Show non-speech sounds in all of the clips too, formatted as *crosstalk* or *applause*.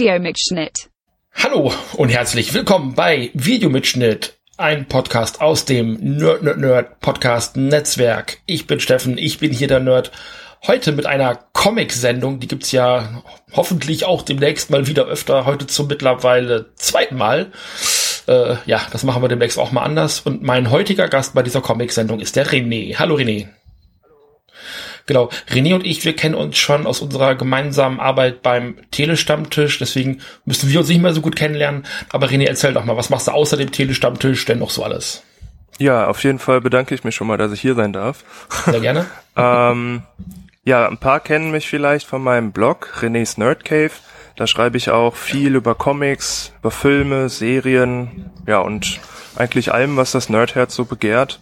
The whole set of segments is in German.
Videomitschnitt. Hallo und herzlich willkommen bei Videomitschnitt, ein Podcast aus dem Nerd Nerd Nerd Podcast Netzwerk. Ich bin Steffen, ich bin hier der Nerd. Heute mit einer Comic-Sendung, die gibt's ja hoffentlich auch demnächst mal wieder öfter, heute zum mittlerweile zweiten Mal. Äh, ja, das machen wir demnächst auch mal anders. Und mein heutiger Gast bei dieser Comic-Sendung ist der René. Hallo René. Genau, René und ich, wir kennen uns schon aus unserer gemeinsamen Arbeit beim Telestammtisch, deswegen müssen wir uns nicht mehr so gut kennenlernen. Aber René, erzähl doch mal, was machst du außer dem Telestammtisch denn noch so alles? Ja, auf jeden Fall bedanke ich mich schon mal, dass ich hier sein darf. Sehr gerne. *laughs* ähm, ja, ein paar kennen mich vielleicht von meinem Blog, René's Nerd Cave. Da schreibe ich auch viel über Comics, über Filme, Serien, ja, und eigentlich allem, was das Nerdherz so begehrt.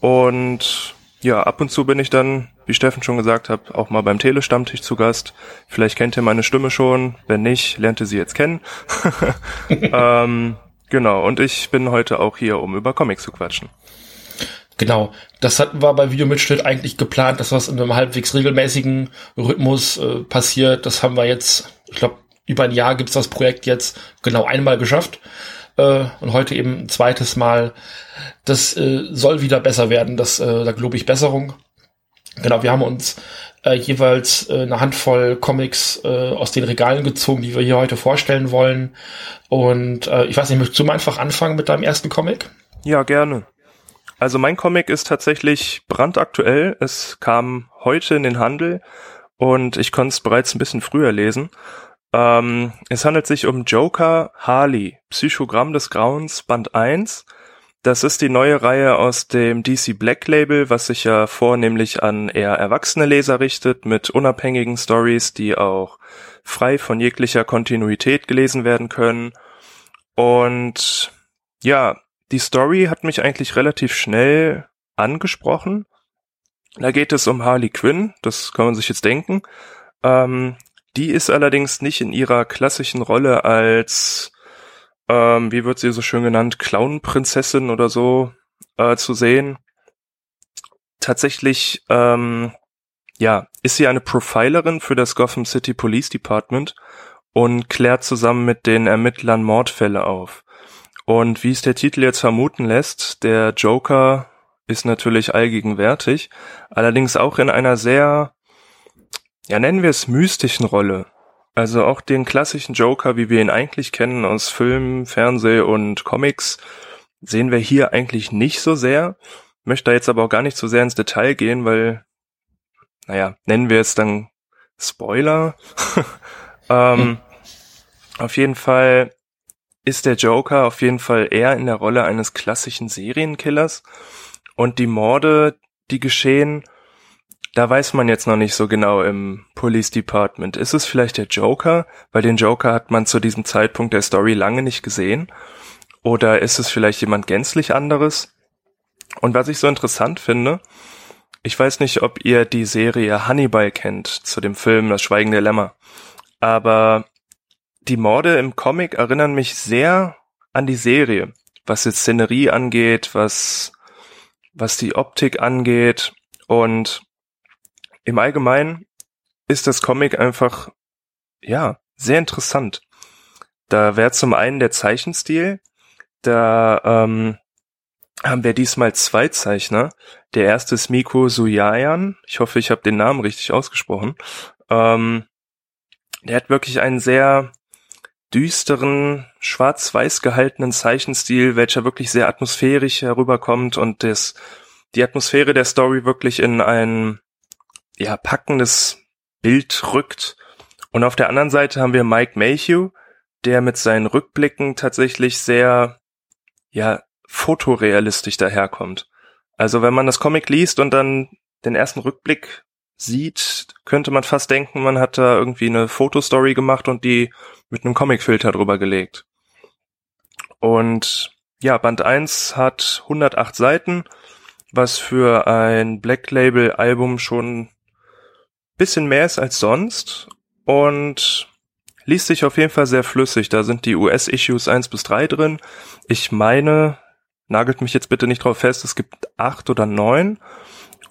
Und ja, ab und zu bin ich dann, wie Steffen schon gesagt hat, auch mal beim Telestammtisch zu Gast. Vielleicht kennt ihr meine Stimme schon. Wenn nicht, lernt ihr sie jetzt kennen. *laughs* ähm, genau, und ich bin heute auch hier, um über Comics zu quatschen. Genau, das hatten wir bei Videomitschnitt eigentlich geplant, dass was in einem halbwegs regelmäßigen Rhythmus äh, passiert. Das haben wir jetzt, ich glaube, über ein Jahr gibt's das Projekt jetzt genau einmal geschafft. Äh, und heute eben ein zweites Mal. Das äh, soll wieder besser werden, das, äh, da glaube ich Besserung. Genau, wir haben uns äh, jeweils äh, eine Handvoll Comics äh, aus den Regalen gezogen, die wir hier heute vorstellen wollen. Und äh, ich weiß nicht, möchtest du mal einfach anfangen mit deinem ersten Comic? Ja, gerne. Also mein Comic ist tatsächlich brandaktuell. Es kam heute in den Handel und ich konnte es bereits ein bisschen früher lesen. Ähm, es handelt sich um Joker Harley, Psychogramm des Grauens, Band 1. Das ist die neue Reihe aus dem DC Black Label, was sich ja vornehmlich an eher erwachsene Leser richtet, mit unabhängigen Stories, die auch frei von jeglicher Kontinuität gelesen werden können. Und ja, die Story hat mich eigentlich relativ schnell angesprochen. Da geht es um Harley Quinn, das kann man sich jetzt denken. Ähm, die ist allerdings nicht in ihrer klassischen Rolle als, ähm, wie wird sie so schön genannt, Clown-Prinzessin oder so äh, zu sehen. Tatsächlich, ähm, ja, ist sie eine Profilerin für das Gotham City Police Department und klärt zusammen mit den Ermittlern Mordfälle auf. Und wie es der Titel jetzt vermuten lässt, der Joker ist natürlich allgegenwärtig, allerdings auch in einer sehr, ja nennen wir es mystischen Rolle. Also auch den klassischen Joker, wie wir ihn eigentlich kennen aus Film, Fernseh und Comics, sehen wir hier eigentlich nicht so sehr. Möchte da jetzt aber auch gar nicht so sehr ins Detail gehen, weil, naja, nennen wir es dann Spoiler. *laughs* ähm, hm. Auf jeden Fall ist der Joker auf jeden Fall eher in der Rolle eines klassischen Serienkillers und die Morde, die geschehen, da weiß man jetzt noch nicht so genau im Police Department. Ist es vielleicht der Joker? Weil den Joker hat man zu diesem Zeitpunkt der Story lange nicht gesehen. Oder ist es vielleicht jemand gänzlich anderes? Und was ich so interessant finde, ich weiß nicht, ob ihr die Serie Hannibal kennt, zu dem Film Das Schweigen der Lämmer. Aber die Morde im Comic erinnern mich sehr an die Serie, was jetzt Szenerie angeht, was, was die Optik angeht und im Allgemeinen ist das Comic einfach, ja, sehr interessant. Da wäre zum einen der Zeichenstil, da ähm, haben wir diesmal zwei Zeichner. Der erste ist Miko Suyayan. Ich hoffe, ich habe den Namen richtig ausgesprochen. Ähm, der hat wirklich einen sehr düsteren, schwarz-weiß gehaltenen Zeichenstil, welcher wirklich sehr atmosphärisch herüberkommt und das, die Atmosphäre der Story wirklich in ein, ja, packendes Bild rückt. Und auf der anderen Seite haben wir Mike Mayhew, der mit seinen Rückblicken tatsächlich sehr, ja, fotorealistisch daherkommt. Also wenn man das Comic liest und dann den ersten Rückblick sieht, könnte man fast denken, man hat da irgendwie eine Fotostory gemacht und die mit einem Comicfilter drüber gelegt. Und ja, Band 1 hat 108 Seiten, was für ein Black Label Album schon bisschen mehr ist als sonst und liest sich auf jeden Fall sehr flüssig. Da sind die US-Issues 1 bis 3 drin. Ich meine, nagelt mich jetzt bitte nicht drauf fest, es gibt acht oder neun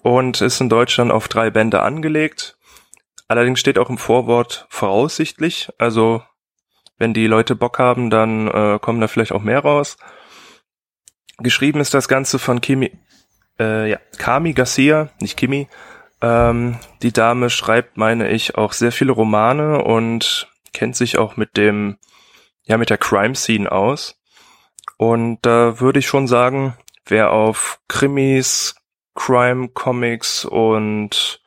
und ist in Deutschland auf drei Bände angelegt. Allerdings steht auch im Vorwort voraussichtlich, also Wenn die Leute Bock haben, dann äh, kommen da vielleicht auch mehr raus. Geschrieben ist das Ganze von Kimi, äh, ja, Kami Garcia, nicht Kimi. Ähm, die Dame schreibt, meine ich, auch sehr viele Romane und kennt sich auch mit dem, ja, mit der Crime Scene aus. Und da würde ich schon sagen, wer auf Krimis, Crime Comics und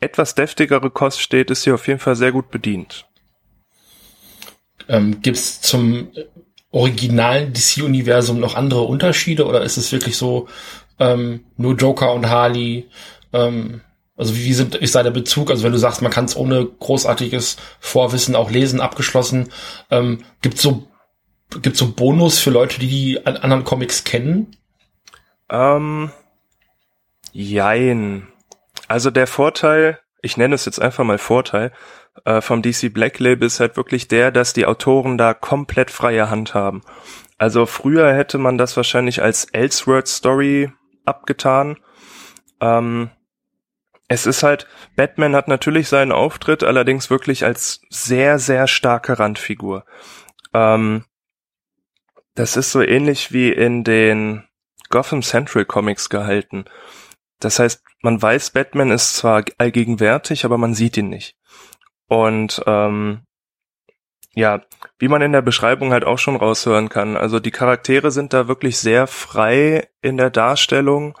etwas deftigere Kost steht, ist hier auf jeden Fall sehr gut bedient. Ähm, Gibt es zum originalen DC-Universum noch andere Unterschiede oder ist es wirklich so ähm, nur Joker und Harley? Ähm, also wie, sind, ist da der Bezug? Also wenn du sagst, man kann es ohne großartiges Vorwissen auch lesen, abgeschlossen, ähm, gibt so gibt so Bonus für Leute, die die anderen Comics kennen? Ähm, jein. Also der Vorteil, ich nenne es jetzt einfach mal Vorteil, äh, vom DC Black Label ist halt wirklich der, dass die Autoren da komplett freie Hand haben. Also früher hätte man das wahrscheinlich als Elseworld Story abgetan. Ähm, es ist halt, Batman hat natürlich seinen Auftritt, allerdings wirklich als sehr, sehr starke Randfigur. Ähm, das ist so ähnlich wie in den Gotham Central Comics gehalten. Das heißt, man weiß, Batman ist zwar allgegenwärtig, aber man sieht ihn nicht. Und ähm, ja, wie man in der Beschreibung halt auch schon raushören kann, also die Charaktere sind da wirklich sehr frei in der Darstellung.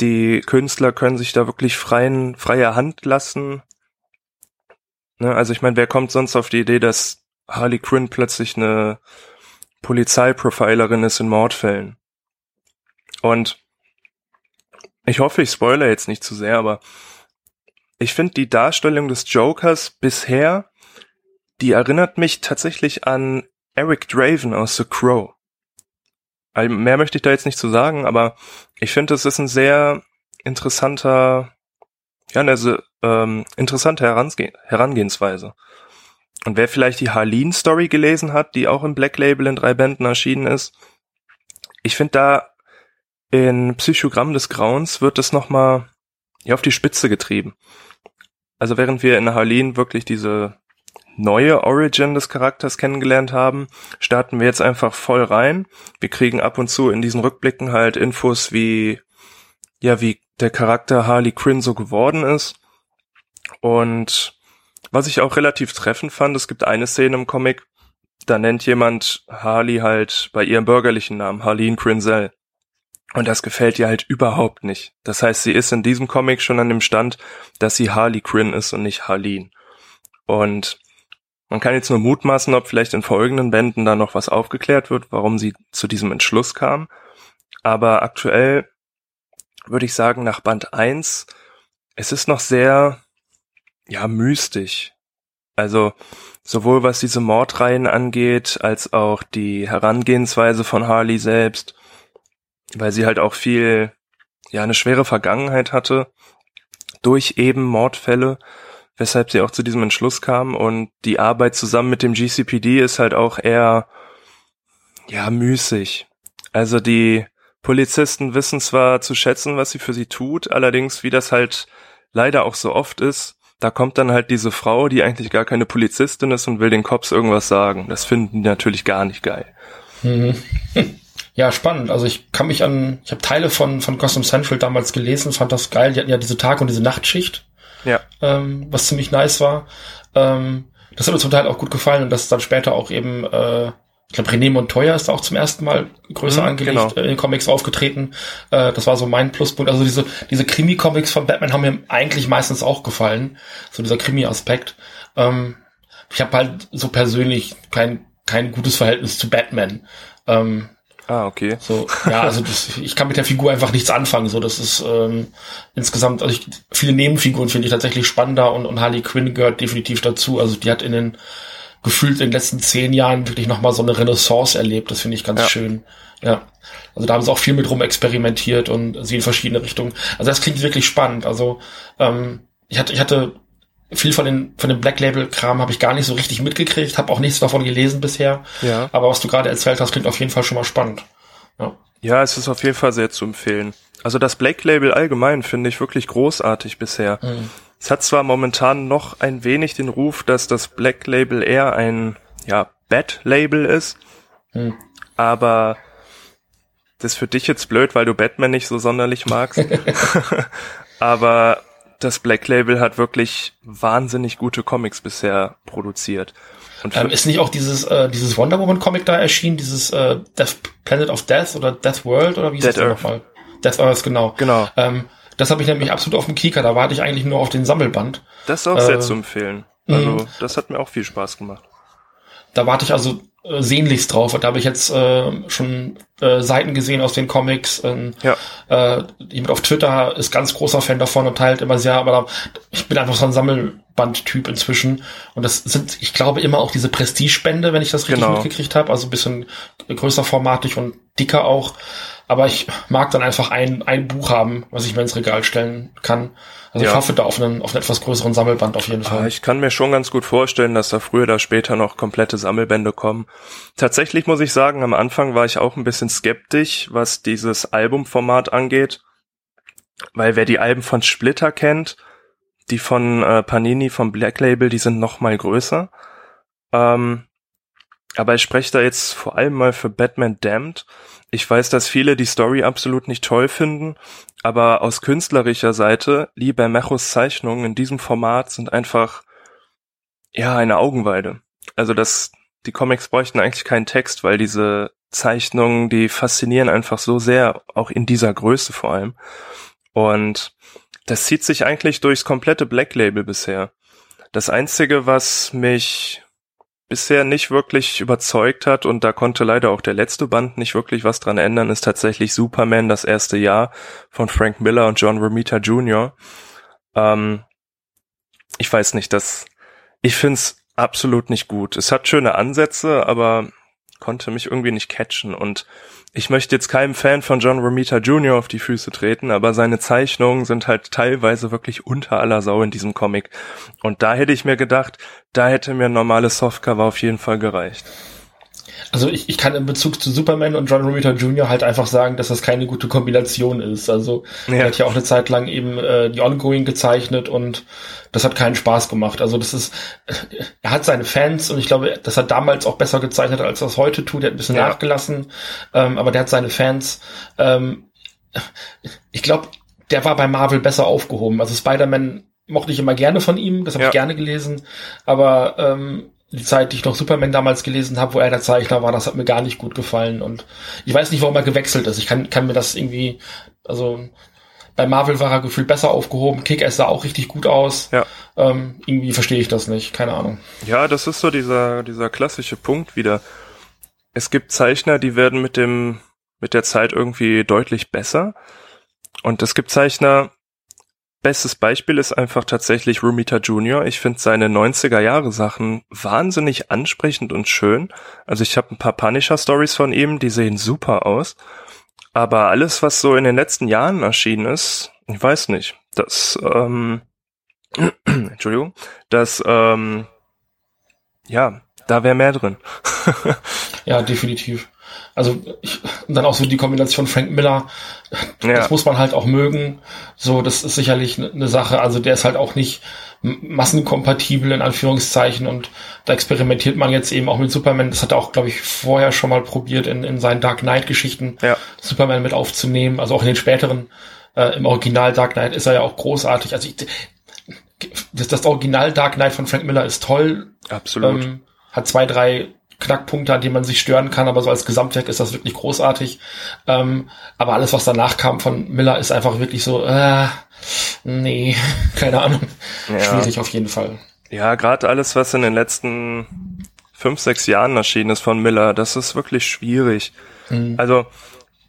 Die Künstler können sich da wirklich freien, freie Hand lassen. Ne, also ich meine, wer kommt sonst auf die Idee, dass Harley Quinn plötzlich eine Polizeiprofilerin ist in Mordfällen? Und ich hoffe, ich spoilere jetzt nicht zu sehr, aber ich finde die Darstellung des Jokers bisher, die erinnert mich tatsächlich an Eric Draven aus The Crow. Also mehr möchte ich da jetzt nicht zu sagen, aber ich finde, es ist ein sehr interessanter, ja, eine ähm, interessante Herangeh Herangehensweise. Und wer vielleicht die Harleen-Story gelesen hat, die auch im Black Label in drei Bänden erschienen ist, ich finde da in Psychogramm des Grauens wird es nochmal ja, auf die Spitze getrieben. Also während wir in Harleen wirklich diese neue Origin des Charakters kennengelernt haben, starten wir jetzt einfach voll rein. Wir kriegen ab und zu in diesen Rückblicken halt Infos wie, ja, wie der Charakter Harley Quinn so geworden ist. Und was ich auch relativ treffend fand, es gibt eine Szene im Comic, da nennt jemand Harley halt bei ihrem bürgerlichen Namen, Harleen Quinzel. Und das gefällt ihr halt überhaupt nicht. Das heißt, sie ist in diesem Comic schon an dem Stand, dass sie Harley Quinn ist und nicht Harleen. Und man kann jetzt nur mutmaßen, ob vielleicht in folgenden Bänden da noch was aufgeklärt wird, warum sie zu diesem Entschluss kam. Aber aktuell würde ich sagen, nach Band 1, es ist noch sehr, ja, mystisch. Also, sowohl was diese Mordreihen angeht, als auch die Herangehensweise von Harley selbst weil sie halt auch viel, ja, eine schwere Vergangenheit hatte durch eben Mordfälle, weshalb sie auch zu diesem Entschluss kam und die Arbeit zusammen mit dem GCPD ist halt auch eher, ja, müßig. Also die Polizisten wissen zwar zu schätzen, was sie für sie tut, allerdings, wie das halt leider auch so oft ist, da kommt dann halt diese Frau, die eigentlich gar keine Polizistin ist und will den Cops irgendwas sagen. Das finden die natürlich gar nicht geil. Mhm. *laughs* Ja, spannend. Also ich kann mich an, ich habe Teile von, von Gotham Central damals gelesen, fand das geil. Die hatten ja diese Tag- und diese Nachtschicht, ja. ähm, was ziemlich nice war. Ähm, das hat mir zum Teil auch gut gefallen und das dann später auch eben, äh, ich glaube, René Montoya ist auch zum ersten Mal größer mhm, angelegt genau. in den Comics aufgetreten. Äh, das war so mein Pluspunkt. Also diese, diese Krimi-Comics von Batman haben mir eigentlich meistens auch gefallen. So dieser Krimi-Aspekt. Ähm, ich habe halt so persönlich kein, kein gutes Verhältnis zu Batman. Ähm, Ah, okay. So, ja, also das, ich kann mit der Figur einfach nichts anfangen. So, das ist ähm, insgesamt, also ich, viele Nebenfiguren finde ich tatsächlich spannender und, und Harley Quinn gehört definitiv dazu. Also die hat in den gefühlt in den letzten zehn Jahren wirklich nochmal so eine Renaissance erlebt. Das finde ich ganz ja. schön. Ja. Also da haben sie auch viel mit rum experimentiert und sie in verschiedene Richtungen. Also das klingt wirklich spannend. Also ähm, ich hatte, ich hatte viel von den von dem Black Label Kram habe ich gar nicht so richtig mitgekriegt, habe auch nichts davon gelesen bisher. Ja. Aber was du gerade erzählt hast, klingt auf jeden Fall schon mal spannend. Ja. Ja, es ist auf jeden Fall sehr zu empfehlen. Also das Black Label allgemein finde ich wirklich großartig bisher. Mhm. Es hat zwar momentan noch ein wenig den Ruf, dass das Black Label eher ein ja Bat-Label ist. Hm. Aber das ist für dich jetzt blöd, weil du Batman nicht so sonderlich magst. *laughs* *laughs* Aber das Black Label hat wirklich wahnsinnig gute Comics bisher produziert. Ähm, ist nicht auch dieses, äh, dieses Wonder Woman Comic da erschienen, dieses äh, Death, Planet of Death oder Death World oder wie ist das nochmal? Death Earth, genau. Genau. Ähm, das habe ich nämlich absolut auf dem Kieker, da warte ich eigentlich nur auf den Sammelband. Das ist auch äh, sehr zu empfehlen. Also, mhm. das hat mir auch viel Spaß gemacht. Da warte ich also äh, sehnlichst drauf. Und da habe ich jetzt äh, schon äh, Seiten gesehen aus den Comics. Ähm, ja. äh, jemand auf Twitter ist ganz großer Fan davon und teilt immer sehr, aber da, ich bin einfach so ein Sammelbandtyp inzwischen. Und das sind, ich glaube, immer auch diese Prestigespende, wenn ich das richtig genau. mitgekriegt habe. Also ein bisschen größer formatig und dicker auch. Aber ich mag dann einfach ein, ein Buch haben, was ich mir ins Regal stellen kann. Also ja. ich hoffe da auf einen, auf einen etwas größeren Sammelband auf jeden Fall. Ah, ich kann mir schon ganz gut vorstellen, dass da früher oder später noch komplette Sammelbände kommen. Tatsächlich muss ich sagen, am Anfang war ich auch ein bisschen skeptisch, was dieses Albumformat angeht. Weil wer die Alben von Splitter kennt, die von äh, Panini, vom Black Label, die sind noch mal größer. Ähm, aber ich spreche da jetzt vor allem mal für Batman Damned. Ich weiß, dass viele die Story absolut nicht toll finden, aber aus künstlerischer Seite, Lieber Mechos Zeichnungen in diesem Format sind einfach, ja, eine Augenweide. Also das, die Comics bräuchten eigentlich keinen Text, weil diese Zeichnungen, die faszinieren einfach so sehr, auch in dieser Größe vor allem. Und das zieht sich eigentlich durchs komplette Black Label bisher. Das einzige, was mich bisher nicht wirklich überzeugt hat und da konnte leider auch der letzte Band nicht wirklich was dran ändern, ist tatsächlich Superman das erste Jahr von Frank Miller und John Romita Jr. Ähm, ich weiß nicht, das, ich find's absolut nicht gut. Es hat schöne Ansätze, aber konnte mich irgendwie nicht catchen und ich möchte jetzt keinem Fan von John Romita Jr. auf die Füße treten, aber seine Zeichnungen sind halt teilweise wirklich unter aller Sau in diesem Comic. Und da hätte ich mir gedacht, da hätte mir ein normales Softcover auf jeden Fall gereicht. Also ich, ich kann in Bezug zu Superman und John Romita Jr. halt einfach sagen, dass das keine gute Kombination ist. Also ja. er hat ja auch eine Zeit lang eben äh, die Ongoing gezeichnet und das hat keinen Spaß gemacht. Also das ist, er hat seine Fans und ich glaube, das hat damals auch besser gezeichnet, als er es heute tut. Er hat ein bisschen ja. nachgelassen, ähm, aber der hat seine Fans. Ähm, ich glaube, der war bei Marvel besser aufgehoben. Also Spider-Man mochte ich immer gerne von ihm, das habe ja. ich gerne gelesen, aber ähm, die Zeit, die ich noch Superman damals gelesen habe, wo er der Zeichner war, das hat mir gar nicht gut gefallen. Und ich weiß nicht, warum er gewechselt ist. Ich kann, kann mir das irgendwie, also bei Marvel war er gefühlt besser aufgehoben. Kick-Ass sah auch richtig gut aus. Ja. Ähm, irgendwie verstehe ich das nicht. Keine Ahnung. Ja, das ist so dieser, dieser klassische Punkt wieder. Es gibt Zeichner, die werden mit dem, mit der Zeit irgendwie deutlich besser. Und es gibt Zeichner, Bestes Beispiel ist einfach tatsächlich Rumita Jr. Ich finde seine 90er Jahre Sachen wahnsinnig ansprechend und schön. Also ich habe ein paar Punisher Stories von ihm, die sehen super aus. Aber alles, was so in den letzten Jahren erschienen ist, ich weiß nicht. Das, ähm, *clears throat* Entschuldigung, das, ähm, ja, da wäre mehr drin. *laughs* ja, definitiv. Also ich, dann auch so die Kombination Frank Miller, ja. das muss man halt auch mögen. So, das ist sicherlich eine ne Sache. Also der ist halt auch nicht massenkompatibel in Anführungszeichen und da experimentiert man jetzt eben auch mit Superman. Das hat er auch, glaube ich, vorher schon mal probiert in, in seinen Dark Knight Geschichten, ja. Superman mit aufzunehmen. Also auch in den späteren, äh, im Original Dark Knight ist er ja auch großartig. Also ich, das, das Original Dark Knight von Frank Miller ist toll. Absolut. Ähm, hat zwei, drei Knackpunkte, an denen man sich stören kann, aber so als Gesamtwerk ist das wirklich großartig. Ähm, aber alles, was danach kam von Miller, ist einfach wirklich so, äh, nee, *laughs* keine Ahnung. Ja. Schwierig auf jeden Fall. Ja, gerade alles, was in den letzten fünf, sechs Jahren erschienen ist von Miller, das ist wirklich schwierig. Mhm. Also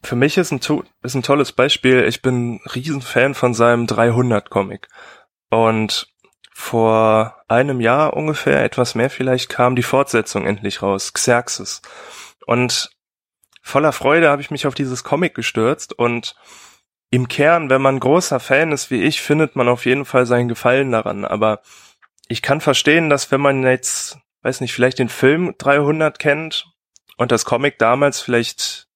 für mich ist ein, ist ein tolles Beispiel. Ich bin Riesenfan von seinem 300 Comic. Und vor einem Jahr ungefähr, etwas mehr vielleicht, kam die Fortsetzung endlich raus, Xerxes. Und voller Freude habe ich mich auf dieses Comic gestürzt und im Kern, wenn man großer Fan ist wie ich, findet man auf jeden Fall seinen Gefallen daran. Aber ich kann verstehen, dass wenn man jetzt, weiß nicht, vielleicht den Film 300 kennt und das Comic damals vielleicht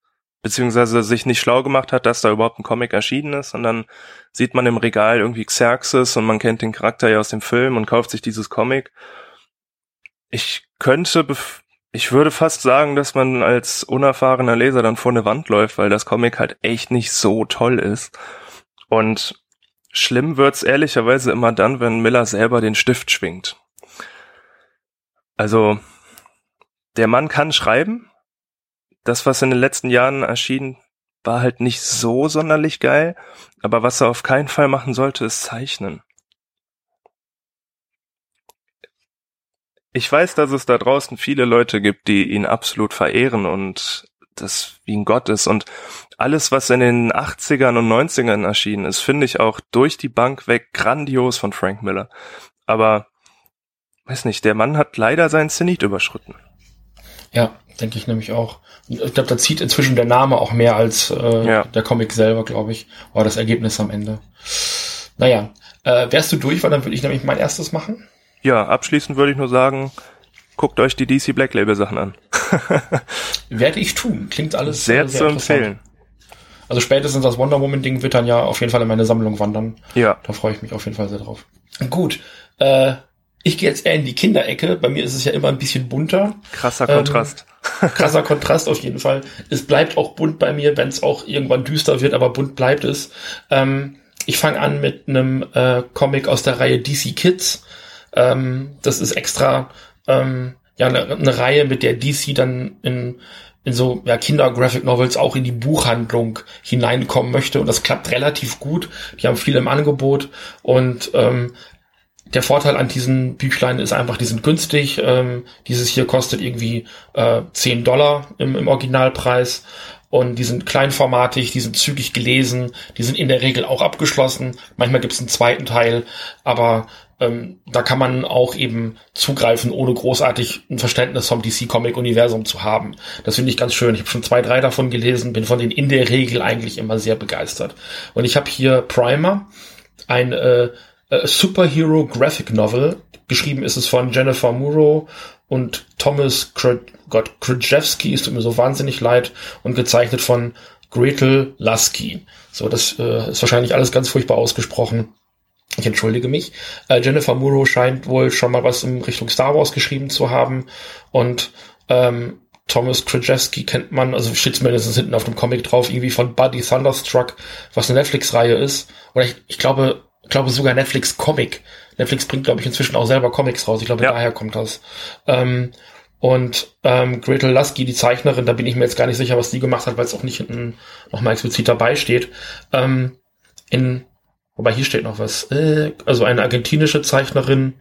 beziehungsweise sich nicht schlau gemacht hat, dass da überhaupt ein Comic erschienen ist dann sieht man im Regal irgendwie Xerxes und man kennt den Charakter ja aus dem Film und kauft sich dieses Comic. Ich könnte ich würde fast sagen, dass man als unerfahrener Leser dann vor eine Wand läuft, weil das Comic halt echt nicht so toll ist. Und schlimm wird's ehrlicherweise immer dann, wenn Miller selber den Stift schwingt. Also, der Mann kann schreiben. Das, was in den letzten Jahren erschien, war halt nicht so sonderlich geil. Aber was er auf keinen Fall machen sollte, ist zeichnen. Ich weiß, dass es da draußen viele Leute gibt, die ihn absolut verehren und das wie ein Gott ist. Und alles, was in den 80ern und 90ern erschienen ist, finde ich auch durch die Bank weg grandios von Frank Miller. Aber, weiß nicht, der Mann hat leider seinen Zenit überschritten. Ja, denke ich nämlich auch. Ich glaube, da zieht inzwischen der Name auch mehr als äh, ja. der Comic selber, glaube ich. Oder das Ergebnis am Ende. Naja, äh, wärst du durch, weil dann würde ich nämlich mein erstes machen. Ja, abschließend würde ich nur sagen, guckt euch die DC Black Label Sachen an. *laughs* Werde ich tun. Klingt alles sehr, sehr zu empfehlen. Also spätestens das Wonder Woman Ding wird dann ja auf jeden Fall in meine Sammlung wandern. Ja. Da freue ich mich auf jeden Fall sehr drauf. Gut. Äh, ich gehe jetzt eher in die Kinderecke. Bei mir ist es ja immer ein bisschen bunter. Krasser Kontrast. Ähm, *laughs* krasser Kontrast auf jeden Fall. Es bleibt auch bunt bei mir, wenn es auch irgendwann düster wird, aber bunt bleibt es. Ähm, ich fange an mit einem äh, Comic aus der Reihe DC Kids. Ähm, das ist extra ähm, ja eine, eine Reihe, mit der DC dann in in so ja, Kinder-Graphic Novels auch in die Buchhandlung hineinkommen möchte und das klappt relativ gut. Die haben viel im Angebot und ähm, der Vorteil an diesen Büchlein ist einfach, die sind günstig. Ähm, dieses hier kostet irgendwie äh, 10 Dollar im, im Originalpreis und die sind kleinformatig, die sind zügig gelesen, die sind in der Regel auch abgeschlossen. Manchmal gibt es einen zweiten Teil, aber ähm, da kann man auch eben zugreifen, ohne großartig ein Verständnis vom DC-Comic-Universum zu haben. Das finde ich ganz schön. Ich habe schon zwei, drei davon gelesen, bin von denen in der Regel eigentlich immer sehr begeistert. Und ich habe hier Primer, ein äh, Superhero Graphic Novel. Geschrieben ist es von Jennifer Muro und Thomas Krzyzewski, tut mir so wahnsinnig leid, und gezeichnet von Gretel Lasky. So, das äh, ist wahrscheinlich alles ganz furchtbar ausgesprochen. Ich entschuldige mich. Äh, Jennifer Muro scheint wohl schon mal was in Richtung Star Wars geschrieben zu haben. Und ähm, Thomas Krajewski kennt man, also steht zumindest hinten auf dem Comic drauf, irgendwie von Buddy Thunderstruck, was eine Netflix-Reihe ist. Oder ich, ich glaube, glaube sogar Netflix-Comic. Netflix bringt, glaube ich, inzwischen auch selber Comics raus. Ich glaube, ja. daher kommt das. Ähm, und ähm, Gretel Lasky, die Zeichnerin, da bin ich mir jetzt gar nicht sicher, was die gemacht hat, weil es auch nicht hinten nochmal explizit dabei steht. Ähm, in Wobei hier steht noch was. Äh, also eine argentinische Zeichnerin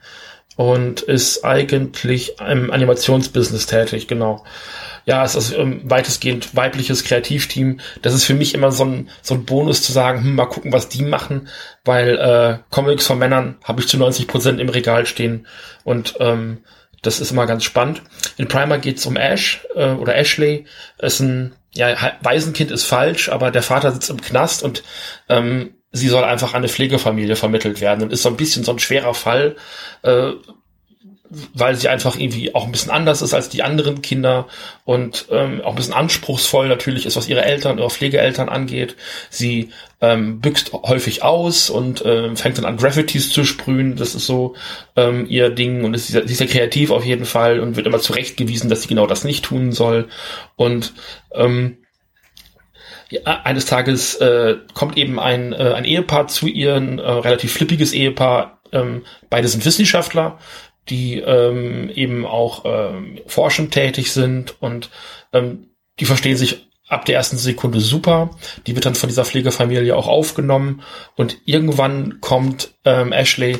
und ist eigentlich im Animationsbusiness tätig, genau. Ja, es ist ähm, weitestgehend weibliches Kreativteam. Das ist für mich immer so ein, so ein Bonus zu sagen, hm, mal gucken, was die machen, weil äh, Comics von Männern habe ich zu 90 Prozent im Regal stehen und ähm, das ist immer ganz spannend. In Primer geht's um Ash äh, oder Ashley. Ist ein ja, Waisenkind ist falsch, aber der Vater sitzt im Knast und ähm, sie soll einfach an eine Pflegefamilie vermittelt werden und ist so ein bisschen so ein schwerer Fall, äh, weil sie einfach irgendwie auch ein bisschen anders ist als die anderen Kinder und ähm, auch ein bisschen anspruchsvoll natürlich ist, was ihre Eltern oder Pflegeeltern angeht. Sie ähm, büxt häufig aus und ähm, fängt dann an Graffitis zu sprühen. Das ist so ähm, ihr Ding und ist, sie ist sehr kreativ auf jeden Fall und wird immer zurechtgewiesen, dass sie genau das nicht tun soll. Und ähm, eines Tages äh, kommt eben ein, äh, ein Ehepaar zu ihr, ein äh, relativ flippiges Ehepaar. Ähm, beide sind Wissenschaftler, die ähm, eben auch ähm, forschend tätig sind und ähm, die verstehen sich ab der ersten Sekunde super. Die wird dann von dieser Pflegefamilie auch aufgenommen und irgendwann kommt ähm, Ashley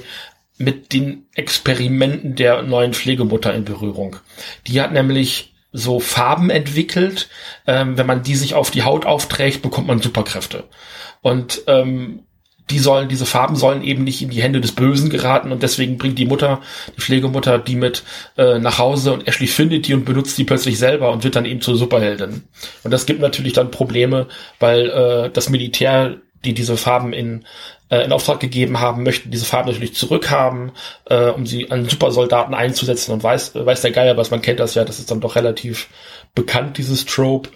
mit den Experimenten der neuen Pflegemutter in Berührung. Die hat nämlich so Farben entwickelt. Ähm, wenn man die sich auf die Haut aufträgt, bekommt man Superkräfte. Und ähm, die sollen, diese Farben sollen eben nicht in die Hände des Bösen geraten und deswegen bringt die Mutter, die Pflegemutter, die mit äh, nach Hause und Ashley findet die und benutzt die plötzlich selber und wird dann eben zur Superheldin. Und das gibt natürlich dann Probleme, weil äh, das Militär die diese Farben in, äh, in Auftrag gegeben haben, möchten diese Farben natürlich zurückhaben, äh, um sie an Supersoldaten einzusetzen und weiß, weiß der Geier was, man kennt das ja, das ist dann doch relativ bekannt, dieses Trope.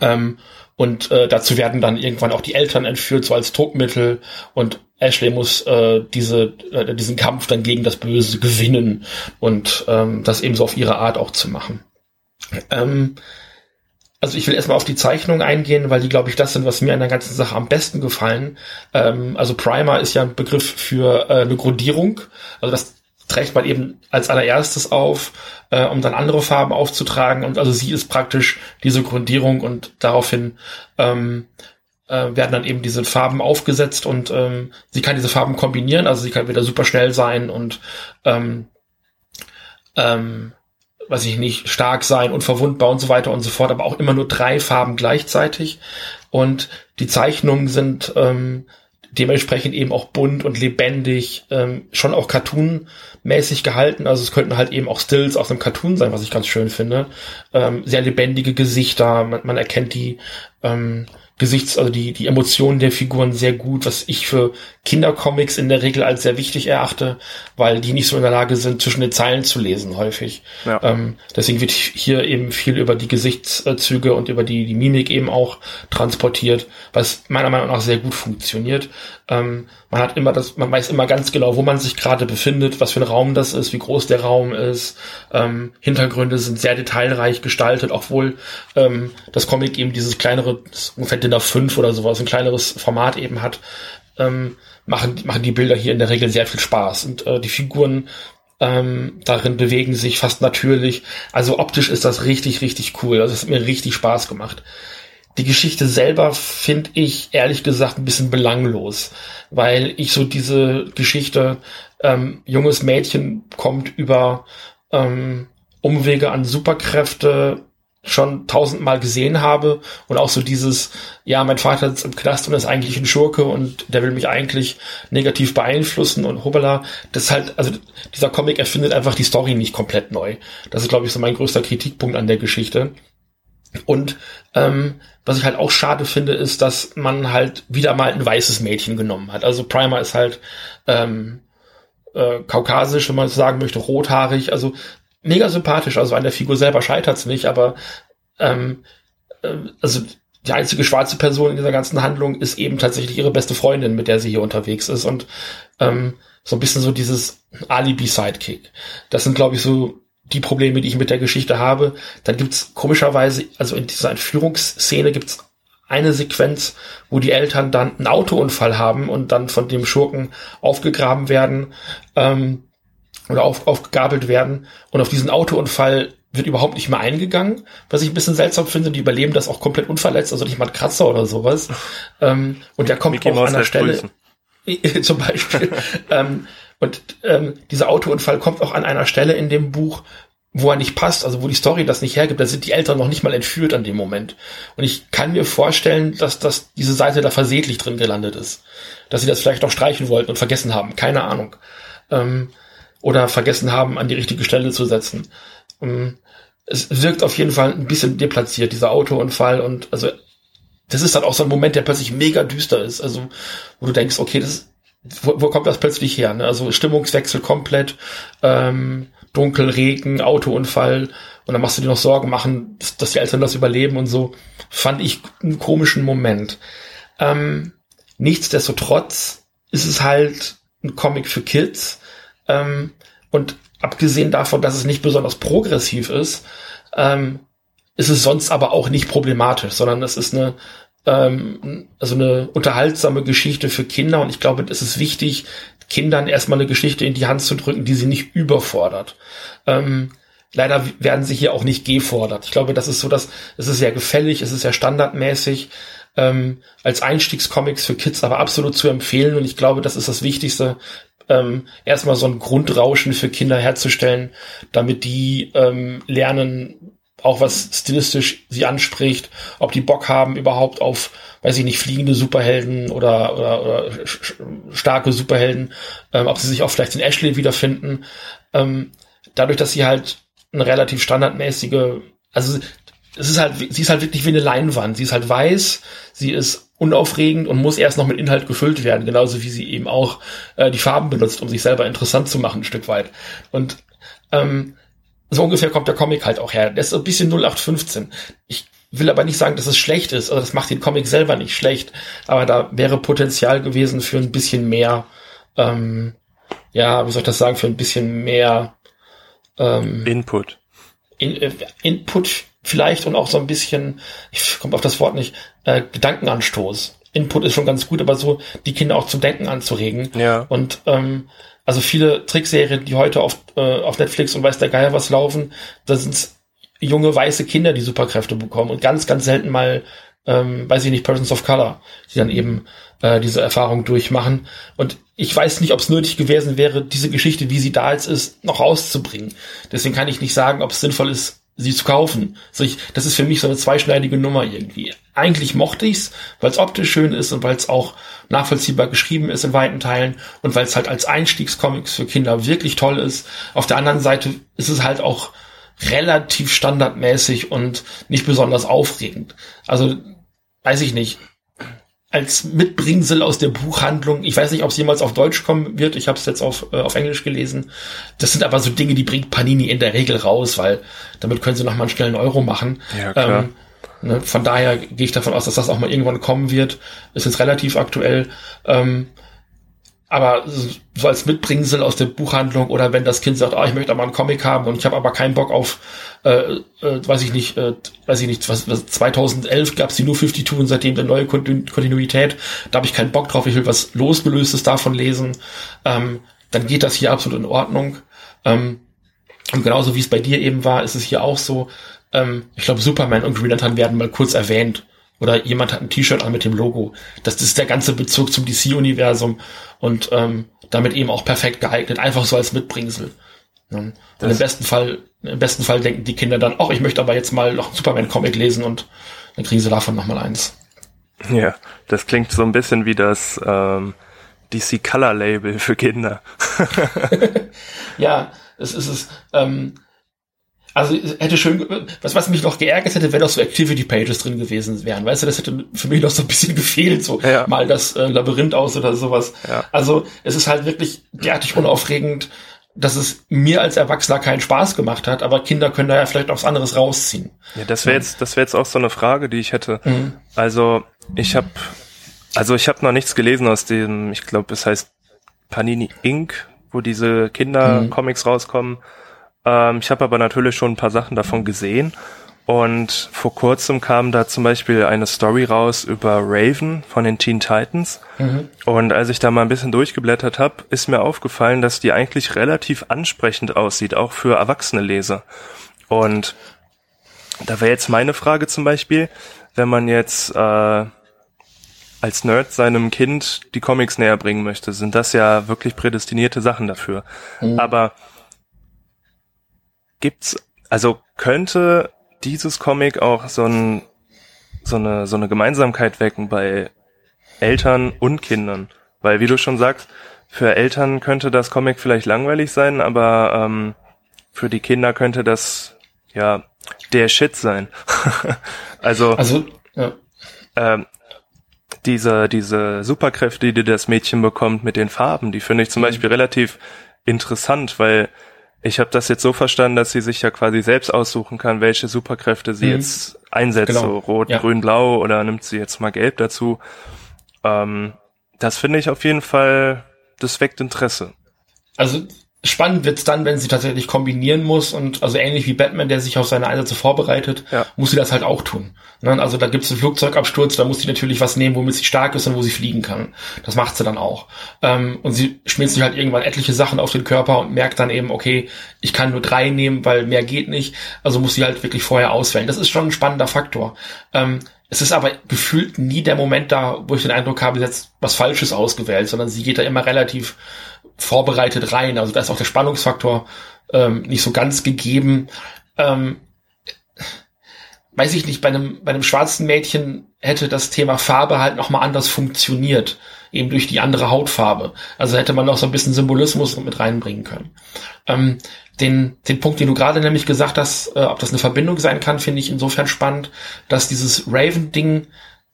Ähm, und äh, dazu werden dann irgendwann auch die Eltern entführt, so als Druckmittel. Und Ashley muss äh, diese, äh, diesen Kampf dann gegen das Böse gewinnen und ähm, das eben so auf ihre Art auch zu machen. Ähm, also ich will erstmal auf die Zeichnung eingehen, weil die, glaube ich, das sind, was mir an der ganzen Sache am besten gefallen. Ähm, also Primer ist ja ein Begriff für äh, eine Grundierung. Also das trägt man eben als allererstes auf, äh, um dann andere Farben aufzutragen. Und also sie ist praktisch diese Grundierung und daraufhin ähm, äh, werden dann eben diese Farben aufgesetzt und ähm, sie kann diese Farben kombinieren. Also sie kann wieder super schnell sein und ähm, ähm, weiß ich nicht, stark sein, unverwundbar und so weiter und so fort, aber auch immer nur drei Farben gleichzeitig. Und die Zeichnungen sind ähm, dementsprechend eben auch bunt und lebendig, ähm, schon auch cartoonmäßig gehalten. Also es könnten halt eben auch Stills aus einem Cartoon sein, was ich ganz schön finde. Ähm, sehr lebendige Gesichter, man, man erkennt die ähm, Gesichts, also die, die Emotionen der Figuren sehr gut, was ich für Kindercomics in der Regel als sehr wichtig erachte, weil die nicht so in der Lage sind, zwischen den Zeilen zu lesen, häufig. Ja. Ähm, deswegen wird hier eben viel über die Gesichtszüge und über die, die Mimik eben auch transportiert, was meiner Meinung nach sehr gut funktioniert. Ähm, man hat immer das, man weiß immer ganz genau, wo man sich gerade befindet, was für ein Raum das ist, wie groß der Raum ist. Ähm, Hintergründe sind sehr detailreich gestaltet, obwohl ähm, das Comic eben dieses kleinere, ungefähr DIN A5 oder sowas, ein kleineres Format eben hat, ähm, machen, machen die Bilder hier in der Regel sehr viel Spaß. Und äh, die Figuren ähm, darin bewegen sich fast natürlich. Also optisch ist das richtig, richtig cool. Also es hat mir richtig Spaß gemacht. Die Geschichte selber finde ich ehrlich gesagt ein bisschen belanglos, weil ich so diese Geschichte, ähm, junges Mädchen kommt über ähm, Umwege an Superkräfte schon tausendmal gesehen habe und auch so dieses, ja, mein Vater ist im Knast und ist eigentlich ein Schurke und der will mich eigentlich negativ beeinflussen und hoppala, das ist halt, also dieser Comic erfindet einfach die Story nicht komplett neu. Das ist, glaube ich, so mein größter Kritikpunkt an der Geschichte. Und ähm, was ich halt auch schade finde, ist, dass man halt wieder mal ein weißes Mädchen genommen hat. Also Primer ist halt ähm, äh, kaukasisch, wenn man es sagen möchte, rothaarig, also mega sympathisch. Also an der Figur selber scheitert's nicht, aber ähm, äh, also die einzige schwarze Person in dieser ganzen Handlung ist eben tatsächlich ihre beste Freundin, mit der sie hier unterwegs ist. Und ähm, so ein bisschen so dieses Alibi-Sidekick. Das sind, glaube ich, so die Probleme, die ich mit der Geschichte habe. Dann gibt's komischerweise, also in dieser Entführungsszene gibt's eine Sequenz, wo die Eltern dann einen Autounfall haben und dann von dem Schurken aufgegraben werden ähm, oder auf, aufgegabelt werden. Und auf diesen Autounfall wird überhaupt nicht mehr eingegangen, was ich ein bisschen seltsam finde. Die überleben das auch komplett unverletzt, also nicht mal ein Kratzer oder sowas. Ähm, und der kommt Mickey auch an der Stelle, *laughs* zum Beispiel. *laughs* ähm, und ähm, dieser Autounfall kommt auch an einer Stelle in dem Buch, wo er nicht passt, also wo die Story das nicht hergibt, da sind die Eltern noch nicht mal entführt an dem Moment. Und ich kann mir vorstellen, dass, dass diese Seite da versehentlich drin gelandet ist. Dass sie das vielleicht noch streichen wollten und vergessen haben, keine Ahnung. Ähm, oder vergessen haben, an die richtige Stelle zu setzen. Ähm, es wirkt auf jeden Fall ein bisschen deplatziert, dieser Autounfall. Und also das ist dann auch so ein Moment, der plötzlich mega düster ist. Also, wo du denkst, okay, das wo, wo kommt das plötzlich her? Ne? Also Stimmungswechsel komplett, ähm, Dunkel, Regen, Autounfall und dann machst du dir noch Sorgen machen, dass, die Eltern das überleben und so. Fand ich einen komischen Moment. Ähm, nichtsdestotrotz ist es halt ein Comic für Kids ähm, und abgesehen davon, dass es nicht besonders progressiv ist, ähm, ist es sonst aber auch nicht problematisch, sondern es ist eine ähm, also eine unterhaltsame Geschichte für Kinder und ich glaube, es ist wichtig, Kindern erstmal eine Geschichte in die Hand zu drücken, die sie nicht überfordert. Ähm, leider werden sie hier auch nicht gefordert. Ich glaube, das ist so, dass es ist sehr gefällig, es ist sehr standardmäßig, ähm, als Einstiegscomics für Kids aber absolut zu empfehlen und ich glaube, das ist das Wichtigste, ähm, erstmal so ein Grundrauschen für Kinder herzustellen, damit die ähm, lernen, auch was stilistisch sie anspricht, ob die Bock haben überhaupt auf, weiß ich nicht, fliegende Superhelden oder, oder, oder starke Superhelden, ähm, ob sie sich auch vielleicht in Ashley wiederfinden. Ähm, dadurch, dass sie halt eine relativ standardmäßige, also es ist halt, sie ist halt wirklich wie eine Leinwand. Sie ist halt weiß, sie ist unaufregend und muss erst noch mit Inhalt gefüllt werden, genauso wie sie eben auch äh, die Farben benutzt, um sich selber interessant zu machen, ein Stück weit. Und ähm, so ungefähr kommt der Comic halt auch her. Der ist so ein bisschen 0815. Ich will aber nicht sagen, dass es schlecht ist. Also das macht den Comic selber nicht schlecht. Aber da wäre Potenzial gewesen für ein bisschen mehr, ähm, ja, wie soll ich das sagen, für ein bisschen mehr ähm, Input. in, äh, Input vielleicht und auch so ein bisschen, ich komme auf das Wort nicht, äh, Gedankenanstoß. Input ist schon ganz gut, aber so die Kinder auch zum Denken anzuregen. Ja. Und ähm, also viele Trickserien, die heute auf, äh, auf Netflix und weiß der Geier was laufen, da sind junge weiße Kinder, die Superkräfte bekommen und ganz, ganz selten mal, ähm, weiß ich nicht, Persons of Color, die dann eben äh, diese Erfahrung durchmachen. Und ich weiß nicht, ob es nötig gewesen wäre, diese Geschichte, wie sie da jetzt ist, noch rauszubringen. Deswegen kann ich nicht sagen, ob es sinnvoll ist, sie zu kaufen. Also ich, das ist für mich so eine zweischneidige Nummer irgendwie. Eigentlich mochte ich's, weil es optisch schön ist und weil es auch nachvollziehbar geschrieben ist in weiten Teilen und weil es halt als Einstiegscomics für Kinder wirklich toll ist. Auf der anderen Seite ist es halt auch relativ standardmäßig und nicht besonders aufregend. Also weiß ich nicht als Mitbringsel aus der Buchhandlung. Ich weiß nicht, ob es jemals auf Deutsch kommen wird. Ich habe es jetzt auf, äh, auf Englisch gelesen. Das sind aber so Dinge, die bringt Panini in der Regel raus, weil damit können sie noch mal einen schnellen Euro machen. Ja, klar. Ähm, ne, von daher gehe ich davon aus, dass das auch mal irgendwann kommen wird. Ist jetzt relativ aktuell. Ähm, aber so als Mitbringsel aus der Buchhandlung oder wenn das Kind sagt, ah, ich möchte aber einen Comic haben und ich habe aber keinen Bock auf, äh, äh, weiß ich nicht, äh, weiß ich nicht, was, was 2011 gab es die New 52 und seitdem eine neue Kontinuität, da habe ich keinen Bock drauf, ich will was losgelöstes davon lesen, ähm, dann geht das hier absolut in Ordnung. Ähm, und genauso wie es bei dir eben war, ist es hier auch so, ähm, ich glaube, Superman und Green Lantern werden mal kurz erwähnt oder jemand hat ein T-Shirt an mit dem Logo. Das, ist der ganze Bezug zum DC-Universum und ähm, damit eben auch perfekt geeignet, einfach so als Mitbringsel. Und im besten Fall, im besten Fall denken die Kinder dann, ach, ich möchte aber jetzt mal noch einen Superman-Comic lesen und dann kriegen sie davon nochmal eins. Ja, das klingt so ein bisschen wie das ähm, DC Color Label für Kinder. *laughs* *laughs* ja, es ist es. Ähm, also hätte schön, was, was mich noch geärgert hätte, wenn noch so Activity Pages drin gewesen wären. Weißt du, das hätte für mich noch so ein bisschen *laughs* gefehlt, so ja. mal das äh, Labyrinth aus oder sowas. Ja. Also es ist halt wirklich derartig unaufregend, dass es mir als Erwachsener keinen Spaß gemacht hat, aber Kinder können da ja vielleicht auch was anderes rausziehen. Ja, das wäre jetzt, das wäre jetzt auch so eine Frage, die ich hätte. Mhm. Also ich habe, also ich habe noch nichts gelesen aus dem, ich glaube, es heißt Panini Inc., wo diese Kindercomics mhm. rauskommen. Ähm, ich habe aber natürlich schon ein paar Sachen davon gesehen. Und vor kurzem kam da zum Beispiel eine Story raus über Raven von den Teen Titans. Mhm. Und als ich da mal ein bisschen durchgeblättert habe, ist mir aufgefallen, dass die eigentlich relativ ansprechend aussieht, auch für erwachsene Leser. Und da wäre jetzt meine Frage zum Beispiel, wenn man jetzt äh, als Nerd seinem Kind die Comics näher bringen möchte, sind das ja wirklich prädestinierte Sachen dafür. Mhm. Aber gibt's, also könnte dieses Comic auch so ein, so eine, so eine Gemeinsamkeit wecken bei Eltern und Kindern? Weil, wie du schon sagst, für Eltern könnte das Comic vielleicht langweilig sein, aber ähm, für die Kinder könnte das ja der Shit sein. *laughs* also, also ja. ähm, diese, diese Superkräfte, die das Mädchen bekommt mit den Farben, die finde ich zum mhm. Beispiel relativ interessant, weil ich habe das jetzt so verstanden, dass sie sich ja quasi selbst aussuchen kann, welche Superkräfte sie mhm. jetzt einsetzt, genau. so rot, ja. grün, blau oder nimmt sie jetzt mal gelb dazu. Ähm, das finde ich auf jeden Fall, das weckt Interesse. Also Spannend wird's dann, wenn sie tatsächlich kombinieren muss und also ähnlich wie Batman, der sich auf seine Einsätze vorbereitet, ja. muss sie das halt auch tun. Ne? Also da gibt's einen Flugzeugabsturz, da muss sie natürlich was nehmen, womit sie stark ist und wo sie fliegen kann. Das macht sie dann auch. Ähm, und sie schmiert sich halt irgendwann etliche Sachen auf den Körper und merkt dann eben, okay, ich kann nur drei nehmen, weil mehr geht nicht. Also muss sie halt wirklich vorher auswählen. Das ist schon ein spannender Faktor. Ähm, es ist aber gefühlt nie der Moment da, wo ich den Eindruck habe, jetzt was Falsches ausgewählt, sondern sie geht da immer relativ vorbereitet rein. Also da ist auch der Spannungsfaktor ähm, nicht so ganz gegeben. Ähm, weiß ich nicht, bei einem, bei einem schwarzen Mädchen hätte das Thema Farbe halt nochmal anders funktioniert, eben durch die andere Hautfarbe. Also hätte man noch so ein bisschen Symbolismus mit reinbringen können. Ähm, den, den Punkt, den du gerade nämlich gesagt hast, äh, ob das eine Verbindung sein kann, finde ich insofern spannend, dass dieses Raven-Ding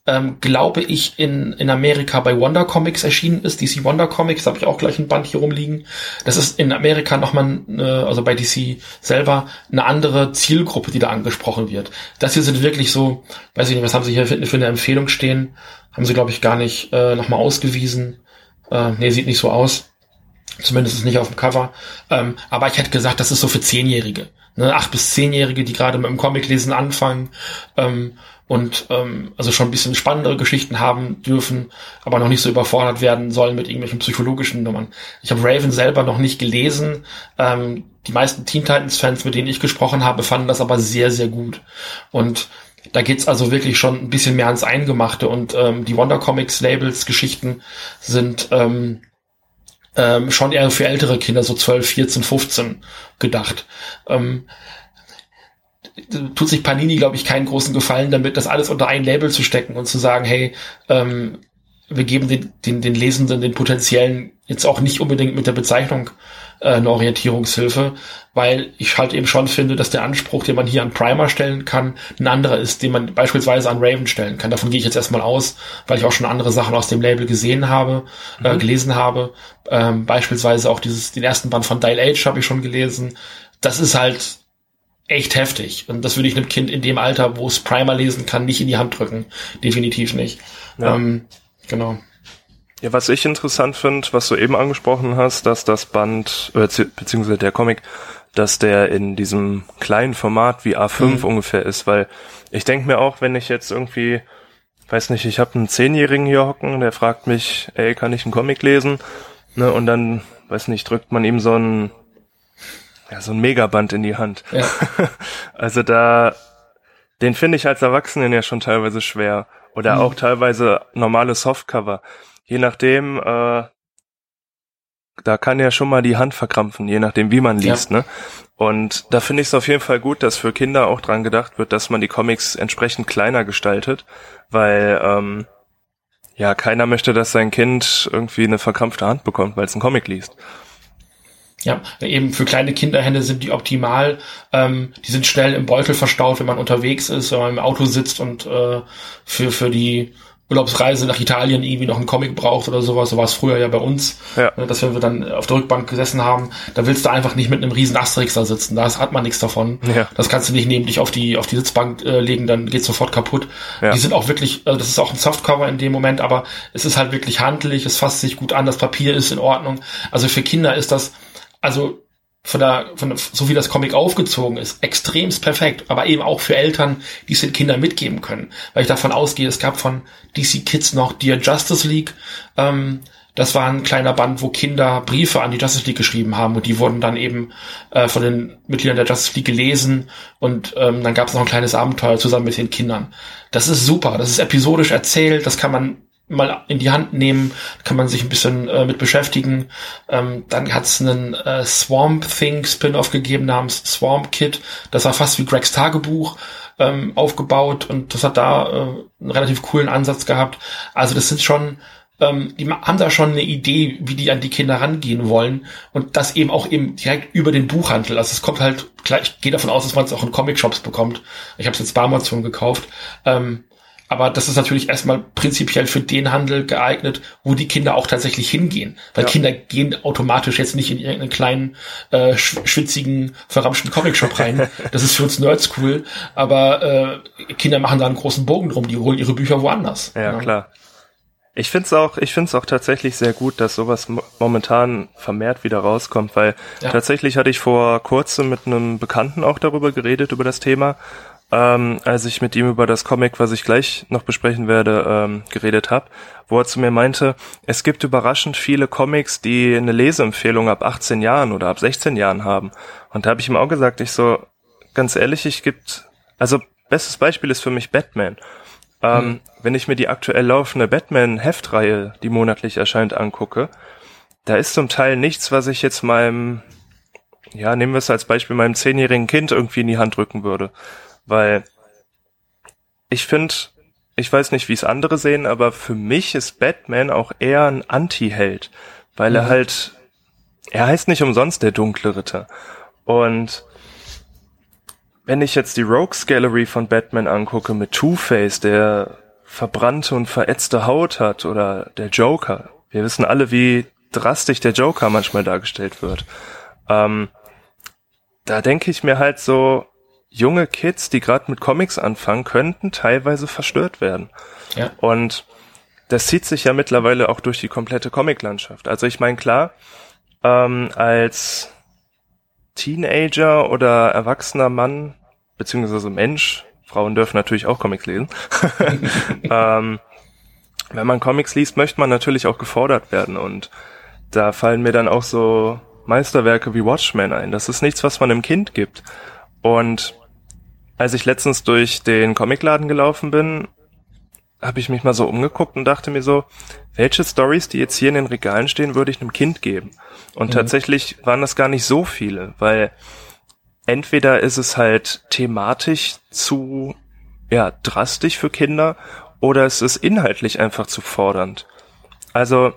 ähm, glaube ich, in, in Amerika bei Wonder Comics erschienen ist. DC Wonder Comics, habe ich auch gleich ein Band hier rumliegen. Das ist in Amerika nochmal, äh, also bei DC selber, eine andere Zielgruppe, die da angesprochen wird. Das hier sind wirklich so, weiß ich nicht, was haben sie hier für, für eine Empfehlung stehen? Haben sie, glaube ich, gar nicht äh, nochmal ausgewiesen. Äh, nee, sieht nicht so aus. Zumindest nicht auf dem Cover. Ähm, aber ich hätte gesagt, das ist so für Zehnjährige. Ne? Acht bis Zehnjährige, die gerade mit dem Comiclesen anfangen. Ähm, und ähm, also schon ein bisschen spannendere Geschichten haben dürfen, aber noch nicht so überfordert werden sollen mit irgendwelchen psychologischen Nummern. Ich habe Raven selber noch nicht gelesen. Ähm, die meisten Teen Titans-Fans, mit denen ich gesprochen habe, fanden das aber sehr, sehr gut. Und da geht's also wirklich schon ein bisschen mehr ans Eingemachte und ähm, die Wonder Comics Labels Geschichten sind ähm, ähm, schon eher für ältere Kinder, so 12, 14, 15 gedacht. Ähm, tut sich Panini, glaube ich, keinen großen Gefallen damit, das alles unter ein Label zu stecken und zu sagen, hey, ähm, wir geben den, den, den Lesenden, den potenziellen, jetzt auch nicht unbedingt mit der Bezeichnung äh, eine Orientierungshilfe, weil ich halt eben schon finde, dass der Anspruch, den man hier an Primer stellen kann, ein anderer ist, den man beispielsweise an Raven stellen kann. Davon gehe ich jetzt erstmal aus, weil ich auch schon andere Sachen aus dem Label gesehen habe, äh, mhm. äh, gelesen habe. Ähm, beispielsweise auch dieses, den ersten Band von Dial Age habe ich schon gelesen. Das ist halt echt heftig. Und das würde ich einem Kind in dem Alter, wo es Primer lesen kann, nicht in die Hand drücken. Definitiv nicht. Ja. Ähm, genau. Ja, was ich interessant finde, was du eben angesprochen hast, dass das Band, beziehungsweise der Comic, dass der in diesem kleinen Format wie A5 mhm. ungefähr ist, weil ich denke mir auch, wenn ich jetzt irgendwie, weiß nicht, ich habe einen Zehnjährigen hier hocken, der fragt mich, ey, kann ich einen Comic lesen? Ne, und dann, weiß nicht, drückt man ihm so ein ja, so ein Megaband in die Hand. Ja. *laughs* also da, den finde ich als Erwachsenen ja schon teilweise schwer. Oder mhm. auch teilweise normale Softcover. Je nachdem, äh, da kann ja schon mal die Hand verkrampfen, je nachdem, wie man liest, ja. ne? Und da finde ich es auf jeden Fall gut, dass für Kinder auch dran gedacht wird, dass man die Comics entsprechend kleiner gestaltet, weil ähm, ja keiner möchte, dass sein Kind irgendwie eine verkrampfte Hand bekommt, weil es einen Comic liest. Ja, eben für kleine Kinderhände sind die optimal. Ähm, die sind schnell im Beutel verstaut, wenn man unterwegs ist, wenn man im Auto sitzt und äh, für, für die Urlaubsreise nach Italien irgendwie noch einen Comic braucht oder sowas. So war es früher ja bei uns, ja. Ne, dass wir dann auf der Rückbank gesessen haben. Da willst du einfach nicht mit einem riesen Asterix da sitzen. Da hat man nichts davon. Ja. Das kannst du nicht neben dich auf die auf die Sitzbank äh, legen, dann geht's sofort kaputt. Ja. Die sind auch wirklich, also das ist auch ein Softcover in dem Moment, aber es ist halt wirklich handlich, es fasst sich gut an, das Papier ist in Ordnung. Also für Kinder ist das also von der, von der, so wie das Comic aufgezogen ist, extremst perfekt, aber eben auch für Eltern, die es den Kindern mitgeben können. Weil ich davon ausgehe, es gab von DC Kids noch Dear Justice League. Ähm, das war ein kleiner Band, wo Kinder Briefe an die Justice League geschrieben haben und die wurden dann eben äh, von den Mitgliedern der Justice League gelesen und ähm, dann gab es noch ein kleines Abenteuer zusammen mit den Kindern. Das ist super, das ist episodisch erzählt, das kann man mal in die Hand nehmen, kann man sich ein bisschen äh, mit beschäftigen. Ähm, dann hat es einen äh, Swamp Thing Spin-off gegeben namens Swamp Kid. Das war fast wie Gregs Tagebuch ähm, aufgebaut und das hat da äh, einen relativ coolen Ansatz gehabt. Also das sind schon ähm, die haben da schon eine Idee, wie die an die Kinder rangehen wollen und das eben auch eben direkt über den Buchhandel. Also es kommt halt, klar, ich gehe davon aus, dass man es auch in Comic-Shops bekommt. Ich habe es jetzt bei Amazon gekauft. Ähm, aber das ist natürlich erstmal prinzipiell für den Handel geeignet, wo die Kinder auch tatsächlich hingehen. Weil ja. Kinder gehen automatisch jetzt nicht in irgendeinen kleinen, äh, schwitzigen, verramschten Comicshop rein. *laughs* Das ist für uns Nerds cool. Aber äh, Kinder machen da einen großen Bogen drum. Die holen ihre Bücher woanders. Ja, ja. klar. Ich find's auch, ich find's auch tatsächlich sehr gut, dass sowas momentan vermehrt wieder rauskommt, weil ja. tatsächlich hatte ich vor kurzem mit einem Bekannten auch darüber geredet, über das Thema ähm, als ich mit ihm über das Comic, was ich gleich noch besprechen werde, ähm, geredet habe, wo er zu mir meinte, es gibt überraschend viele Comics, die eine Leseempfehlung ab 18 Jahren oder ab 16 Jahren haben. Und da habe ich ihm auch gesagt, ich so, ganz ehrlich, ich gibt, also bestes Beispiel ist für mich Batman. Ähm, mhm. Wenn ich mir die aktuell laufende Batman-Heftreihe, die monatlich erscheint, angucke, da ist zum Teil nichts, was ich jetzt meinem, ja, nehmen wir es als Beispiel, meinem zehnjährigen Kind irgendwie in die Hand drücken würde. Weil ich finde, ich weiß nicht, wie es andere sehen, aber für mich ist Batman auch eher ein Anti-Held, weil mhm. er halt, er heißt nicht umsonst der dunkle Ritter. Und wenn ich jetzt die Rogues Gallery von Batman angucke mit Two-Face, der verbrannte und verätzte Haut hat, oder der Joker, wir wissen alle, wie drastisch der Joker manchmal dargestellt wird. Ähm, da denke ich mir halt so, junge Kids, die gerade mit Comics anfangen, könnten teilweise verstört werden. Ja. Und das zieht sich ja mittlerweile auch durch die komplette Comiclandschaft. Also ich meine, klar, ähm, als Teenager oder erwachsener Mann, beziehungsweise Mensch, Frauen dürfen natürlich auch Comics lesen, *laughs* ähm, wenn man Comics liest, möchte man natürlich auch gefordert werden und da fallen mir dann auch so Meisterwerke wie Watchmen ein. Das ist nichts, was man einem Kind gibt. Und als ich letztens durch den Comicladen gelaufen bin, habe ich mich mal so umgeguckt und dachte mir so, welche Stories, die jetzt hier in den Regalen stehen, würde ich einem Kind geben? Und mhm. tatsächlich waren das gar nicht so viele, weil entweder ist es halt thematisch zu ja drastisch für Kinder oder es ist inhaltlich einfach zu fordernd. Also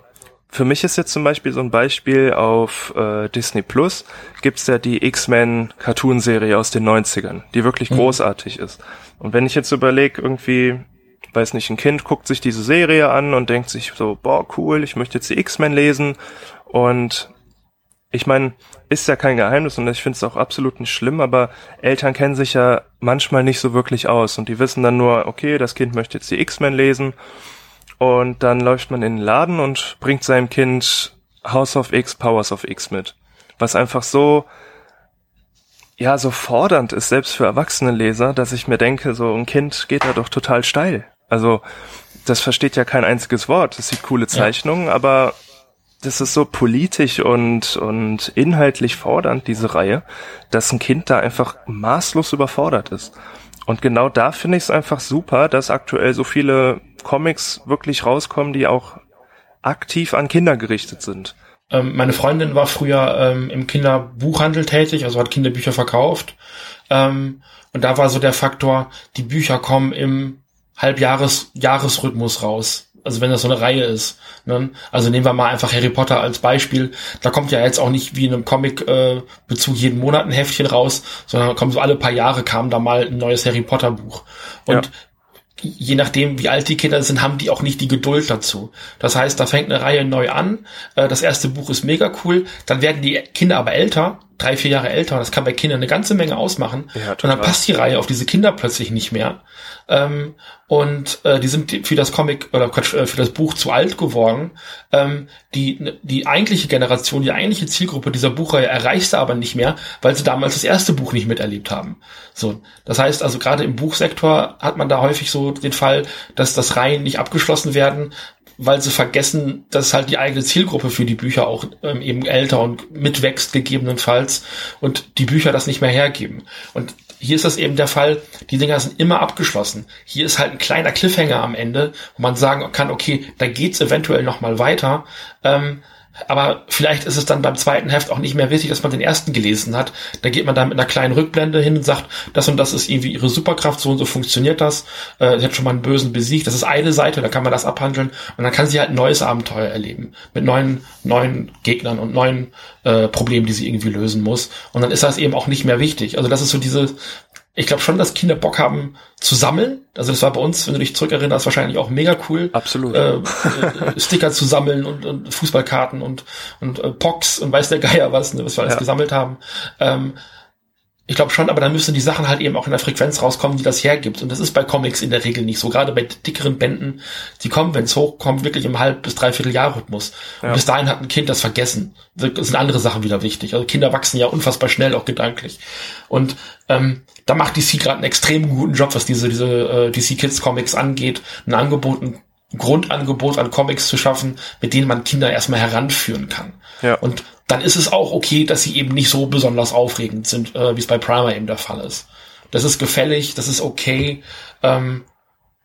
für mich ist jetzt zum Beispiel so ein Beispiel auf äh, Disney Plus gibt's ja die X-Men Cartoon-Serie aus den 90ern, die wirklich mhm. großartig ist. Und wenn ich jetzt überlege, irgendwie, weiß nicht, ein Kind guckt sich diese Serie an und denkt sich so, boah, cool, ich möchte jetzt die X-Men lesen. Und ich meine, ist ja kein Geheimnis und ich finde es auch absolut nicht schlimm, aber Eltern kennen sich ja manchmal nicht so wirklich aus und die wissen dann nur, okay, das Kind möchte jetzt die X-Men lesen und dann läuft man in den Laden und bringt seinem Kind House of X, Powers of X mit. Was einfach so, ja, so fordernd ist, selbst für erwachsene Leser, dass ich mir denke, so ein Kind geht da doch total steil. Also, das versteht ja kein einziges Wort. Das sieht coole Zeichnungen, ja. aber das ist so politisch und, und inhaltlich fordernd, diese Reihe, dass ein Kind da einfach maßlos überfordert ist. Und genau da finde ich es einfach super, dass aktuell so viele Comics wirklich rauskommen, die auch aktiv an Kinder gerichtet sind. Ähm, meine Freundin war früher ähm, im Kinderbuchhandel tätig, also hat Kinderbücher verkauft. Ähm, und da war so der Faktor, die Bücher kommen im Halbjahres-Jahresrhythmus raus. Also wenn das so eine Reihe ist. Ne? Also nehmen wir mal einfach Harry Potter als Beispiel. Da kommt ja jetzt auch nicht wie in einem Comic-Bezug äh, jeden Monat ein Heftchen raus, sondern kommen so alle paar Jahre kam da mal ein neues Harry Potter Buch. Und ja je nachdem, wie alt die Kinder sind, haben die auch nicht die Geduld dazu. Das heißt, da fängt eine Reihe neu an. Äh, das erste Buch ist mega cool. Dann werden die Kinder aber älter, drei, vier Jahre älter. Das kann bei Kindern eine ganze Menge ausmachen. Ja, und dann passt die Reihe auf diese Kinder plötzlich nicht mehr. Ähm, und äh, die sind für das Comic oder äh, für das Buch zu alt geworden. Ähm, die, die eigentliche Generation, die eigentliche Zielgruppe dieser Buchreihe erreicht sie aber nicht mehr, weil sie damals das erste Buch nicht miterlebt haben. So, das heißt also gerade im Buchsektor hat man da häufig so den Fall, dass das Reihen nicht abgeschlossen werden, weil sie vergessen, dass halt die eigene Zielgruppe für die Bücher auch ähm, eben älter und mitwächst gegebenenfalls und die Bücher das nicht mehr hergeben. Und hier ist das eben der Fall, die Dinger sind immer abgeschlossen. Hier ist halt ein kleiner Cliffhanger am Ende, wo man sagen kann, okay, da geht's eventuell noch mal weiter. Ähm, aber vielleicht ist es dann beim zweiten Heft auch nicht mehr wichtig, dass man den ersten gelesen hat. Da geht man dann mit einer kleinen Rückblende hin und sagt, das und das ist irgendwie ihre Superkraft, so und so funktioniert das. Äh, sie hat schon mal einen Bösen besiegt. Das ist eine Seite, da kann man das abhandeln und dann kann sie halt ein neues Abenteuer erleben mit neuen, neuen Gegnern und neuen äh, Problemen, die sie irgendwie lösen muss. Und dann ist das eben auch nicht mehr wichtig. Also das ist so diese ich glaube schon, dass Kinder Bock haben zu sammeln. Also das war bei uns, wenn du dich zurückerinnerst, wahrscheinlich auch mega cool. Absolut. Äh, äh, Sticker zu sammeln und, und Fußballkarten und, und äh, Pox und weiß der Geier was, ne, was wir alles ja. gesammelt haben. Ähm, ich glaube schon, aber dann müssen die Sachen halt eben auch in der Frequenz rauskommen, die das hergibt. Und das ist bei Comics in der Regel nicht so. Gerade bei dickeren Bänden, die kommen, wenn es hochkommt, wirklich im halb bis dreiviertel Jahr Rhythmus. Ja. Und bis dahin hat ein Kind das vergessen. Das sind andere Sachen wieder wichtig. Also Kinder wachsen ja unfassbar schnell, auch gedanklich. Und ähm, da macht DC gerade einen extrem guten Job, was diese, diese äh, DC Kids Comics angeht. Ein Angebot, ein Grundangebot an Comics zu schaffen, mit denen man Kinder erstmal heranführen kann. Ja. Und dann ist es auch okay, dass sie eben nicht so besonders aufregend sind, äh, wie es bei Primer eben der Fall ist. Das ist gefällig, das ist okay. Ähm,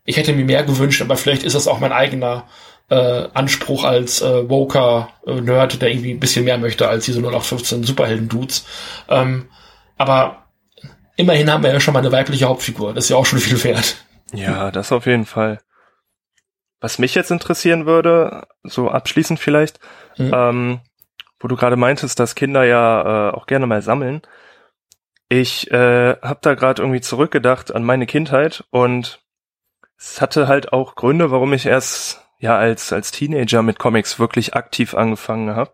ich hätte mir mehr gewünscht, aber vielleicht ist das auch mein eigener äh, Anspruch als äh, woker äh, der irgendwie ein bisschen mehr möchte als diese 0815 Superhelden-Dudes. Ähm, aber immerhin haben wir ja schon mal eine weibliche Hauptfigur. Das ist ja auch schon viel wert. Ja, das auf jeden Fall. Was mich jetzt interessieren würde, so abschließend vielleicht, mhm. ähm, wo du gerade meintest, dass Kinder ja äh, auch gerne mal sammeln. Ich äh, habe da gerade irgendwie zurückgedacht an meine Kindheit und es hatte halt auch Gründe, warum ich erst ja als als Teenager mit Comics wirklich aktiv angefangen habe.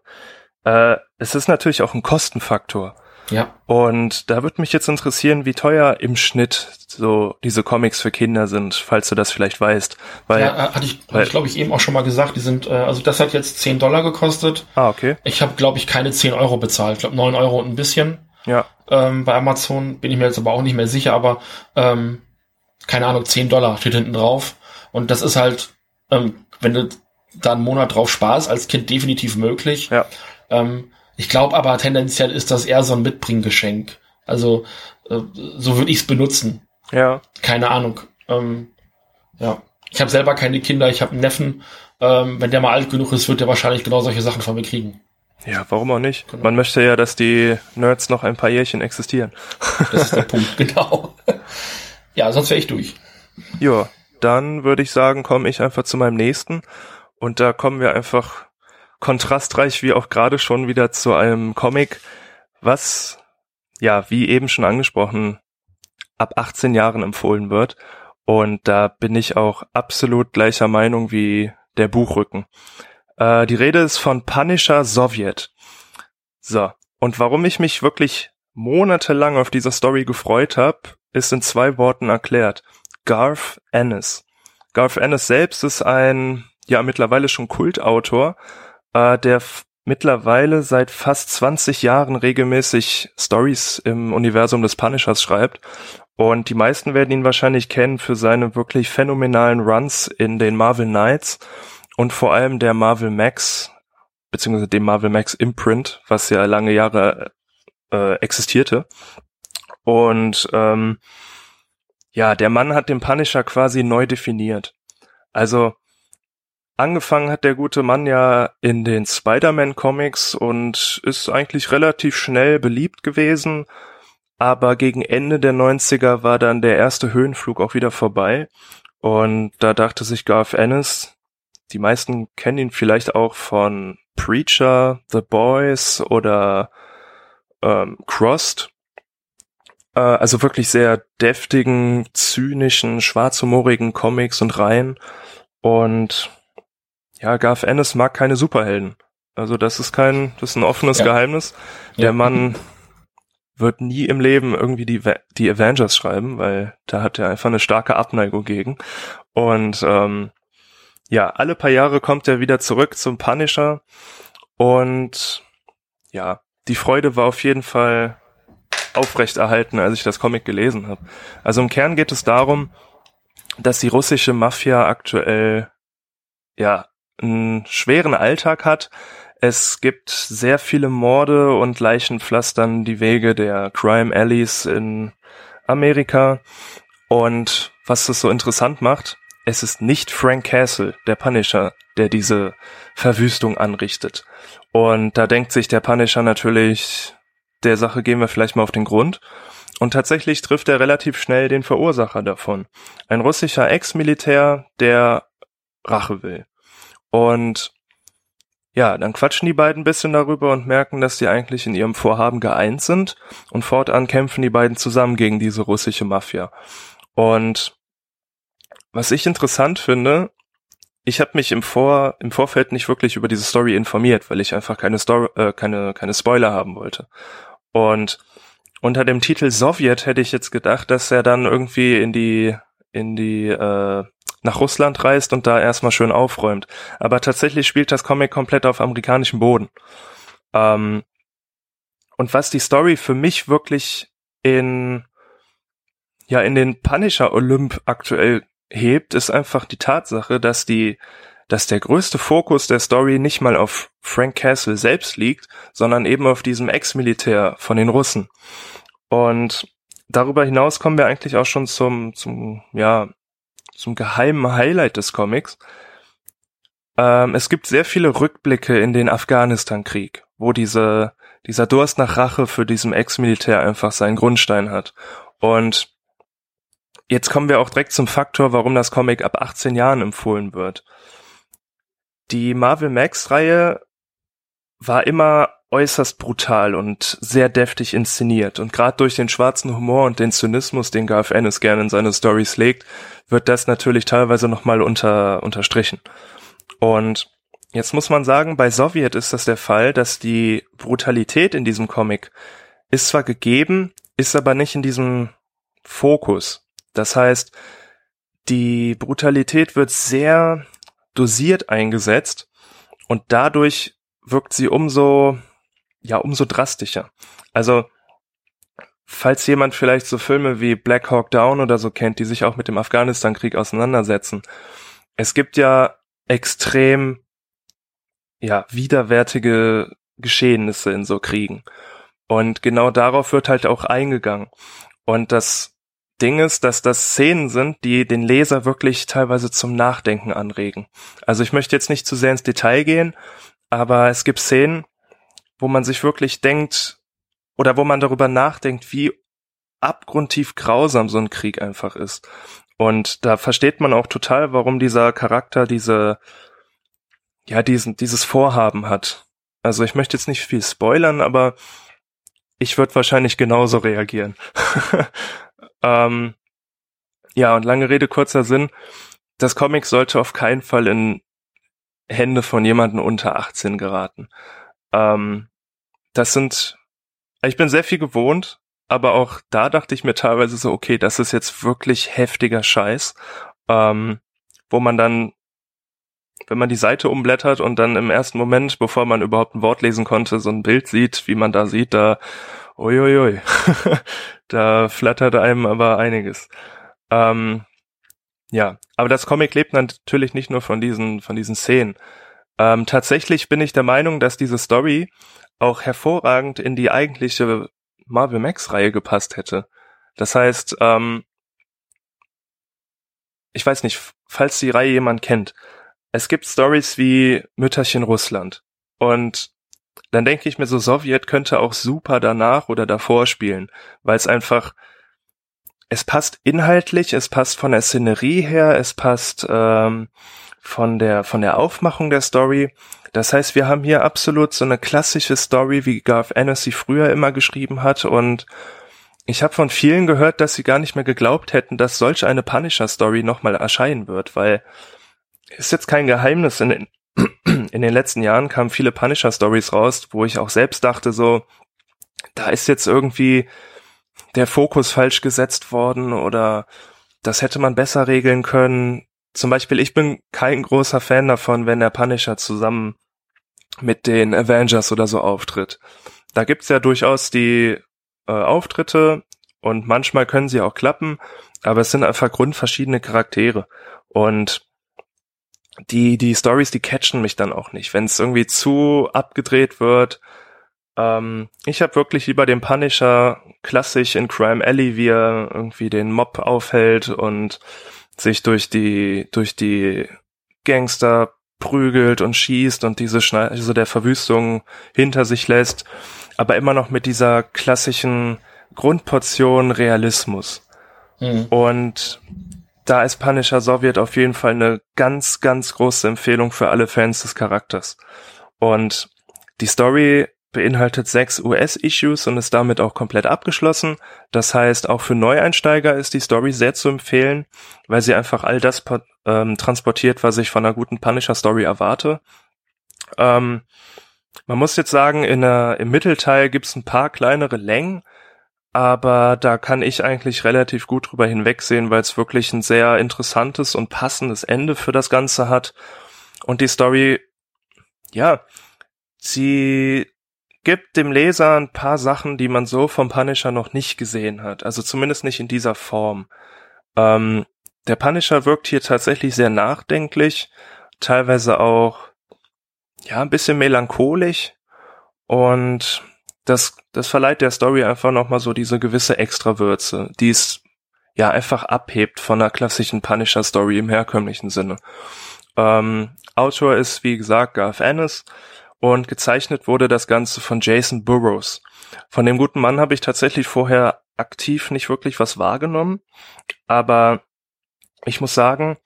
Äh, es ist natürlich auch ein Kostenfaktor. Ja. Und da würde mich jetzt interessieren, wie teuer im Schnitt so diese Comics für Kinder sind, falls du das vielleicht weißt. Weil, ja, äh, hatte ich, weil, ich glaube ich eben auch schon mal gesagt, die sind, äh, also das hat jetzt 10 Dollar gekostet. Ah, okay. Ich habe, glaube ich, keine 10 Euro bezahlt. Ich glaube 9 Euro und ein bisschen. Ja. Ähm, bei Amazon bin ich mir jetzt aber auch nicht mehr sicher, aber ähm, keine Ahnung, 10 Dollar steht hinten drauf. Und das ist halt, ähm, wenn du da einen Monat drauf sparst, als Kind definitiv möglich. Ja. Ähm, ich glaube aber tendenziell ist das eher so ein Mitbringgeschenk. Also äh, so würde ich es benutzen. Ja. Keine Ahnung. Ähm, ja. Ich habe selber keine Kinder, ich habe einen Neffen. Ähm, wenn der mal alt genug ist, wird der wahrscheinlich genau solche Sachen von mir kriegen. Ja, warum auch nicht? Genau. Man möchte ja, dass die Nerds noch ein paar Jährchen existieren. Das ist der Punkt, *laughs* genau. Ja, sonst wäre ich durch. Ja, dann würde ich sagen, komme ich einfach zu meinem nächsten. Und da kommen wir einfach kontrastreich wie auch gerade schon wieder zu einem Comic, was, ja, wie eben schon angesprochen, ab 18 Jahren empfohlen wird. Und da bin ich auch absolut gleicher Meinung wie der Buchrücken. Äh, die Rede ist von Punisher Sowjet. So. Und warum ich mich wirklich monatelang auf diese Story gefreut habe, ist in zwei Worten erklärt. Garth Ennis. Garth Ennis selbst ist ein, ja, mittlerweile schon Kultautor, äh, der mittlerweile seit fast 20 Jahren regelmäßig Stories im Universum des Punishers schreibt. Und die meisten werden ihn wahrscheinlich kennen für seine wirklich phänomenalen Runs in den Marvel Knights und vor allem der Marvel Max, beziehungsweise dem Marvel Max Imprint, was ja lange Jahre äh, existierte. Und ähm, ja, der Mann hat den Punisher quasi neu definiert. Also angefangen hat der gute Mann ja in den Spider-Man-Comics und ist eigentlich relativ schnell beliebt gewesen. Aber gegen Ende der 90er war dann der erste Höhenflug auch wieder vorbei. Und da dachte sich Garth Ennis, die meisten kennen ihn vielleicht auch von Preacher, The Boys oder ähm, Crossed. Äh, also wirklich sehr deftigen, zynischen, schwarzhumorigen Comics und Reihen. Und ja, Garth Ennis mag keine Superhelden. Also das ist kein, das ist ein offenes ja. Geheimnis. Der ja. Mann wird nie im Leben irgendwie die, die Avengers schreiben, weil da hat er einfach eine starke Abneigung gegen. Und ähm, ja, alle paar Jahre kommt er wieder zurück zum Punisher und ja, die Freude war auf jeden Fall aufrechterhalten, als ich das Comic gelesen habe. Also im Kern geht es darum, dass die russische Mafia aktuell ja einen schweren Alltag hat. Es gibt sehr viele Morde und Leichen die Wege der Crime Alleys in Amerika. Und was das so interessant macht, es ist nicht Frank Castle, der Punisher, der diese Verwüstung anrichtet. Und da denkt sich der Punisher natürlich, der Sache gehen wir vielleicht mal auf den Grund. Und tatsächlich trifft er relativ schnell den Verursacher davon. Ein russischer Ex-Militär, der Rache will. Und ja, dann quatschen die beiden ein bisschen darüber und merken, dass sie eigentlich in ihrem Vorhaben geeint sind. Und fortan kämpfen die beiden zusammen gegen diese russische Mafia. Und was ich interessant finde, ich habe mich im Vor im Vorfeld nicht wirklich über diese Story informiert, weil ich einfach keine Story, äh, keine keine Spoiler haben wollte. Und unter dem Titel Sowjet hätte ich jetzt gedacht, dass er dann irgendwie in die in die äh, nach Russland reist und da erstmal schön aufräumt. Aber tatsächlich spielt das Comic komplett auf amerikanischem Boden. Ähm, und was die Story für mich wirklich in ja in den Punisher Olymp aktuell hebt, ist einfach die Tatsache, dass die, dass der größte Fokus der Story nicht mal auf Frank Castle selbst liegt, sondern eben auf diesem Ex-Militär von den Russen. Und darüber hinaus kommen wir eigentlich auch schon zum, zum, ja, zum geheimen Highlight des Comics. Ähm, es gibt sehr viele Rückblicke in den Afghanistan-Krieg, wo diese, dieser Durst nach Rache für diesem Ex-Militär einfach seinen Grundstein hat. Und Jetzt kommen wir auch direkt zum Faktor, warum das Comic ab 18 Jahren empfohlen wird. Die Marvel Max-Reihe war immer äußerst brutal und sehr deftig inszeniert. Und gerade durch den schwarzen Humor und den Zynismus, den Garth Ennis gerne in seine Stories legt, wird das natürlich teilweise nochmal unter, unterstrichen. Und jetzt muss man sagen, bei Sowjet ist das der Fall, dass die Brutalität in diesem Comic ist zwar gegeben, ist aber nicht in diesem Fokus. Das heißt, die Brutalität wird sehr dosiert eingesetzt und dadurch wirkt sie umso, ja, umso drastischer. Also, falls jemand vielleicht so Filme wie Black Hawk Down oder so kennt, die sich auch mit dem Afghanistan-Krieg auseinandersetzen. Es gibt ja extrem, ja, widerwärtige Geschehnisse in so Kriegen. Und genau darauf wird halt auch eingegangen. Und das Ding ist, dass das Szenen sind, die den Leser wirklich teilweise zum Nachdenken anregen. Also ich möchte jetzt nicht zu sehr ins Detail gehen, aber es gibt Szenen, wo man sich wirklich denkt oder wo man darüber nachdenkt, wie abgrundtief grausam so ein Krieg einfach ist. Und da versteht man auch total, warum dieser Charakter diese, ja, diesen, dieses Vorhaben hat. Also ich möchte jetzt nicht viel spoilern, aber ich würde wahrscheinlich genauso reagieren. *laughs* ähm, ja, und lange Rede, kurzer Sinn. Das Comic sollte auf keinen Fall in Hände von jemanden unter 18 geraten. Ähm, das sind, ich bin sehr viel gewohnt, aber auch da dachte ich mir teilweise so, okay, das ist jetzt wirklich heftiger Scheiß, ähm, wo man dann, wenn man die Seite umblättert und dann im ersten Moment, bevor man überhaupt ein Wort lesen konnte, so ein Bild sieht, wie man da sieht, da Uiuiui. *laughs* da flattert einem aber einiges. Ähm, ja, aber das Comic lebt natürlich nicht nur von diesen, von diesen Szenen. Ähm, tatsächlich bin ich der Meinung, dass diese Story auch hervorragend in die eigentliche Marvel Max-Reihe gepasst hätte. Das heißt, ähm, ich weiß nicht, falls die Reihe jemand kennt, es gibt Stories wie Mütterchen Russland. Und dann denke ich mir so, Sowjet könnte auch super danach oder davor spielen, weil es einfach, es passt inhaltlich, es passt von der Szenerie her, es passt ähm, von der von der Aufmachung der Story. Das heißt, wir haben hier absolut so eine klassische Story, wie Garth Ennis sie früher immer geschrieben hat und ich habe von vielen gehört, dass sie gar nicht mehr geglaubt hätten, dass solch eine Punisher-Story nochmal erscheinen wird, weil ist jetzt kein Geheimnis. In, *clears throat* in den letzten Jahren kamen viele Punisher-Stories raus, wo ich auch selbst dachte, so, da ist jetzt irgendwie der Fokus falsch gesetzt worden oder das hätte man besser regeln können. Zum Beispiel, ich bin kein großer Fan davon, wenn der Punisher zusammen mit den Avengers oder so auftritt. Da gibt's ja durchaus die äh, Auftritte und manchmal können sie auch klappen, aber es sind einfach grundverschiedene Charaktere. Und die, die Stories, die catchen mich dann auch nicht. Wenn es irgendwie zu abgedreht wird, ähm, ich habe wirklich lieber den Punisher klassisch in Crime Alley, wie er irgendwie den Mob aufhält und sich durch die, durch die Gangster prügelt und schießt und diese Schne also der Verwüstung hinter sich lässt, aber immer noch mit dieser klassischen Grundportion Realismus. Mhm. Und da ist Punisher Sowjet auf jeden Fall eine ganz, ganz große Empfehlung für alle Fans des Charakters. Und die Story beinhaltet sechs US-Issues und ist damit auch komplett abgeschlossen. Das heißt, auch für Neueinsteiger ist die Story sehr zu empfehlen, weil sie einfach all das ähm, transportiert, was ich von einer guten Punisher-Story erwarte. Ähm, man muss jetzt sagen, in der, im Mittelteil gibt's ein paar kleinere Längen, aber da kann ich eigentlich relativ gut drüber hinwegsehen, weil es wirklich ein sehr interessantes und passendes Ende für das Ganze hat. Und die Story, ja, sie gibt dem Leser ein paar Sachen, die man so vom Punisher noch nicht gesehen hat. Also zumindest nicht in dieser Form. Ähm, der Punisher wirkt hier tatsächlich sehr nachdenklich, teilweise auch, ja, ein bisschen melancholisch und das, das verleiht der Story einfach nochmal so diese gewisse Extrawürze, die es ja einfach abhebt von einer klassischen Punisher-Story im herkömmlichen Sinne. Ähm, Autor ist, wie gesagt, Garth Ennis und gezeichnet wurde das Ganze von Jason Burroughs. Von dem guten Mann habe ich tatsächlich vorher aktiv nicht wirklich was wahrgenommen, aber ich muss sagen,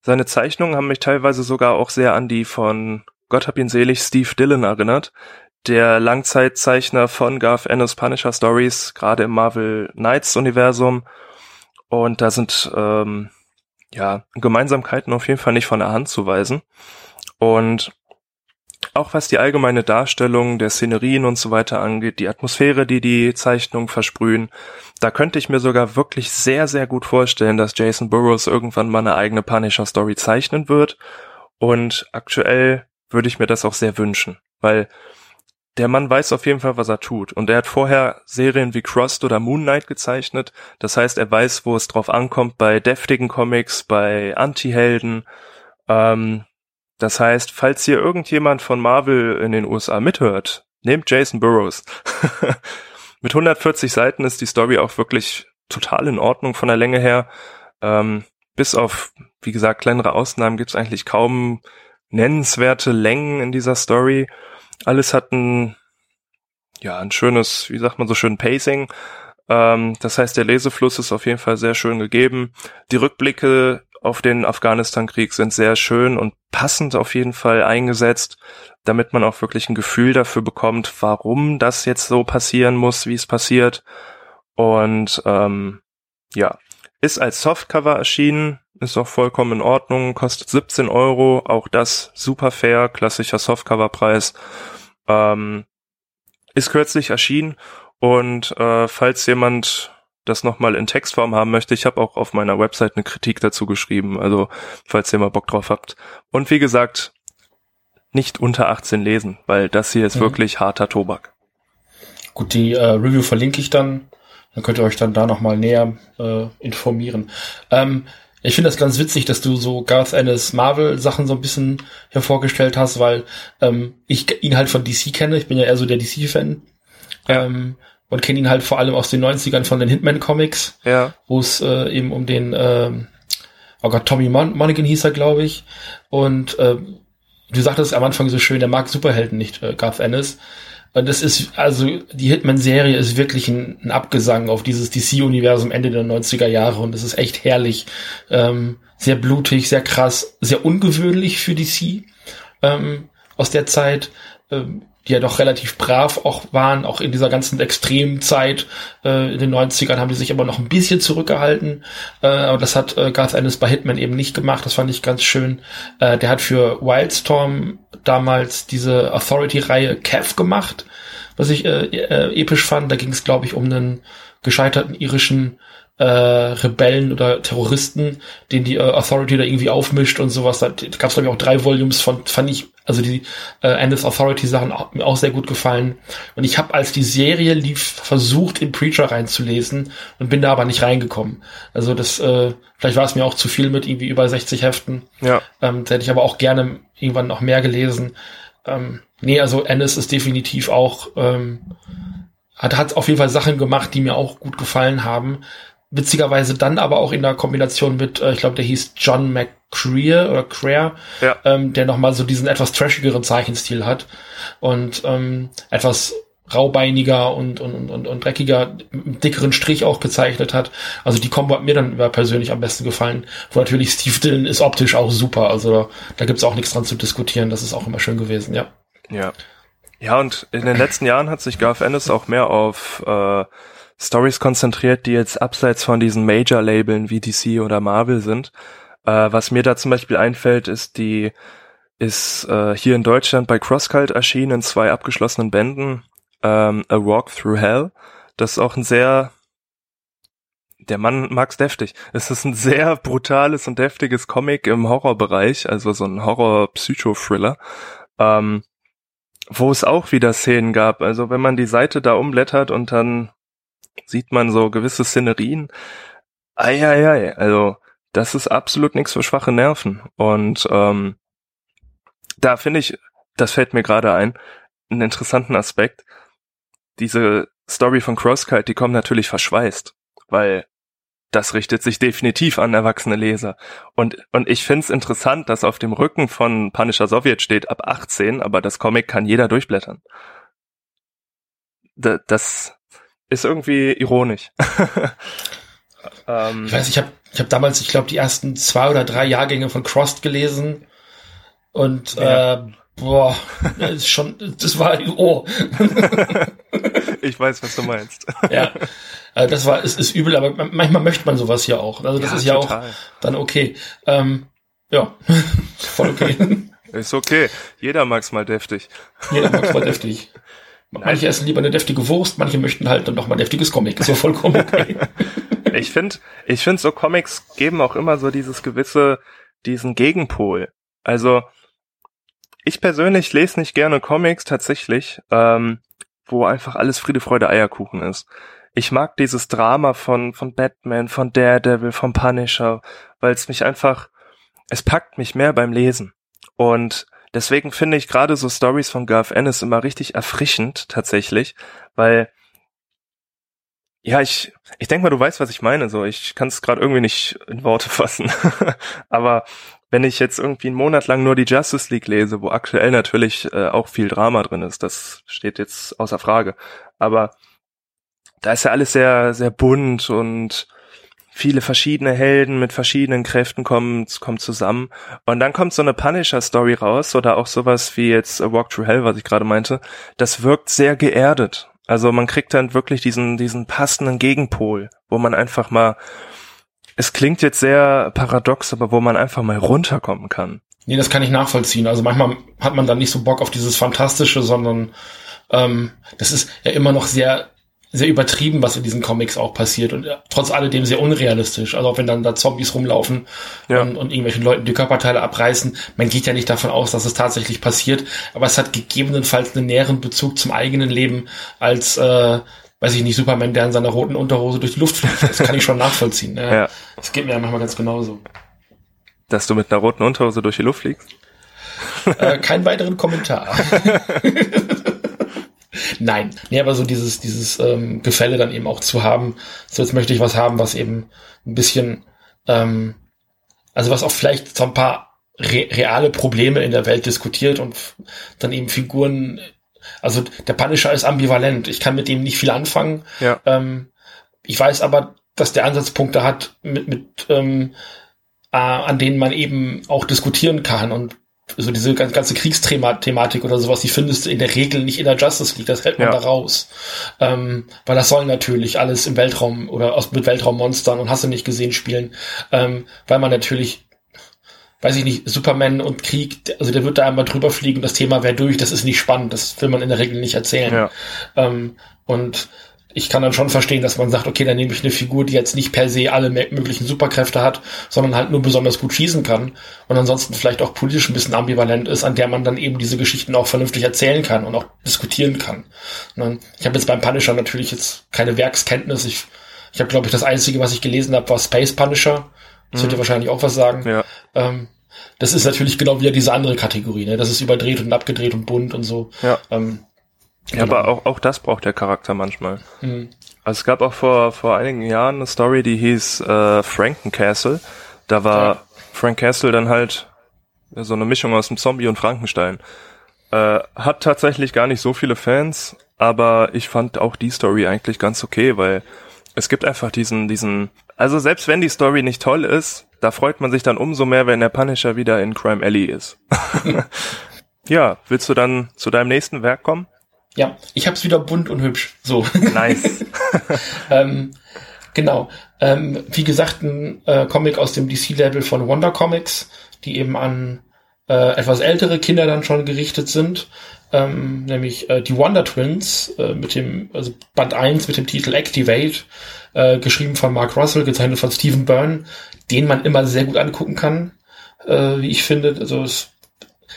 seine Zeichnungen haben mich teilweise sogar auch sehr an die von Gott hab ihn selig Steve Dillon erinnert, der Langzeitzeichner von Garth Ennis Punisher Stories, gerade im Marvel Knights Universum. Und da sind ähm, ja Gemeinsamkeiten auf jeden Fall nicht von der Hand zu weisen. Und auch was die allgemeine Darstellung der Szenerien und so weiter angeht, die Atmosphäre, die die Zeichnungen versprühen, da könnte ich mir sogar wirklich sehr, sehr gut vorstellen, dass Jason Burroughs irgendwann mal eine eigene Punisher-Story zeichnen wird. Und aktuell würde ich mir das auch sehr wünschen, weil der Mann weiß auf jeden Fall, was er tut. Und er hat vorher Serien wie Crossed oder Moon Knight gezeichnet. Das heißt, er weiß, wo es drauf ankommt bei deftigen Comics, bei Anti-Helden. Ähm, das heißt, falls hier irgendjemand von Marvel in den USA mithört, nehmt Jason Burroughs. Mit 140 Seiten ist die Story auch wirklich total in Ordnung von der Länge her. Ähm, bis auf, wie gesagt, kleinere Ausnahmen gibt es eigentlich kaum nennenswerte Längen in dieser Story. Alles hat ein, ja, ein schönes, wie sagt man so schön, Pacing. Ähm, das heißt, der Lesefluss ist auf jeden Fall sehr schön gegeben. Die Rückblicke auf den Afghanistan-Krieg sind sehr schön und passend auf jeden Fall eingesetzt, damit man auch wirklich ein Gefühl dafür bekommt, warum das jetzt so passieren muss, wie es passiert. Und ähm, ja, ist als Softcover erschienen, ist auch vollkommen in Ordnung, kostet 17 Euro, auch das super fair, klassischer Softcoverpreis. Ähm, ist kürzlich erschienen und äh, falls jemand das nochmal in Textform haben möchte, ich habe auch auf meiner Website eine Kritik dazu geschrieben, also falls ihr mal Bock drauf habt. Und wie gesagt, nicht unter 18 lesen, weil das hier ist mhm. wirklich harter Tobak. Gut, die äh, Review verlinke ich dann. Dann könnt ihr euch dann da nochmal näher äh, informieren. Ähm, ich finde das ganz witzig, dass du so Garth Ennis Marvel Sachen so ein bisschen hervorgestellt hast, weil ähm, ich ihn halt von DC kenne. Ich bin ja eher so der DC-Fan. Ähm, und kenne ihn halt vor allem aus den 90ern von den Hitman Comics, ja. wo es äh, eben um den, äh, oh Gott, Tommy Mon Monaghan hieß er, glaube ich. Und äh, du sagtest am Anfang so schön, der mag Superhelden nicht, äh, Garth Ennis. Und das ist, also die Hitman-Serie ist wirklich ein, ein, Abgesang auf dieses DC-Universum Ende der 90er Jahre und es ist echt herrlich. Ähm, sehr blutig, sehr krass, sehr ungewöhnlich für DC ähm, aus der Zeit. Ähm, die ja doch relativ brav auch waren, auch in dieser ganzen Extremzeit äh, in den 90ern haben die sich aber noch ein bisschen zurückgehalten. Äh, aber das hat äh, Garth Ennis bei Hitman eben nicht gemacht. Das fand ich ganz schön. Äh, der hat für Wildstorm damals diese Authority-Reihe Kev gemacht, was ich äh, äh, episch fand. Da ging es, glaube ich, um einen gescheiterten irischen äh, Rebellen oder Terroristen, den die äh, Authority da irgendwie aufmischt und sowas. Da gab es, glaube ich, auch drei Volumes von, fand ich, also die äh, Endless Authority Sachen auch, mir auch sehr gut gefallen. Und ich habe, als die Serie lief, versucht, in Preacher reinzulesen und bin da aber nicht reingekommen. Also das, äh, vielleicht war es mir auch zu viel mit irgendwie über 60 Heften. Ja. Ähm, da hätte ich aber auch gerne irgendwann noch mehr gelesen. Ähm, nee, also Ennis ist definitiv auch, ähm, hat, hat auf jeden Fall Sachen gemacht, die mir auch gut gefallen haben witzigerweise dann aber auch in der Kombination mit, äh, ich glaube, der hieß John McCrea oder Crea, ja. ähm, der nochmal so diesen etwas trashigeren Zeichenstil hat und ähm, etwas raubeiniger und, und, und, und dreckiger, dickeren Strich auch gezeichnet hat. Also die Kombo hat mir dann persönlich am besten gefallen. Wo natürlich Steve Dillon ist optisch auch super. Also da gibt's auch nichts dran zu diskutieren. Das ist auch immer schön gewesen, ja. Ja. Ja, und in den letzten Jahren hat sich Garth Ennis auch mehr auf äh, Stories konzentriert, die jetzt abseits von diesen Major-Labeln wie DC oder Marvel sind. Äh, was mir da zum Beispiel einfällt, ist die ist äh, hier in Deutschland bei CrossCult erschienen in zwei abgeschlossenen Bänden. Ähm, A Walk Through Hell. Das ist auch ein sehr der Mann mag's deftig. Es ist ein sehr brutales und deftiges Comic im Horrorbereich, also so ein Horror-Psycho-Thriller, ähm, wo es auch wieder Szenen gab. Also wenn man die Seite da umblättert und dann sieht man so gewisse Szenerien. Eieiei, also das ist absolut nichts für schwache Nerven. Und ähm, da finde ich, das fällt mir gerade ein, einen interessanten Aspekt. Diese Story von Crosskite, die kommt natürlich verschweißt, weil das richtet sich definitiv an erwachsene Leser. Und, und ich finde es interessant, dass auf dem Rücken von Punisher Sowjet steht ab 18, aber das Comic kann jeder durchblättern. das, ist irgendwie ironisch. *laughs* ähm, ich weiß, ich habe ich hab damals, ich glaube, die ersten zwei oder drei Jahrgänge von Crossed gelesen und ja. äh, boah, das ist schon, das war oh. ich weiß, was du meinst. ja, äh, das war, es ist übel, aber manchmal möchte man sowas ja auch. Also das ja, ist ja total. auch dann okay. Ähm, ja, *laughs* voll okay. Ist okay. Jeder mag's mal deftig. Jeder mag's mal deftig. Manche essen lieber eine deftige Wurst, manche möchten halt dann noch mal deftiges Comic. Ist ja vollkommen okay. *laughs* ich finde, ich finde so Comics geben auch immer so dieses gewisse, diesen Gegenpol. Also, ich persönlich lese nicht gerne Comics tatsächlich, ähm, wo einfach alles Friede, Freude, Eierkuchen ist. Ich mag dieses Drama von, von Batman, von Daredevil, vom Punisher, weil es mich einfach, es packt mich mehr beim Lesen. Und deswegen finde ich gerade so Stories von Garth Ennis immer richtig erfrischend tatsächlich, weil ja, ich, ich denke mal, du weißt, was ich meine. So, ich kann es gerade irgendwie nicht in Worte fassen. *laughs* Aber wenn ich jetzt irgendwie einen Monat lang nur die Justice League lese, wo aktuell natürlich äh, auch viel Drama drin ist, das steht jetzt außer Frage. Aber da ist ja alles sehr, sehr bunt und viele verschiedene Helden mit verschiedenen Kräften kommen, kommen zusammen. Und dann kommt so eine Punisher-Story raus oder auch sowas wie jetzt A Walk Through Hell, was ich gerade meinte. Das wirkt sehr geerdet. Also man kriegt dann wirklich diesen, diesen passenden Gegenpol, wo man einfach mal es klingt jetzt sehr paradox, aber wo man einfach mal runterkommen kann. Nee, das kann ich nachvollziehen. Also manchmal hat man dann nicht so Bock auf dieses Fantastische, sondern ähm, das ist ja immer noch sehr sehr übertrieben, was in diesen Comics auch passiert und trotz alledem sehr unrealistisch. Also auch wenn dann da Zombies rumlaufen ja. und, und irgendwelchen Leuten die Körperteile abreißen, man geht ja nicht davon aus, dass es tatsächlich passiert, aber es hat gegebenenfalls einen näheren Bezug zum eigenen Leben als äh, weiß ich nicht, Superman, der in seiner roten Unterhose durch die Luft fliegt. Das kann ich schon *laughs* nachvollziehen. Ja. ja. Das geht mir ja manchmal ganz genauso. Dass du mit einer roten Unterhose durch die Luft fliegst? Äh, keinen weiteren Kommentar. *laughs* *laughs* Nein. Nee, aber so dieses, dieses ähm, Gefälle dann eben auch zu haben. So, jetzt möchte ich was haben, was eben ein bisschen, ähm, also was auch vielleicht so ein paar re reale Probleme in der Welt diskutiert und dann eben Figuren also der Punisher ist ambivalent. Ich kann mit dem nicht viel anfangen. Ja. Ähm, ich weiß aber, dass der Ansatzpunkte hat, mit, mit ähm, äh, an denen man eben auch diskutieren kann und so diese ganze Kriegsthematik oder sowas, die findest du in der Regel nicht in der Justice League, das hält man ja. da raus. Ähm, weil das soll natürlich alles im Weltraum oder aus, mit Weltraummonstern und hast du nicht gesehen spielen, ähm, weil man natürlich weiß ich nicht, Superman und Krieg, also der wird da einmal drüber fliegen und das Thema wäre durch, das ist nicht spannend, das will man in der Regel nicht erzählen. Ja. Ähm, und ich kann dann schon verstehen, dass man sagt, okay, dann nehme ich eine Figur, die jetzt nicht per se alle möglichen Superkräfte hat, sondern halt nur besonders gut schießen kann und ansonsten vielleicht auch politisch ein bisschen ambivalent ist, an der man dann eben diese Geschichten auch vernünftig erzählen kann und auch diskutieren kann. Ne? Ich habe jetzt beim Punisher natürlich jetzt keine Werkskenntnis. Ich, ich habe, glaube ich, das Einzige, was ich gelesen habe, war Space Punisher. Das mhm. wird ja wahrscheinlich auch was sagen. Ja. Ähm, das ist natürlich genau wieder diese andere Kategorie, ne? Das ist überdreht und abgedreht und bunt und so. Ja. Ähm, genau. aber auch, auch das braucht der Charakter manchmal. Mhm. Also es gab auch vor, vor einigen Jahren eine Story, die hieß äh, Frankencastle. Da war ja. Frank Castle dann halt so eine Mischung aus dem Zombie und Frankenstein. Äh, hat tatsächlich gar nicht so viele Fans, aber ich fand auch die Story eigentlich ganz okay, weil es gibt einfach diesen, diesen, also selbst wenn die Story nicht toll ist, da freut man sich dann umso mehr, wenn der Punisher wieder in Crime Alley ist. *laughs* ja, willst du dann zu deinem nächsten Werk kommen? Ja, ich hab's wieder bunt und hübsch. So. Nice. *laughs* ähm, genau. Ähm, wie gesagt, ein äh, Comic aus dem DC-Label von Wonder Comics, die eben an äh, etwas ältere Kinder dann schon gerichtet sind. Ähm, nämlich äh, die Wonder Twins äh, mit dem, also Band 1 mit dem Titel Activate, äh, geschrieben von Mark Russell, gezeichnet von Stephen Byrne, den man immer sehr gut angucken kann, äh, wie ich finde. Also es,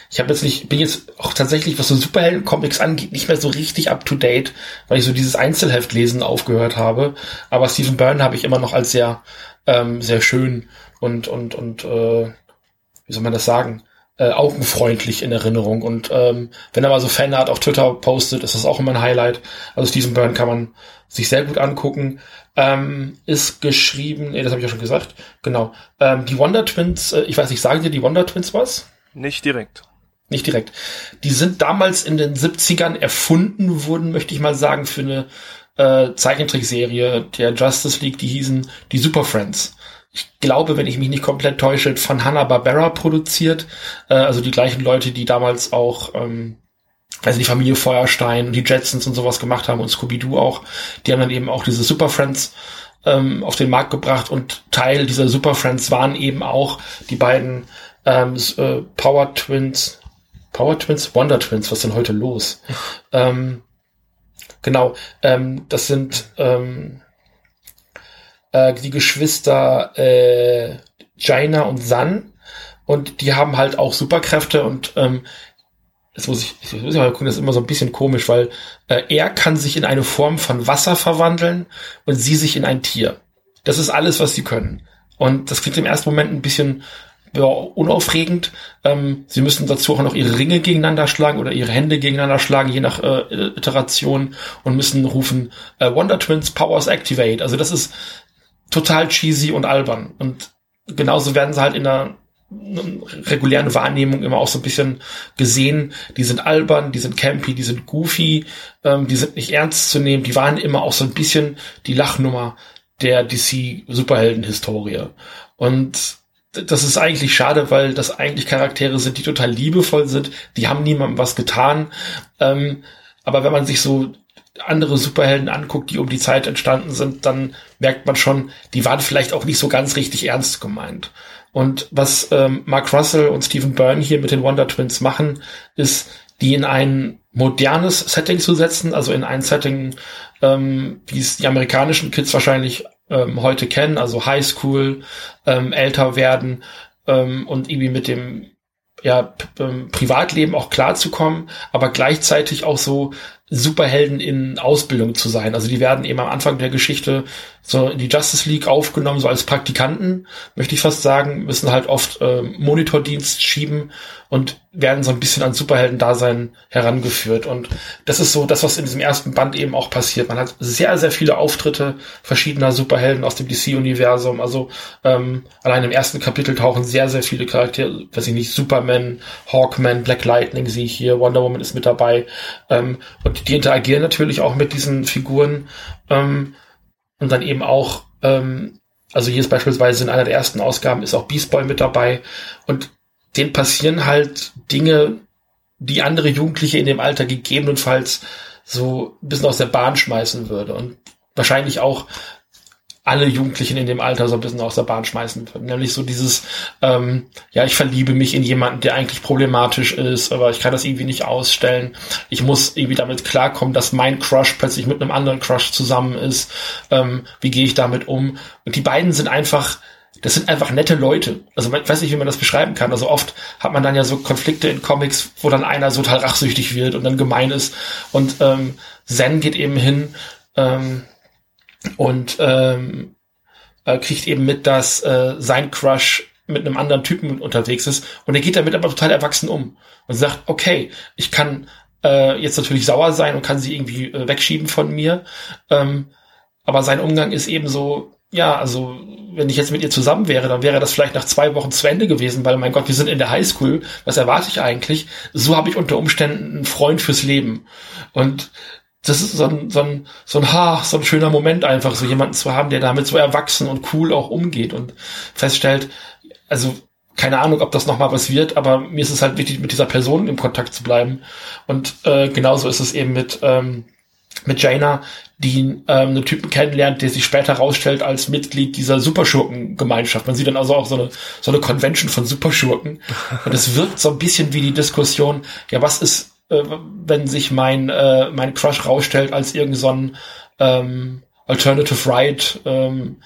ich habe jetzt nicht, bin jetzt auch tatsächlich, was so Superhelden-Comics angeht, nicht mehr so richtig up to date, weil ich so dieses Einzelheftlesen aufgehört habe. Aber Stephen Byrne habe ich immer noch als sehr, ähm, sehr schön und und und äh, wie soll man das sagen? Äh, augenfreundlich in Erinnerung. Und ähm, wenn er mal so Fanart auf Twitter postet, ist das auch immer ein Highlight. Also Stephen Byrne kann man sich sehr gut angucken. Ähm, ist geschrieben, nee, das habe ich ja schon gesagt, genau. Ähm, die Wonder Twins, äh, ich weiß nicht, sagen dir die Wonder Twins was? Nicht direkt. Nicht direkt. Die sind damals in den 70ern erfunden worden, möchte ich mal sagen, für eine äh, Zeichentrickserie der Justice League, die hießen die Super Friends. Ich glaube, wenn ich mich nicht komplett täusche, von Hanna-Barbera produziert. Äh, also die gleichen Leute, die damals auch ähm, also die Familie Feuerstein und die Jetsons und sowas gemacht haben und Scooby-Doo auch, die haben dann eben auch diese Super Friends ähm, auf den Markt gebracht und Teil dieser Super Friends waren eben auch die beiden ähm, äh, Power Twins, Power Twins, Wonder Twins, was ist denn heute los? ähm, genau, ähm, das sind ähm, äh, die Geschwister äh, Jaina und San und die haben halt auch Superkräfte und ähm, das muss ich, ich muss mal gucken, das ist immer so ein bisschen komisch, weil äh, er kann sich in eine Form von Wasser verwandeln und sie sich in ein Tier. Das ist alles, was sie können. Und das klingt im ersten Moment ein bisschen ja, unaufregend. Ähm, sie müssen dazu auch noch ihre Ringe gegeneinander schlagen oder ihre Hände gegeneinander schlagen, je nach äh, Iteration und müssen rufen äh, Wonder Twins Powers Activate. Also das ist total cheesy und albern. Und genauso werden sie halt in der regulären Wahrnehmung immer auch so ein bisschen gesehen. Die sind albern, die sind campy, die sind goofy, ähm, die sind nicht ernst zu nehmen. Die waren immer auch so ein bisschen die Lachnummer der DC-Superhelden-Historie. Und das ist eigentlich schade, weil das eigentlich Charaktere sind, die total liebevoll sind. Die haben niemandem was getan. Ähm, aber wenn man sich so andere Superhelden anguckt, die um die Zeit entstanden sind, dann merkt man schon, die waren vielleicht auch nicht so ganz richtig ernst gemeint. Und was ähm, Mark Russell und Stephen Byrne hier mit den Wonder Twins machen, ist, die in ein modernes Setting zu setzen, also in ein Setting, ähm, wie es die amerikanischen Kids wahrscheinlich ähm, heute kennen, also Highschool, ähm, älter werden ähm, und irgendwie mit dem ja, ähm, Privatleben auch klarzukommen, aber gleichzeitig auch so Superhelden in Ausbildung zu sein. Also die werden eben am Anfang der Geschichte so in die Justice League aufgenommen, so als Praktikanten, möchte ich fast sagen, müssen halt oft äh, Monitordienst schieben und werden so ein bisschen an Superhelden-Dasein herangeführt. Und das ist so das, was in diesem ersten Band eben auch passiert. Man hat sehr, sehr viele Auftritte verschiedener Superhelden aus dem DC-Universum. Also ähm, allein im ersten Kapitel tauchen sehr, sehr viele Charaktere, weiß ich nicht, Superman, Hawkman, Black Lightning sehe ich hier, Wonder Woman ist mit dabei. Ähm, und die interagieren natürlich auch mit diesen Figuren. Ähm, und dann eben auch ähm, also hier ist beispielsweise in einer der ersten Ausgaben ist auch Beast Boy mit dabei. Und denen passieren halt Dinge, die andere Jugendliche in dem Alter gegebenenfalls so ein bisschen aus der Bahn schmeißen würde. Und wahrscheinlich auch alle Jugendlichen in dem Alter so ein bisschen aus der Bahn schmeißen würden. Nämlich so dieses, ähm, ja, ich verliebe mich in jemanden, der eigentlich problematisch ist, aber ich kann das irgendwie nicht ausstellen. Ich muss irgendwie damit klarkommen, dass mein Crush plötzlich mit einem anderen Crush zusammen ist. Ähm, wie gehe ich damit um? Und die beiden sind einfach das sind einfach nette Leute. Also ich weiß nicht, wie man das beschreiben kann. Also oft hat man dann ja so Konflikte in Comics, wo dann einer so total rachsüchtig wird und dann gemein ist. Und ähm, Zen geht eben hin ähm, und ähm, äh, kriegt eben mit, dass äh, sein Crush mit einem anderen Typen unterwegs ist. Und er geht damit aber total erwachsen um und sagt, okay, ich kann äh, jetzt natürlich sauer sein und kann sie irgendwie äh, wegschieben von mir. Ähm, aber sein Umgang ist eben so, ja, also wenn ich jetzt mit ihr zusammen wäre, dann wäre das vielleicht nach zwei Wochen zu Ende gewesen, weil mein Gott, wir sind in der Highschool, was erwarte ich eigentlich? So habe ich unter Umständen einen Freund fürs Leben. Und das ist so ein, so ein, so ein, ha, so ein schöner Moment einfach, so jemanden zu haben, der damit so erwachsen und cool auch umgeht und feststellt, also keine Ahnung, ob das nochmal was wird, aber mir ist es halt wichtig, mit dieser Person im Kontakt zu bleiben. Und äh, genauso ist es eben mit, ähm, mit Jaina, die ähm, einen Typen kennenlernt, der sich später rausstellt als Mitglied dieser Superschurken-Gemeinschaft. Man sieht dann also auch so eine, so eine Convention von Superschurken. Und es wirkt so ein bisschen wie die Diskussion, ja, was ist, äh, wenn sich mein, äh, mein Crush rausstellt als irgend so ein ähm, Alternative Right, ähm,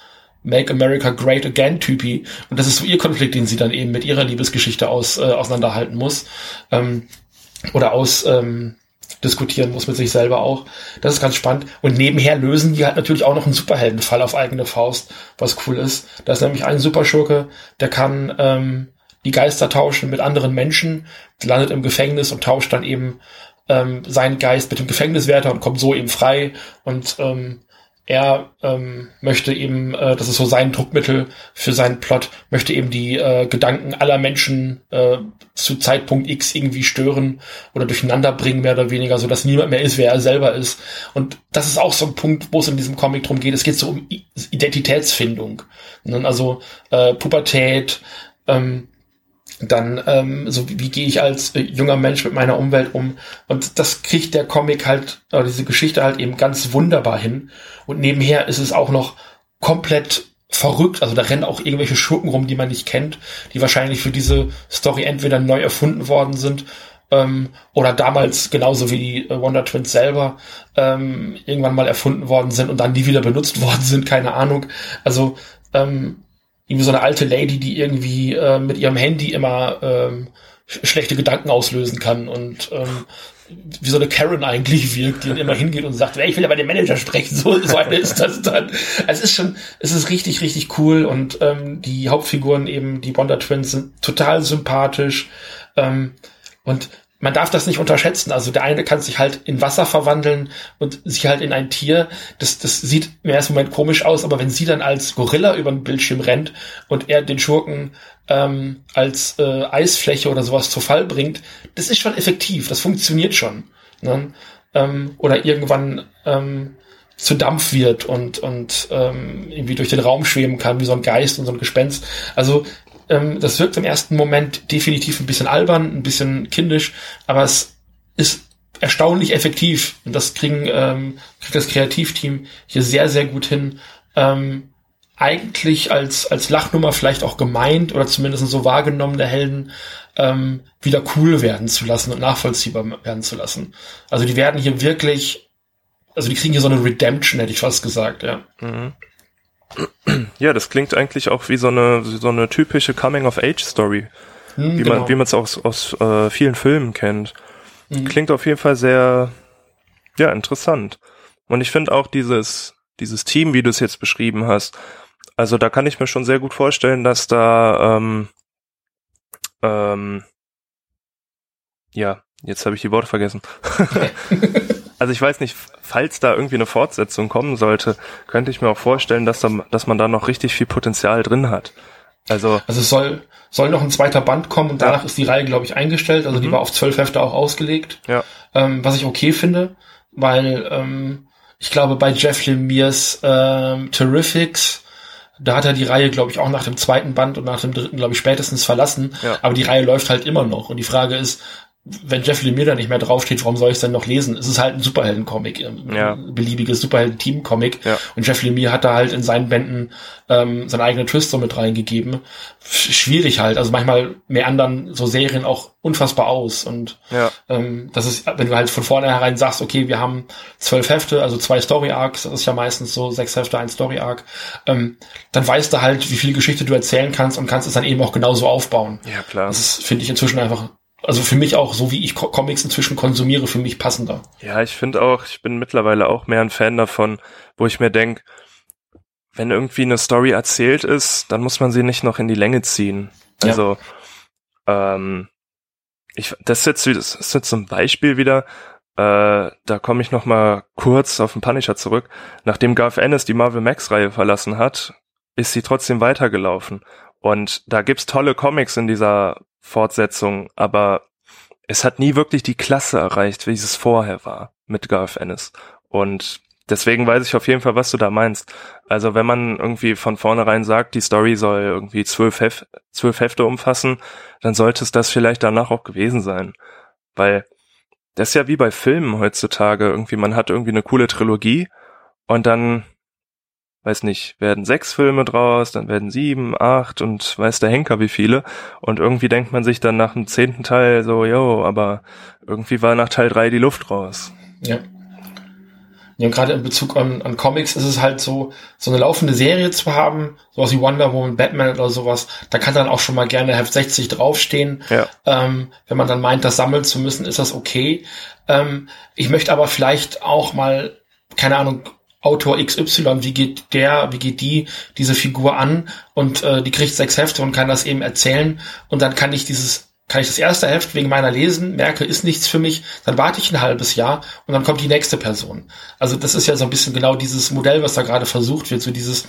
Make America Great Again Typi. Und das ist so ihr Konflikt, den sie dann eben mit ihrer Liebesgeschichte aus, äh, auseinanderhalten muss. Ähm, oder aus, ähm, diskutieren muss mit sich selber auch. Das ist ganz spannend. Und nebenher lösen die halt natürlich auch noch einen Superheldenfall auf eigene Faust, was cool ist. Da ist nämlich ein Superschurke, der kann ähm, die Geister tauschen mit anderen Menschen, landet im Gefängnis und tauscht dann eben ähm, seinen Geist mit dem Gefängniswärter und kommt so eben frei und ähm, er ähm, möchte eben, äh, das ist so sein Druckmittel für seinen Plot, möchte eben die äh, Gedanken aller Menschen äh, zu Zeitpunkt X irgendwie stören oder durcheinander bringen, mehr oder weniger, so dass niemand mehr ist, wer er selber ist. Und das ist auch so ein Punkt, wo es in diesem Comic drum geht. Es geht so um Identitätsfindung. Also äh, Pubertät, ähm, dann ähm, so wie, wie gehe ich als äh, junger Mensch mit meiner Umwelt um? Und das kriegt der Comic halt oder diese Geschichte halt eben ganz wunderbar hin. Und nebenher ist es auch noch komplett verrückt, also da rennen auch irgendwelche Schurken rum, die man nicht kennt, die wahrscheinlich für diese Story entweder neu erfunden worden sind ähm, oder damals genauso wie die äh, Wonder Twins selber ähm, irgendwann mal erfunden worden sind und dann nie wieder benutzt *laughs* worden sind, keine Ahnung. Also ähm, irgendwie so eine alte Lady, die irgendwie äh, mit ihrem Handy immer ähm, schlechte Gedanken auslösen kann und ähm, wie so eine Karen eigentlich wirkt, die dann immer hingeht und sagt, ich will ja bei dem Manager sprechen, *laughs* so, so eine ist das dann. Also es ist schon, es ist richtig, richtig cool und ähm, die Hauptfiguren eben, die Wonder Twins sind total sympathisch ähm, und man darf das nicht unterschätzen. Also der eine kann sich halt in Wasser verwandeln und sich halt in ein Tier. Das, das sieht im ersten Moment komisch aus, aber wenn sie dann als Gorilla über den Bildschirm rennt und er den Schurken ähm, als äh, Eisfläche oder sowas zu Fall bringt, das ist schon effektiv. Das funktioniert schon. Ne? Ähm, oder irgendwann ähm, zu Dampf wird und, und ähm, irgendwie durch den Raum schweben kann, wie so ein Geist und so ein Gespenst. Also ähm, das wirkt im ersten Moment definitiv ein bisschen albern, ein bisschen kindisch, aber es ist erstaunlich effektiv. Und das kriegen, ähm, kriegt das Kreativteam hier sehr, sehr gut hin. Ähm, eigentlich als, als Lachnummer vielleicht auch gemeint oder zumindest so wahrgenommene Helden ähm, wieder cool werden zu lassen und nachvollziehbar werden zu lassen. Also die werden hier wirklich, also die kriegen hier so eine Redemption, hätte ich fast gesagt, ja. Mhm. Ja, das klingt eigentlich auch wie so eine, so eine typische Coming-of-Age-Story, hm, wie genau. man, wie man es aus, aus äh, vielen Filmen kennt. Hm. Klingt auf jeden Fall sehr, ja, interessant. Und ich finde auch dieses, dieses Team, wie du es jetzt beschrieben hast, also da kann ich mir schon sehr gut vorstellen, dass da, ähm, ähm, ja, jetzt habe ich die Worte vergessen. *laughs* *laughs* also ich weiß nicht, falls da irgendwie eine Fortsetzung kommen sollte, könnte ich mir auch vorstellen, dass, da, dass man da noch richtig viel Potenzial drin hat. Also, also es soll, soll noch ein zweiter Band kommen und danach ist die Reihe, glaube ich, eingestellt. Also mhm. die war auf zwölf Hefte auch ausgelegt. Ja. Ähm, was ich okay finde, weil ähm, ich glaube, bei Jeff Lemire's ähm, Terrifics, da hat er die Reihe, glaube ich, auch nach dem zweiten Band und nach dem dritten, glaube ich, spätestens verlassen. Ja. Aber die Reihe läuft halt immer noch. Und die Frage ist, wenn Jeff Lemire da nicht mehr draufsteht, warum soll ich es denn noch lesen? Es ist halt ein Superhelden-Comic, ein ja. beliebiges Superhelden-Team-Comic. Ja. Und Jeff Lemire hat da halt in seinen Bänden ähm, seine eigene Twist so mit reingegeben. Schwierig halt. Also manchmal mehr anderen so Serien auch unfassbar aus. Und ja. ähm, das ist, wenn du halt von vornherein sagst, okay, wir haben zwölf Hefte, also zwei Story-Arcs, das ist ja meistens so sechs Hefte, ein Story-Arc, ähm, dann weißt du halt, wie viel Geschichte du erzählen kannst und kannst es dann eben auch genauso aufbauen. Ja, klar. Das finde ich inzwischen einfach also für mich auch, so wie ich Comics inzwischen konsumiere, für mich passender. Ja, ich finde auch, ich bin mittlerweile auch mehr ein Fan davon, wo ich mir denke, wenn irgendwie eine Story erzählt ist, dann muss man sie nicht noch in die Länge ziehen. Also, ja. ähm, ich, das ist jetzt, das ist jetzt so ein Beispiel wieder, äh, da komme ich noch mal kurz auf den Punisher zurück. Nachdem Garth Ennis die Marvel Max-Reihe verlassen hat, ist sie trotzdem weitergelaufen. Und da gibt's tolle Comics in dieser Fortsetzung, aber es hat nie wirklich die Klasse erreicht, wie es vorher war mit Garth Ennis. Und deswegen weiß ich auf jeden Fall, was du da meinst. Also wenn man irgendwie von vornherein sagt, die Story soll irgendwie zwölf, Hef zwölf Hefte umfassen, dann sollte es das vielleicht danach auch gewesen sein. Weil das ist ja wie bei Filmen heutzutage. Irgendwie, man hat irgendwie eine coole Trilogie und dann weiß nicht, werden sechs Filme draus, dann werden sieben, acht und weiß der Henker wie viele. Und irgendwie denkt man sich dann nach dem zehnten Teil so, yo, aber irgendwie war nach Teil drei die Luft raus. Ja. Ja, und gerade in Bezug an, an Comics ist es halt so, so eine laufende Serie zu haben, sowas wie Wonder Woman, Batman oder sowas, da kann dann auch schon mal gerne Heft 60 draufstehen. Ja. Ähm, wenn man dann meint, das sammeln zu müssen, ist das okay. Ähm, ich möchte aber vielleicht auch mal, keine Ahnung, Autor XY, wie geht der, wie geht die diese Figur an? Und äh, die kriegt sechs Hefte und kann das eben erzählen. Und dann kann ich dieses kann ich das erste Heft wegen meiner lesen, merke, ist nichts für mich, dann warte ich ein halbes Jahr und dann kommt die nächste Person. Also das ist ja so ein bisschen genau dieses Modell, was da gerade versucht wird, so dieses,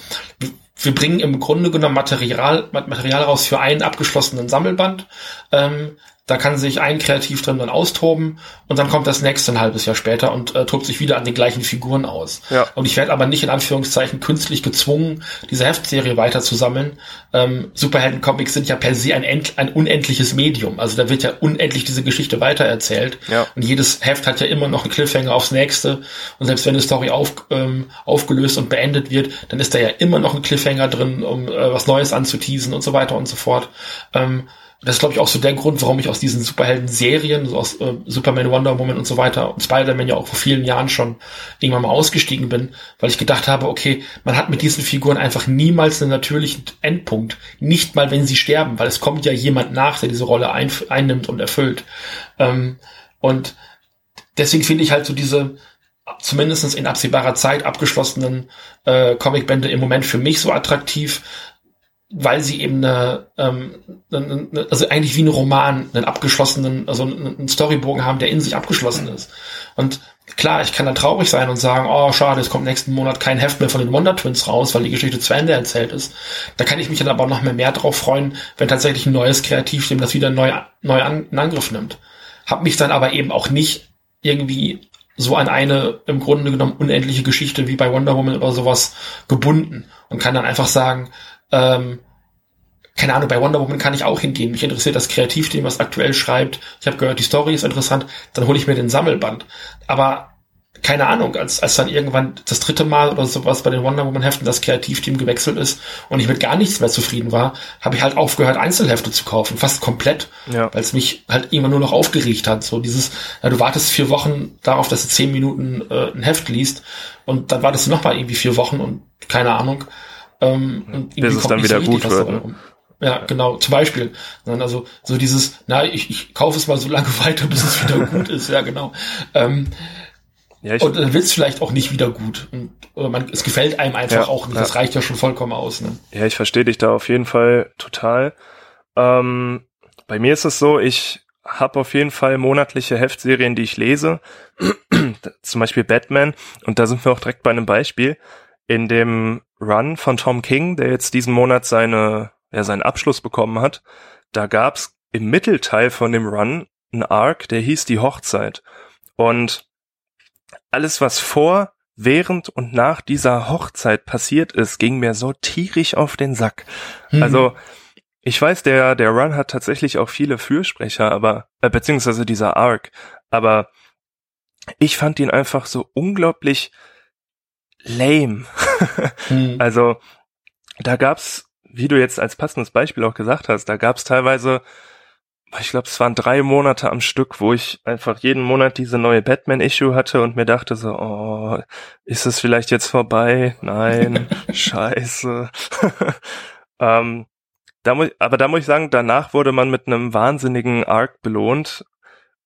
wir bringen im Grunde genommen Material, Material raus für einen abgeschlossenen Sammelband, ähm, da kann sich ein Kreativ drin dann austoben und dann kommt das nächste ein halbes Jahr später und äh, tobt sich wieder an den gleichen Figuren aus. Ja. Und ich werde aber nicht in Anführungszeichen künstlich gezwungen, diese Heftserie weiter zu sammeln. Ähm, Superhelden-Comics sind ja per se ein, ein unendliches Medium. Also da wird ja unendlich diese Geschichte weitererzählt. Ja. Und jedes Heft hat ja immer noch einen Cliffhanger aufs nächste. Und selbst wenn eine Story auf, ähm, aufgelöst und beendet wird, dann ist da ja immer noch ein Cliffhanger drin, um äh, was Neues anzuteasen und so weiter und so fort. Ähm, das ist, glaube ich, auch so der Grund, warum ich aus diesen Superhelden-Serien, so aus äh, Superman, Wonder Woman und so weiter und Spider-Man ja auch vor vielen Jahren schon irgendwann mal ausgestiegen bin, weil ich gedacht habe, okay, man hat mit diesen Figuren einfach niemals einen natürlichen Endpunkt. Nicht mal, wenn sie sterben, weil es kommt ja jemand nach, der diese Rolle ein, einnimmt und erfüllt. Ähm, und deswegen finde ich halt so diese, zumindestens in absehbarer Zeit abgeschlossenen äh, Comicbände im Moment für mich so attraktiv, weil sie eben eine, ähm, eine, also eigentlich wie ein Roman, einen abgeschlossenen, also einen Storybogen haben, der in sich abgeschlossen ist. Und klar, ich kann da traurig sein und sagen, oh, schade, es kommt nächsten Monat kein Heft mehr von den Wonder Twins raus, weil die Geschichte zu Ende erzählt ist. Da kann ich mich dann aber noch mehr, mehr drauf freuen, wenn tatsächlich ein neues Kreativteam das wieder neu, neu an, in Angriff nimmt. Hab mich dann aber eben auch nicht irgendwie so an eine im Grunde genommen unendliche Geschichte wie bei Wonder Woman oder sowas gebunden und kann dann einfach sagen, ähm, keine Ahnung, bei Wonder Woman kann ich auch hingehen. Mich interessiert das Kreativteam, was aktuell schreibt. Ich habe gehört, die Story ist interessant. Dann hole ich mir den Sammelband. Aber keine Ahnung, als, als dann irgendwann das dritte Mal oder sowas bei den Wonder Woman Heften das Kreativteam gewechselt ist und ich mit gar nichts mehr zufrieden war, habe ich halt aufgehört, Einzelhefte zu kaufen, fast komplett, ja. weil es mich halt immer nur noch aufgeregt hat. So dieses, ja, du wartest vier Wochen darauf, dass du zehn Minuten äh, ein Heft liest und dann wartest du noch mal irgendwie vier Wochen und keine Ahnung. Ähm, und Bis es dann wieder so gut wird. Ne? Ja, genau, zum Beispiel. Also so dieses, na, ich, ich kaufe es mal so lange *laughs* weiter, bis es wieder gut ist, ja genau. Ähm, ja, ich, und dann wird es vielleicht auch nicht wieder gut. Und, oder man, es gefällt einem einfach ja, auch nicht. Das reicht ja schon vollkommen aus. Ne? Ja, ich verstehe dich da auf jeden Fall total. Ähm, bei mir ist es so, ich habe auf jeden Fall monatliche Heftserien, die ich lese. *clears throat* Zum Beispiel Batman. Und da sind wir auch direkt bei einem Beispiel. In dem Run von Tom King, der jetzt diesen Monat seine, ja, seinen Abschluss bekommen hat, da gab's im Mittelteil von dem Run einen Arc, der hieß die Hochzeit. Und alles, was vor, während und nach dieser Hochzeit passiert ist, ging mir so tierisch auf den Sack. Mhm. Also, ich weiß, der, der Run hat tatsächlich auch viele Fürsprecher, aber, äh, beziehungsweise dieser Arc, aber ich fand ihn einfach so unglaublich lame. mhm. *laughs* Also, da gab's, wie du jetzt als passendes Beispiel auch gesagt hast, da gab's teilweise ich glaube, es waren drei Monate am Stück, wo ich einfach jeden Monat diese neue Batman-Issue hatte und mir dachte so, oh, ist es vielleicht jetzt vorbei? Nein, *laughs* scheiße. *laughs* ähm, da muss, aber da muss ich sagen, danach wurde man mit einem wahnsinnigen Arc belohnt.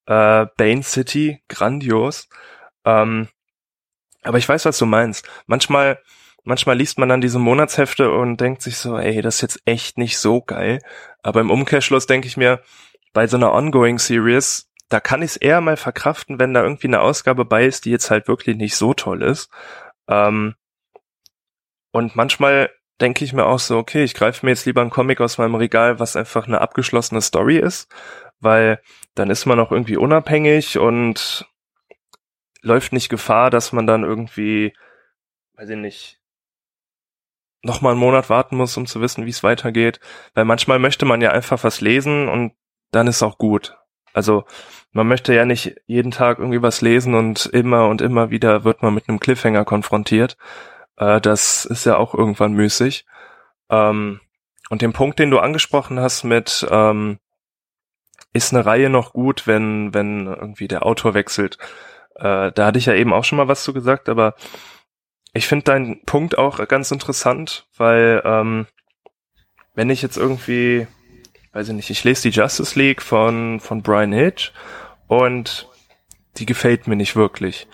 Äh, Bane City, grandios. Ähm, aber ich weiß, was du meinst. Manchmal, manchmal liest man dann diese Monatshefte und denkt sich so, ey, das ist jetzt echt nicht so geil. Aber im Umkehrschluss denke ich mir, bei so einer Ongoing Series, da kann ich es eher mal verkraften, wenn da irgendwie eine Ausgabe bei ist, die jetzt halt wirklich nicht so toll ist. Ähm, und manchmal denke ich mir auch so, okay, ich greife mir jetzt lieber einen Comic aus meinem Regal, was einfach eine abgeschlossene Story ist, weil dann ist man auch irgendwie unabhängig und läuft nicht Gefahr, dass man dann irgendwie, weiß ich nicht, noch mal einen Monat warten muss, um zu wissen, wie es weitergeht. Weil manchmal möchte man ja einfach was lesen und dann ist auch gut. Also man möchte ja nicht jeden Tag irgendwie was lesen und immer und immer wieder wird man mit einem Cliffhanger konfrontiert. Äh, das ist ja auch irgendwann müßig. Ähm, und den Punkt, den du angesprochen hast mit ähm, ist eine Reihe noch gut, wenn wenn irgendwie der Autor wechselt. Äh, da hatte ich ja eben auch schon mal was zu gesagt, aber ich finde deinen Punkt auch ganz interessant, weil ähm, wenn ich jetzt irgendwie weiß ich nicht, ich lese die Justice League von, von Brian Hitch und die gefällt mir nicht wirklich.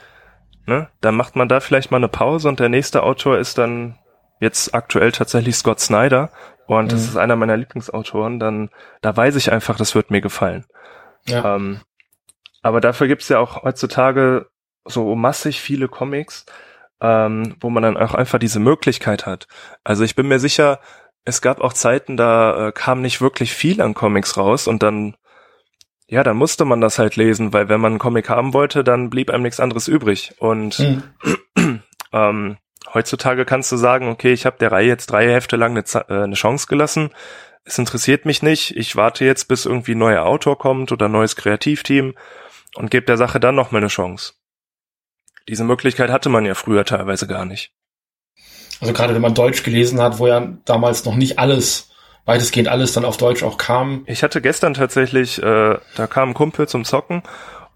Ne? Dann macht man da vielleicht mal eine Pause und der nächste Autor ist dann jetzt aktuell tatsächlich Scott Snyder und mhm. das ist einer meiner Lieblingsautoren, dann da weiß ich einfach, das wird mir gefallen. Ja. Ähm, aber dafür gibt's ja auch heutzutage so massig viele Comics, ähm, wo man dann auch einfach diese Möglichkeit hat. Also ich bin mir sicher, es gab auch Zeiten, da äh, kam nicht wirklich viel an Comics raus und dann, ja, dann musste man das halt lesen, weil wenn man einen Comic haben wollte, dann blieb einem nichts anderes übrig. Und mhm. *clears throat* ähm, heutzutage kannst du sagen, okay, ich habe der Reihe jetzt drei Hefte lang eine, äh, eine Chance gelassen. Es interessiert mich nicht. Ich warte jetzt, bis irgendwie ein neuer Autor kommt oder ein neues Kreativteam und gebe der Sache dann noch mal eine Chance. Diese Möglichkeit hatte man ja früher teilweise gar nicht. Also gerade wenn man Deutsch gelesen hat, wo ja damals noch nicht alles weitestgehend alles dann auf Deutsch auch kam. Ich hatte gestern tatsächlich, äh, da kam ein Kumpel zum Zocken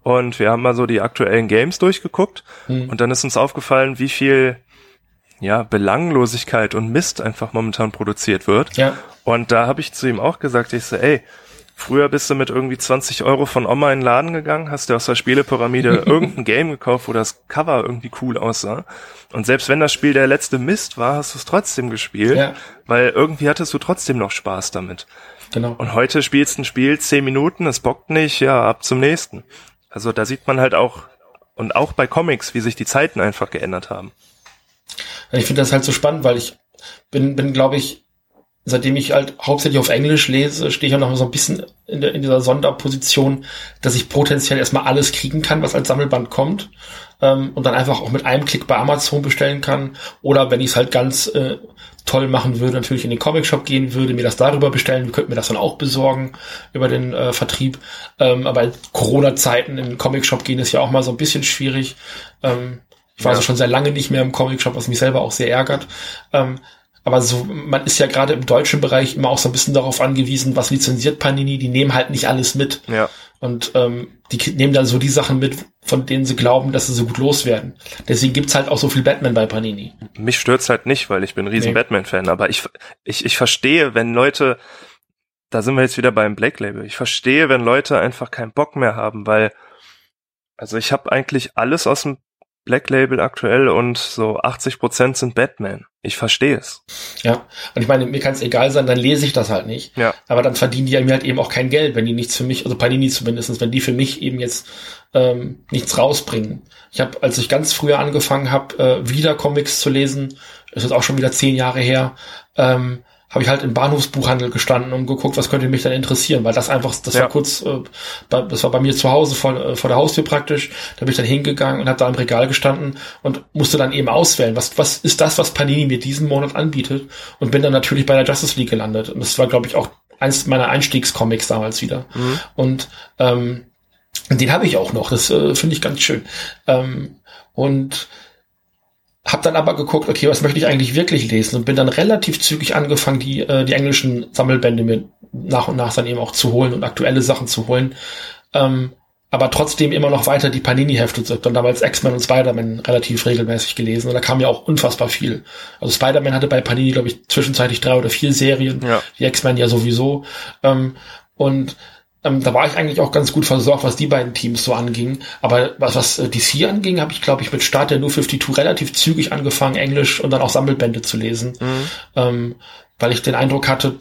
und wir haben mal so die aktuellen Games durchgeguckt hm. und dann ist uns aufgefallen, wie viel ja, Belanglosigkeit und Mist einfach momentan produziert wird. Ja. Und da habe ich zu ihm auch gesagt, ich so, ey, früher bist du mit irgendwie 20 Euro von Oma in den Laden gegangen, hast dir aus der Spielepyramide *laughs* irgendein Game gekauft, wo das Cover irgendwie cool aussah. Und selbst wenn das Spiel der letzte Mist war, hast du es trotzdem gespielt, ja. weil irgendwie hattest du trotzdem noch Spaß damit. Genau. Und heute spielst du ein Spiel, zehn Minuten, es bockt nicht, ja, ab zum nächsten. Also da sieht man halt auch, und auch bei Comics, wie sich die Zeiten einfach geändert haben. Ich finde das halt so spannend, weil ich bin, bin glaube ich, seitdem ich halt hauptsächlich auf Englisch lese, stehe ich auch noch so ein bisschen in, der, in dieser Sonderposition, dass ich potenziell erstmal alles kriegen kann, was als Sammelband kommt. Ähm, und dann einfach auch mit einem Klick bei Amazon bestellen kann. Oder wenn ich es halt ganz äh, toll machen würde, natürlich in den Comic-Shop gehen würde, mir das darüber bestellen, könnte mir das dann auch besorgen über den äh, Vertrieb. Ähm, aber Corona-Zeiten in den Comic-Shop gehen ist ja auch mal so ein bisschen schwierig. Ähm, ich war ja. also schon sehr lange nicht mehr im Comic-Shop, was mich selber auch sehr ärgert. Ähm, aber so, man ist ja gerade im deutschen Bereich immer auch so ein bisschen darauf angewiesen, was lizenziert Panini, die nehmen halt nicht alles mit. Ja. Und ähm, die nehmen dann so die Sachen mit, von denen sie glauben, dass sie so gut loswerden. Deswegen gibt's halt auch so viel Batman bei Panini. Mich stört's halt nicht, weil ich bin ein riesen nee. Batman-Fan, aber ich, ich, ich verstehe, wenn Leute, da sind wir jetzt wieder beim Black Label, ich verstehe, wenn Leute einfach keinen Bock mehr haben, weil also ich habe eigentlich alles aus dem Black Label aktuell und so 80 Prozent sind Batman. Ich verstehe es. Ja, und ich meine, mir kann es egal sein, dann lese ich das halt nicht. Ja. Aber dann verdienen die ja mir halt eben auch kein Geld, wenn die nichts für mich, also Panini zumindestens, wenn die für mich eben jetzt ähm, nichts rausbringen. Ich habe, als ich ganz früher angefangen habe, äh, wieder Comics zu lesen, ist jetzt auch schon wieder zehn Jahre her, ähm, habe ich halt im Bahnhofsbuchhandel gestanden und geguckt, was könnte mich dann interessieren, weil das einfach, das ja. war kurz, äh, bei, das war bei mir zu Hause vor, äh, vor der Haustür praktisch. Da bin ich dann hingegangen und habe da im Regal gestanden und musste dann eben auswählen, was, was ist das, was Panini mir diesen Monat anbietet und bin dann natürlich bei der Justice League gelandet. Und das war, glaube ich, auch eins meiner Einstiegscomics damals wieder. Mhm. Und ähm, den habe ich auch noch, das äh, finde ich ganz schön. Ähm, und hab dann aber geguckt, okay, was möchte ich eigentlich wirklich lesen und bin dann relativ zügig angefangen, die, äh, die englischen Sammelbände mir nach und nach dann eben auch zu holen und aktuelle Sachen zu holen. Ähm, aber trotzdem immer noch weiter die Panini-Hefte. Dann damals X-Men und Spider-Man relativ regelmäßig gelesen und da kam ja auch unfassbar viel. Also Spider-Man hatte bei Panini, glaube ich, zwischenzeitlich drei oder vier Serien, ja. die X-Men ja sowieso. Ähm, und ähm, da war ich eigentlich auch ganz gut versorgt, was die beiden Teams so anging. Aber was, was äh, DC anging, habe ich, glaube ich, mit Start der New 52 relativ zügig angefangen, Englisch und dann auch Sammelbände zu lesen. Mhm. Ähm, weil ich den Eindruck hatte,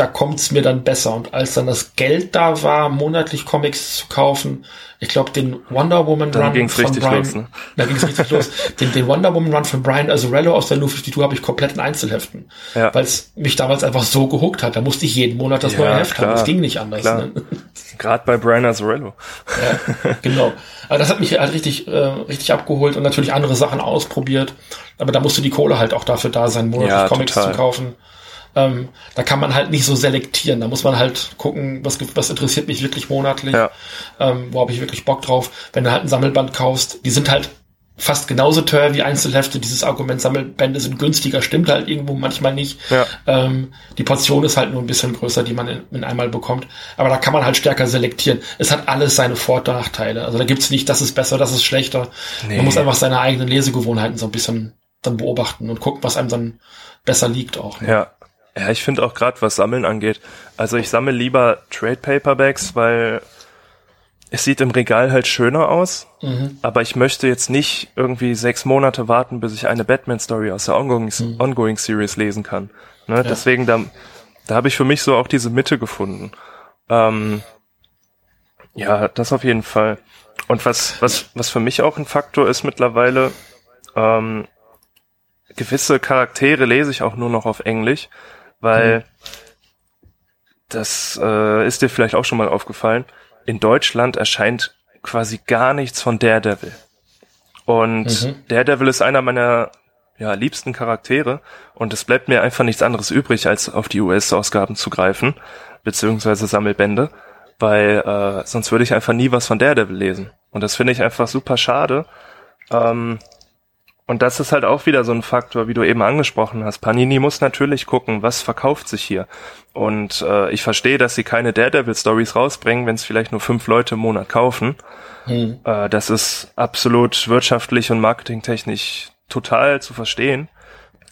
da kommt's mir dann besser. Und als dann das Geld da war, monatlich Comics zu kaufen, ich glaube, den Wonder Woman dann Run ging's von richtig Brian, los, ne? da ging's richtig los. *laughs* Den, den Wonder Woman Run von Brian Azzarello aus der New 52 habe ich komplett in Einzelheften, ja. weil es mich damals einfach so gehuckt hat. Da musste ich jeden Monat das ja, neue Heft klar, haben. Das ging nicht anders. Ne? *laughs* Gerade bei Brian Azzarello. ja, genau. Aber das hat mich halt richtig, äh, richtig abgeholt und natürlich andere Sachen ausprobiert. Aber da musste die Kohle halt auch dafür da sein, monatlich ja, Comics total. zu kaufen. Ähm, da kann man halt nicht so selektieren. Da muss man halt gucken, was, was interessiert mich wirklich monatlich, ja. ähm, wo habe ich wirklich Bock drauf. Wenn du halt ein Sammelband kaufst, die sind halt fast genauso teuer wie Einzelhefte. Dieses Argument, Sammelbände sind günstiger, stimmt halt irgendwo manchmal nicht. Ja. Ähm, die Portion ist halt nur ein bisschen größer, die man in, in, einmal bekommt. Aber da kann man halt stärker selektieren. Es hat alles seine Vor- und Nachteile. Also da gibt's nicht, das ist besser, das ist schlechter. Nee. Man muss einfach seine eigenen Lesegewohnheiten so ein bisschen dann beobachten und gucken, was einem dann besser liegt auch. Ne? Ja, ja, ich finde auch gerade, was Sammeln angeht. Also ich sammle lieber Trade Paperbacks, weil es sieht im Regal halt schöner aus. Mhm. Aber ich möchte jetzt nicht irgendwie sechs Monate warten, bis ich eine Batman-Story aus der Ongoing, mhm. Ongoing Series lesen kann. Ne? Ja. Deswegen, da, da habe ich für mich so auch diese Mitte gefunden. Ähm, ja, das auf jeden Fall. Und was, was, was für mich auch ein Faktor ist mittlerweile, ähm, gewisse Charaktere lese ich auch nur noch auf Englisch, weil mhm. das äh, ist dir vielleicht auch schon mal aufgefallen. In Deutschland erscheint quasi gar nichts von Daredevil. Und mhm. Daredevil ist einer meiner ja, liebsten Charaktere und es bleibt mir einfach nichts anderes übrig, als auf die US-Ausgaben zu greifen, beziehungsweise Sammelbände, weil äh, sonst würde ich einfach nie was von Daredevil lesen. Und das finde ich einfach super schade. Ähm, Und das ist halt auch wieder so ein Faktor, wie du eben angesprochen hast. Panini muss natürlich gucken, was verkauft sich hier. Und äh, ich verstehe, dass sie keine Daredevil-Stories rausbringen, wenn es vielleicht nur fünf Leute im Monat kaufen. Hm. Äh, das ist absolut wirtschaftlich und marketingtechnisch total zu verstehen.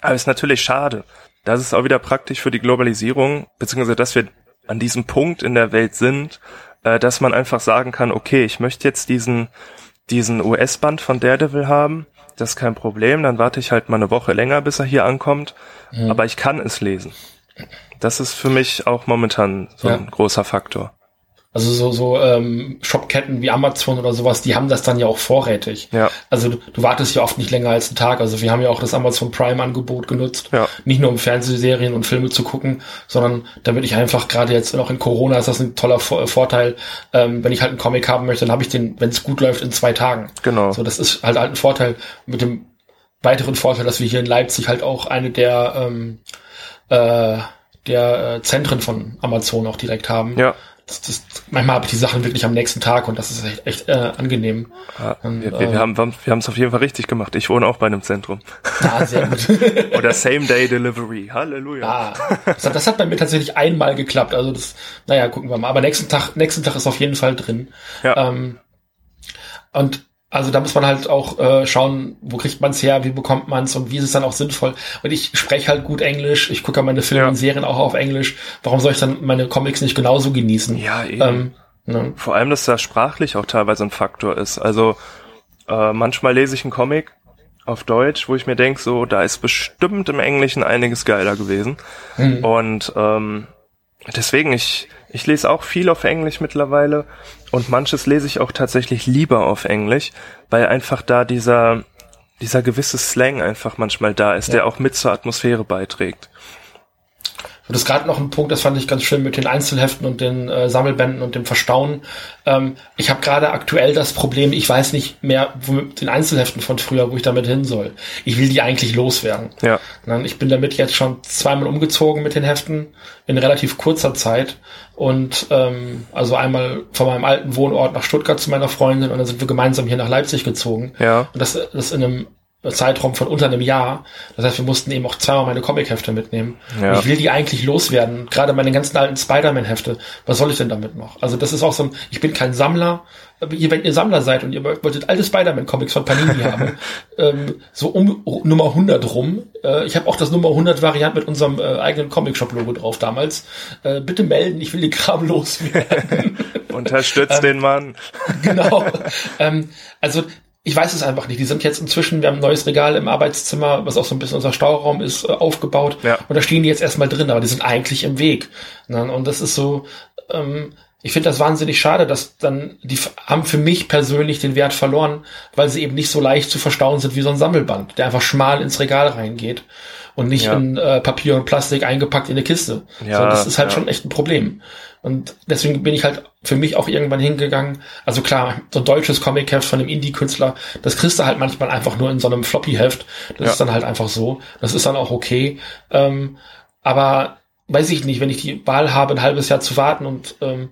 Aber ist natürlich schade. Das ist auch wieder praktisch für die Globalisierung, beziehungsweise dass wir an diesem Punkt in der Welt sind, äh, dass man einfach sagen kann, okay, ich möchte jetzt diesen, diesen US-Band von Daredevil haben das ist kein Problem, dann warte ich halt mal eine Woche länger, bis er hier ankommt, mhm. aber ich kann es lesen. Das ist für mich auch momentan so ja. ein großer Faktor. Also so, so ähm, Shopketten wie Amazon oder sowas, die haben das dann ja auch vorrätig. Ja. Also du, du wartest ja oft nicht länger als einen Tag. Also wir haben ja auch das Amazon Prime-Angebot genutzt. Ja. Nicht nur um Fernsehserien und Filme zu gucken, sondern damit ich einfach gerade jetzt noch in Corona ist das ein toller Vorteil. Ähm, wenn ich halt einen Comic haben möchte, dann habe ich den, wenn es gut läuft, in zwei Tagen. Genau. So, das ist halt, halt ein Vorteil mit dem weiteren Vorteil, dass wir hier in Leipzig halt auch eine der ähm, äh, der äh, Zentren von Amazon auch direkt haben. Ja das, das, manchmal habe ich die Sachen wirklich am nächsten Tag und das ist echt, echt äh, angenehm. Ja, und, wir, wir, äh, haben wir haben es auf jeden Fall richtig gemacht. Ich wohne auch bei einem Zentrum. Ah, sehr gut. *laughs* Oder Same Day Delivery. Halleluja. Ah, das, hat, das hat bei mir tatsächlich einmal geklappt. Also das, naja, gucken wir mal. Aber nächsten Tag, nächsten Tag ist auf jeden Fall drin. Ja. Ähm, und also da muss man halt auch äh, schauen, wo kriegt man es her, wie bekommt man es und wie ist es dann auch sinnvoll. Und ich spreche halt gut Englisch, ich gucke meine Filme ja. und Serien auch auf Englisch. Warum soll ich dann meine Comics nicht genauso genießen? Ja, eben. Ähm, ne? Vor allem, dass da sprachlich auch teilweise ein Faktor ist. Also äh, manchmal lese ich einen Comic auf Deutsch, wo ich mir denke, so, da ist bestimmt im Englischen einiges geiler gewesen. Mhm. Und ähm, deswegen, ich, ich lese auch viel auf Englisch mittlerweile und manches lese ich auch tatsächlich lieber auf Englisch, weil einfach da dieser, dieser gewisse Slang einfach manchmal da ist, ja. der auch mit zur Atmosphäre beiträgt. Und das ist gerade noch ein Punkt, das fand ich ganz schön mit den Einzelheften und den äh, Sammelbänden und dem Verstauen. Ähm, ich habe gerade aktuell das Problem, ich weiß nicht mehr, wo mit den Einzelheften von früher, wo ich damit hin soll. Ich will die eigentlich loswerden. Ja. Ich bin damit jetzt schon zweimal umgezogen mit den Heften in relativ kurzer Zeit. Und ähm, also einmal von meinem alten Wohnort nach Stuttgart zu meiner Freundin und dann sind wir gemeinsam hier nach Leipzig gezogen. Ja. Und das, das in einem Zeitraum von unter einem Jahr. Das heißt, wir mussten eben auch zweimal meine Comic-Hefte mitnehmen. Ja. ich will die eigentlich loswerden. Gerade meine ganzen alten Spider-Man-Hefte. Was soll ich denn damit noch? Also das ist auch so ein, ich bin kein Sammler. Ihr, wenn ihr Sammler seid und ihr wolltet alte Spider-Man-Comics von Panini haben, *laughs* ähm, so um Nummer 100 rum. Äh, ich habe auch das Nummer 100 Variant mit unserem äh, eigenen Comic-Shop-Logo drauf damals. Äh, bitte melden, ich will die Kram loswerden. *laughs* Unterstützt den Mann. genau. *laughs* Ähm, also ich weiß es einfach nicht. Die sind jetzt inzwischen, wir haben ein neues Regal im Arbeitszimmer, was auch so ein bisschen unser Stauraum ist, äh, aufgebaut. Ja. Und da stehen die jetzt erstmal drin, aber die sind eigentlich im Weg. Ne? Und das ist so, ähm, ich finde das wahnsinnig schade, dass dann, die haben für mich persönlich den Wert verloren, weil sie eben nicht so leicht zu verstauen sind wie so ein Sammelband, der einfach schmal ins Regal reingeht und nicht ja. in äh, Papier und Plastik eingepackt in eine Kiste. Ja, so, das ist halt ja. schon echt ein Problem. Und deswegen bin ich halt für mich auch irgendwann hingegangen. Also klar, so ein deutsches Comic-Heft von einem Indie-Künstler, das kriegst du halt manchmal einfach nur in so einem Floppy-Heft. Das Ja. ist dann halt einfach so. Das ist dann auch okay. Ähm, aber weiß ich nicht, wenn ich die Wahl habe, ein halbes Jahr zu warten und ähm,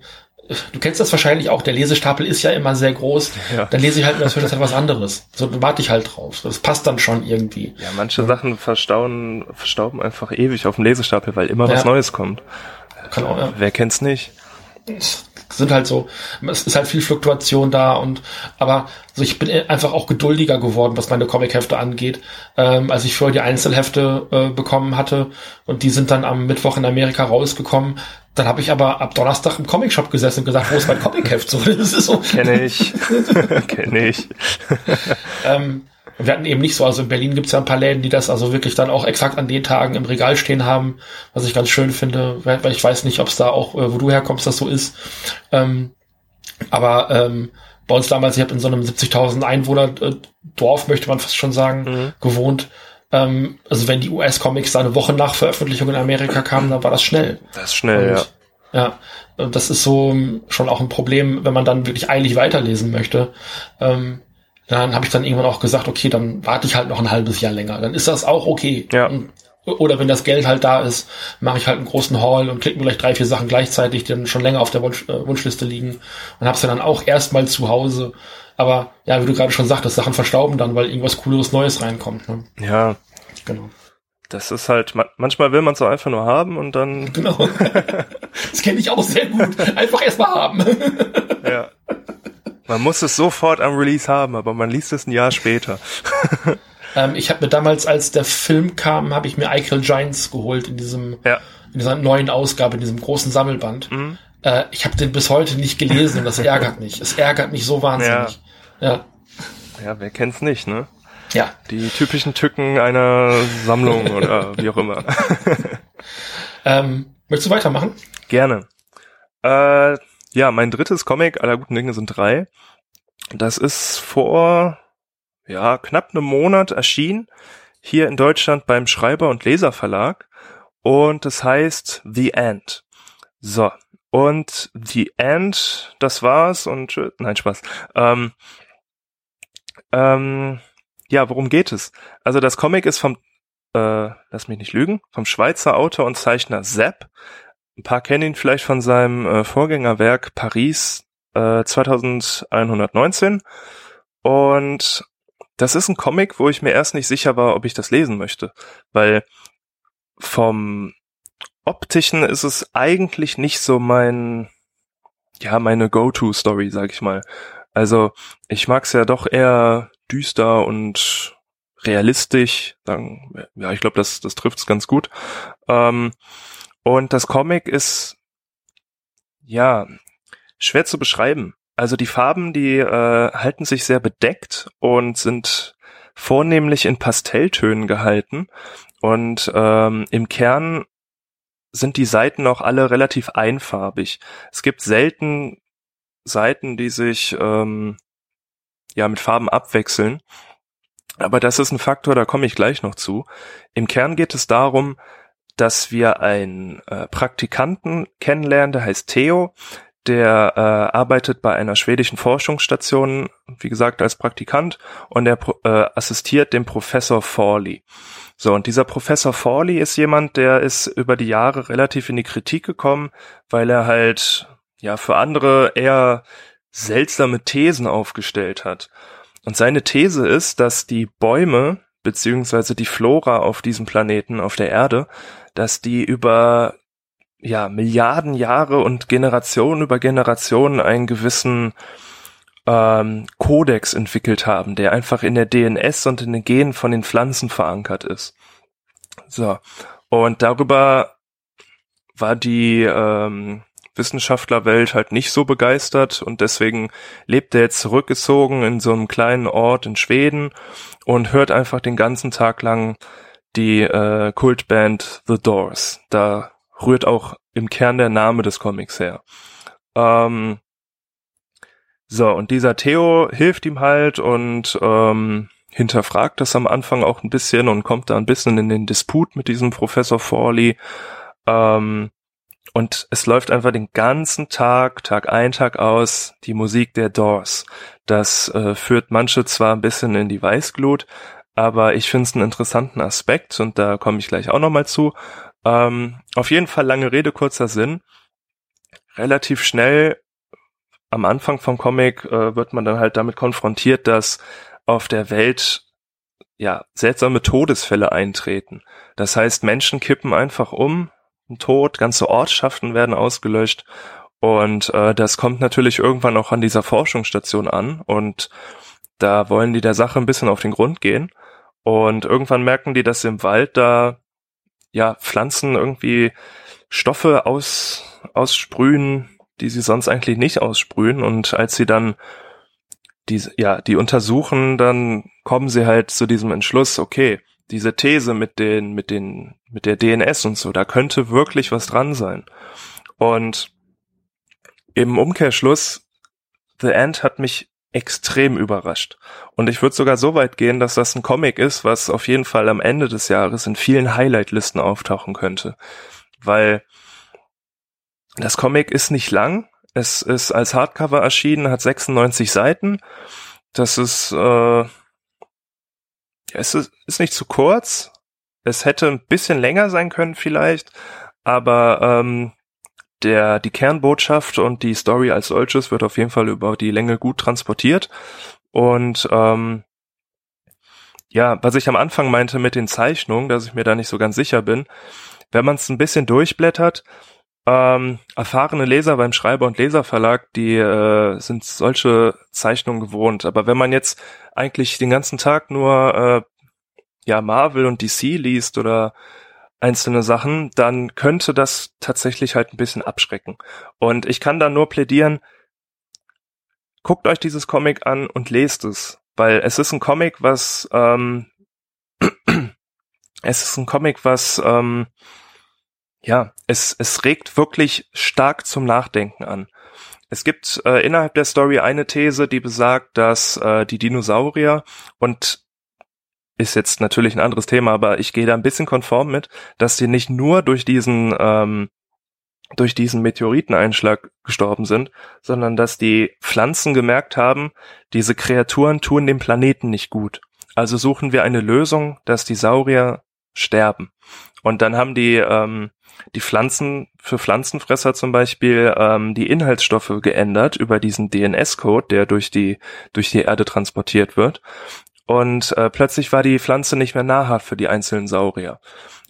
du kennst das wahrscheinlich auch, der Lesestapel ist ja immer sehr groß, Ja. dann lese ich halt natürlich etwas anderes. So dann warte ich halt drauf. Das passt dann schon irgendwie. Ja, manche Sachen verstauen, verstauben einfach ewig auf dem Lesestapel, weil immer was Ja. Neues kommt. Kann auch, ja. Wer kennt's nicht? es sind halt so, es ist halt viel Fluktuation da und aber so ich bin einfach auch geduldiger geworden, was meine Comic-Hefte angeht. Ähm, als ich vorher die Einzelhefte äh, bekommen hatte und die sind dann am Mittwoch in Amerika rausgekommen, dann habe ich aber ab Donnerstag im Comicshop gesessen und gesagt, wo ist mein Comic-Heft? So, *laughs* das ist so. Kenne ich. *laughs* Kenne ich. *laughs* Ähm, wir hatten eben nicht so, also in Berlin gibt's ja ein paar Läden, die das also wirklich dann auch exakt an den Tagen im Regal stehen haben, was ich ganz schön finde, weil ich weiß nicht, ob es da auch, äh, wo du herkommst, das so ist. Ähm, aber ähm, bei uns damals, ich habe in so einem 70.000 Einwohner äh, Dorf, möchte man fast schon sagen, Mhm. gewohnt. Ähm, also wenn die US-Comics da eine Woche nach Veröffentlichung in Amerika kamen, dann war das schnell. Das ist schnell, ja. Und, ja, und das ist so ähm, schon auch ein Problem, wenn man dann wirklich eilig weiterlesen möchte. Ähm, dann habe ich dann irgendwann auch gesagt, okay, dann warte ich halt noch ein halbes Jahr länger. Dann ist das auch okay. Ja. Oder wenn das Geld halt da ist, mache ich halt einen großen Haul und klicke mir gleich drei, vier Sachen gleichzeitig, die dann schon länger auf der Wunsch, äh, Wunschliste liegen und habe sie dann auch erstmal zu Hause. Aber ja, wie du gerade schon sagtest, Sachen verstauben dann, weil irgendwas Cooleres Neues reinkommt. Ne? Ja. Genau. Das ist halt, manchmal will man es auch einfach nur haben und dann. Genau. *laughs* Das kenne ich auch sehr gut. Einfach erstmal haben. *laughs* Ja. Man muss es sofort am Release haben, aber man liest es ein Jahr später. *laughs* Ähm, ich habe mir damals, als der Film kam, habe ich mir Eichel Giants geholt in diesem, ja. in dieser neuen Ausgabe, in diesem großen Sammelband. Mhm. Äh, ich habe den bis heute nicht gelesen und das ärgert mich. Es ärgert mich so wahnsinnig. Ja. Ja, ja wer kennt's nicht, ne? Ja. Die typischen Tücken einer Sammlung *laughs* oder wie auch immer. ähm, möchtest du weitermachen? Gerne. Äh, ja, mein drittes Comic, aller guten Dinge sind drei. Das ist vor ja, knapp einem Monat erschienen, hier in Deutschland beim Schreiber- und Leserverlag. Und das heißt The End. So. Und The End, das war's und nein, Spaß. Ähm, ähm, ja, worum geht es? Also das Comic ist vom, äh, lass mich nicht lügen, vom Schweizer Autor und Zeichner Sepp. Ein paar kennen ihn vielleicht von seinem äh, Vorgängerwerk Paris äh, 2119. Und das ist ein Comic, wo ich mir erst nicht sicher war, ob ich das lesen möchte, weil vom optischen ist es eigentlich nicht so mein, ja, meine Go-To-Story, sag ich mal. Also ich mag's ja doch eher düster und realistisch. Sagen, ja, ich glaube, das, das trifft's ganz gut. Ähm, und das Comic ist ja schwer zu beschreiben. Also die Farben, die äh, halten sich sehr bedeckt und sind vornehmlich in Pastelltönen gehalten. Und ähm, im Kern sind die Seiten auch alle relativ einfarbig. Es gibt selten Seiten, die sich ähm, ja mit Farben abwechseln. Aber das ist ein Faktor, da komme ich gleich noch zu. Im Kern geht es darum, dass wir einen äh, Praktikanten kennenlernen, der heißt Theo, der äh, arbeitet bei einer schwedischen Forschungsstation, wie gesagt, als Praktikant und er äh, assistiert dem Professor Forley. So, und dieser Professor Forley ist jemand, der ist über die Jahre relativ in die Kritik gekommen, weil er halt ja für andere eher seltsame Thesen aufgestellt hat. Und seine These ist, dass die Bäume beziehungsweise die Flora auf diesem Planeten, auf der Erde, dass die über ja, Milliarden Jahre und Generation über Generationen einen gewissen ähm, Kodex entwickelt haben, der einfach in der DNS und in den Genen von den Pflanzen verankert ist. So. Und darüber war die ähm, Wissenschaftlerwelt halt nicht so begeistert und deswegen lebt er jetzt zurückgezogen in so einem kleinen Ort in Schweden und hört einfach den ganzen Tag lang die äh, Kultband The Doors. Da rührt auch im Kern der Name des Comics her. Ähm, so, und dieser Theo hilft ihm halt und ähm, hinterfragt das am Anfang auch ein bisschen und kommt da ein bisschen in den Disput mit diesem Professor Forley. Ähm, und es läuft einfach den ganzen Tag, Tag ein, Tag aus, die Musik der Doors. Das äh, führt manche zwar ein bisschen in die Weißglut, aber ich finde es einen interessanten Aspekt und da komme ich gleich auch nochmal zu. Ähm, auf jeden Fall lange Rede, kurzer Sinn. Relativ schnell am Anfang vom Comic äh, wird man dann halt damit konfrontiert, dass auf der Welt ja seltsame Todesfälle eintreten. Das heißt, Menschen kippen einfach um, Tod, ganze Ortschaften werden ausgelöscht und äh, das kommt natürlich irgendwann auch an dieser Forschungsstation an und da wollen die der Sache ein bisschen auf den Grund gehen und irgendwann merken die, dass im Wald da ja, Pflanzen irgendwie Stoffe aus, aussprühen, die sie sonst eigentlich nicht aussprühen. Und als sie dann die, ja, die untersuchen, dann kommen sie halt zu diesem Entschluss, okay, diese These mit den, mit den, mit der DNS und so, da könnte wirklich was dran sein. Und im Umkehrschluss, The End hat mich extrem überrascht. Und ich würde sogar so weit gehen, dass das ein Comic ist, was auf jeden Fall am Ende des Jahres in vielen Highlight-Listen auftauchen könnte. Weil das Comic ist nicht lang. Es ist als Hardcover erschienen, hat 96 Seiten. Das ist, äh, es ist, ist nicht zu kurz. Es hätte ein bisschen länger sein können vielleicht, aber ähm, der, die Kernbotschaft und die Story als solches wird auf jeden Fall über die Länge gut transportiert. Und ähm, ja, was ich am Anfang meinte mit den Zeichnungen, dass ich mir da nicht so ganz sicher bin, wenn man es ein bisschen durchblättert, ähm, erfahrene Leser beim Schreiber- und Leserverlag, die äh, sind solche Zeichnungen gewohnt. Aber wenn man jetzt eigentlich den ganzen Tag nur äh, ja Marvel und DC liest oder einzelne Sachen, dann könnte das tatsächlich halt ein bisschen abschrecken. Und ich kann da nur plädieren, guckt euch dieses Comic an und lest es, weil es ist ein Comic, was ähm, *clears throat* es ist ein Comic, was ähm, ja, es, es regt wirklich stark zum Nachdenken an. Es gibt äh, innerhalb der Story eine These, die besagt, dass äh, die Dinosaurier und ist jetzt natürlich ein anderes Thema, aber ich gehe da ein bisschen konform mit, dass die nicht nur durch diesen ähm, durch diesen Meteoriteneinschlag gestorben sind, sondern dass die Pflanzen gemerkt haben, diese Kreaturen tun dem Planeten nicht gut. Also suchen wir eine Lösung, dass die Saurier sterben. Und dann haben die ähm, die Pflanzen für Pflanzenfresser zum Beispiel ähm, die Inhaltsstoffe geändert über diesen DNS-Code, der durch die durch die Erde transportiert wird. Und äh, plötzlich war die Pflanze nicht mehr nahrhaft für die einzelnen Saurier.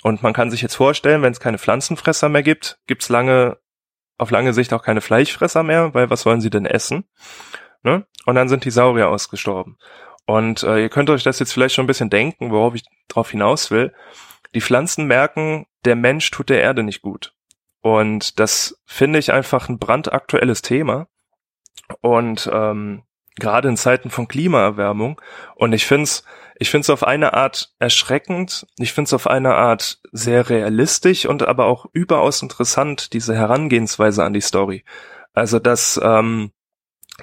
Und man kann sich jetzt vorstellen, wenn es keine Pflanzenfresser mehr gibt, gibt's lange, auf lange Sicht auch keine Fleischfresser mehr, weil was wollen sie denn essen? Ne? Und dann sind die Saurier ausgestorben. Und äh, ihr könnt euch das jetzt vielleicht schon ein bisschen denken, worauf ich drauf hinaus will. Die Pflanzen merken, der Mensch tut der Erde nicht gut. Und das finde ich einfach ein brandaktuelles Thema. Und ähm, gerade in Zeiten von Klimaerwärmung. Und ich finde es ich find's auf eine Art erschreckend, ich finde es auf eine Art sehr realistisch und aber auch überaus interessant, diese Herangehensweise an die Story. Also, dass ähm,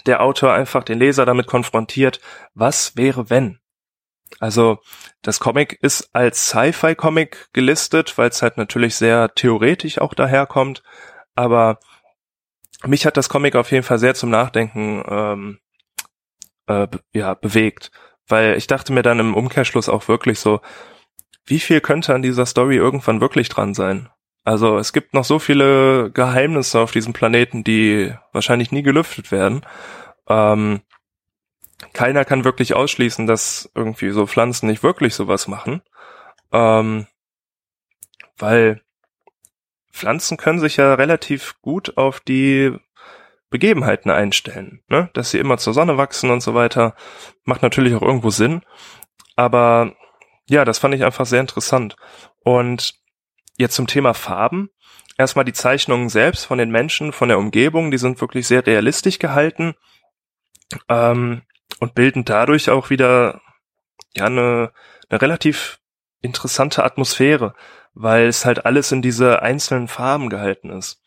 der Autor einfach den Leser damit konfrontiert, was wäre wenn? Also das Comic ist als Sci-Fi-Comic gelistet, weil es halt natürlich sehr theoretisch auch daherkommt. Aber mich hat das Comic auf jeden Fall sehr zum Nachdenken ähm, äh, ja, bewegt. Weil ich dachte mir dann im Umkehrschluss auch wirklich so, wie viel könnte an dieser Story irgendwann wirklich dran sein? Also es gibt noch so viele Geheimnisse auf diesem Planeten, die wahrscheinlich nie gelüftet werden. Ähm, keiner kann wirklich ausschließen, dass irgendwie so Pflanzen nicht wirklich sowas machen. Ähm, weil Pflanzen können sich ja relativ gut auf die Begebenheiten einstellen, ne? dass sie immer zur Sonne wachsen und so weiter. Macht natürlich auch irgendwo Sinn. Aber ja, das fand ich einfach sehr interessant. Und jetzt zum Thema Farben. Erstmal die Zeichnungen selbst von den Menschen, von der Umgebung, die sind wirklich sehr realistisch gehalten. Ähm, und bilden dadurch auch wieder ja eine, eine relativ interessante Atmosphäre, weil es halt alles in diese einzelnen Farben gehalten ist.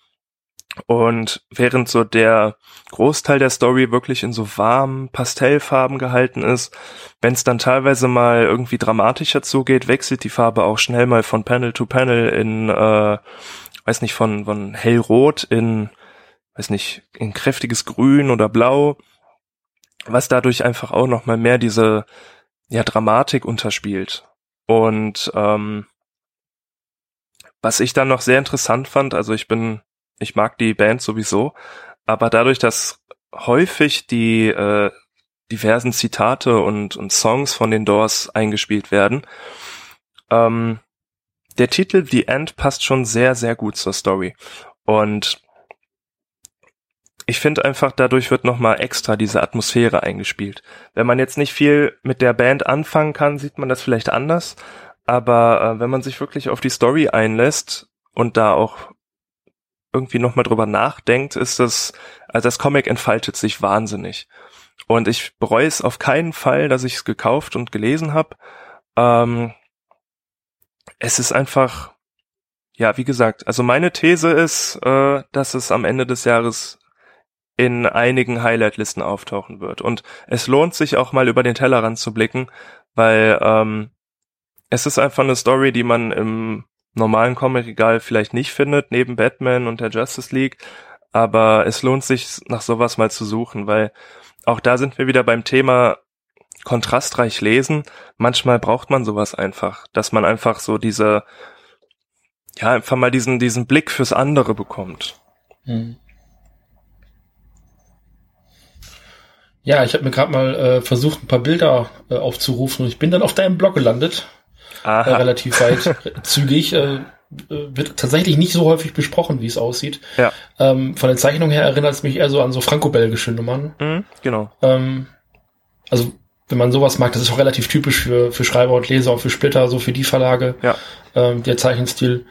Und während so der Großteil der Story wirklich in so warmen Pastellfarben gehalten ist, wenn es dann teilweise mal irgendwie dramatischer zugeht, wechselt die Farbe auch schnell mal von Panel to Panel in, äh, weiß nicht, von, von hellrot in, weiß nicht, in kräftiges Grün oder Blau was dadurch einfach auch noch mal mehr diese ja Dramatik unterspielt. Und ähm, was ich dann noch sehr interessant fand, also ich bin, ich mag die Band sowieso, aber dadurch, dass häufig die äh, diversen Zitate und, und Songs von den Doors eingespielt werden, ähm, der Titel The End passt schon sehr, sehr gut zur Story. Und ich finde einfach, dadurch wird nochmal extra diese Atmosphäre eingespielt. Wenn man jetzt nicht viel mit der Band anfangen kann, sieht man das vielleicht anders. Aber äh, wenn man sich wirklich auf die Story einlässt und da auch irgendwie nochmal drüber nachdenkt, ist das, also das Comic entfaltet sich wahnsinnig. Und ich bereue es auf keinen Fall, dass ich es gekauft und gelesen habe. Ähm, es ist einfach, ja, wie gesagt, also meine These ist, äh, dass es am Ende des Jahres in einigen Highlight-Listen auftauchen wird. Und es lohnt sich auch mal über den Tellerrand zu blicken, weil ähm, es ist einfach eine Story, die man im normalen Comic-Regal vielleicht nicht findet, neben Batman und der Justice League. Aber es lohnt sich, nach sowas mal zu suchen, weil auch da sind wir wieder beim Thema kontrastreich lesen. Manchmal braucht man sowas einfach, dass man einfach so diese, ja, einfach mal diesen, diesen Blick fürs andere bekommt. Hm. Ja, ich habe mir gerade mal äh, versucht, ein paar Bilder äh, aufzurufen und ich bin dann auf deinem Blog gelandet. Äh, relativ weit *laughs* zügig. Äh, wird tatsächlich nicht so häufig besprochen, wie es aussieht. Ja. Ähm, von der Zeichnung her erinnert es mich eher so an so franco-belgische Nummern. Mhm, genau. Ähm, also wenn man sowas mag, das ist auch relativ typisch für, für Schreiber und Leser und für Splitter, so für die Verlage, ja. ähm, der Zeichenstil.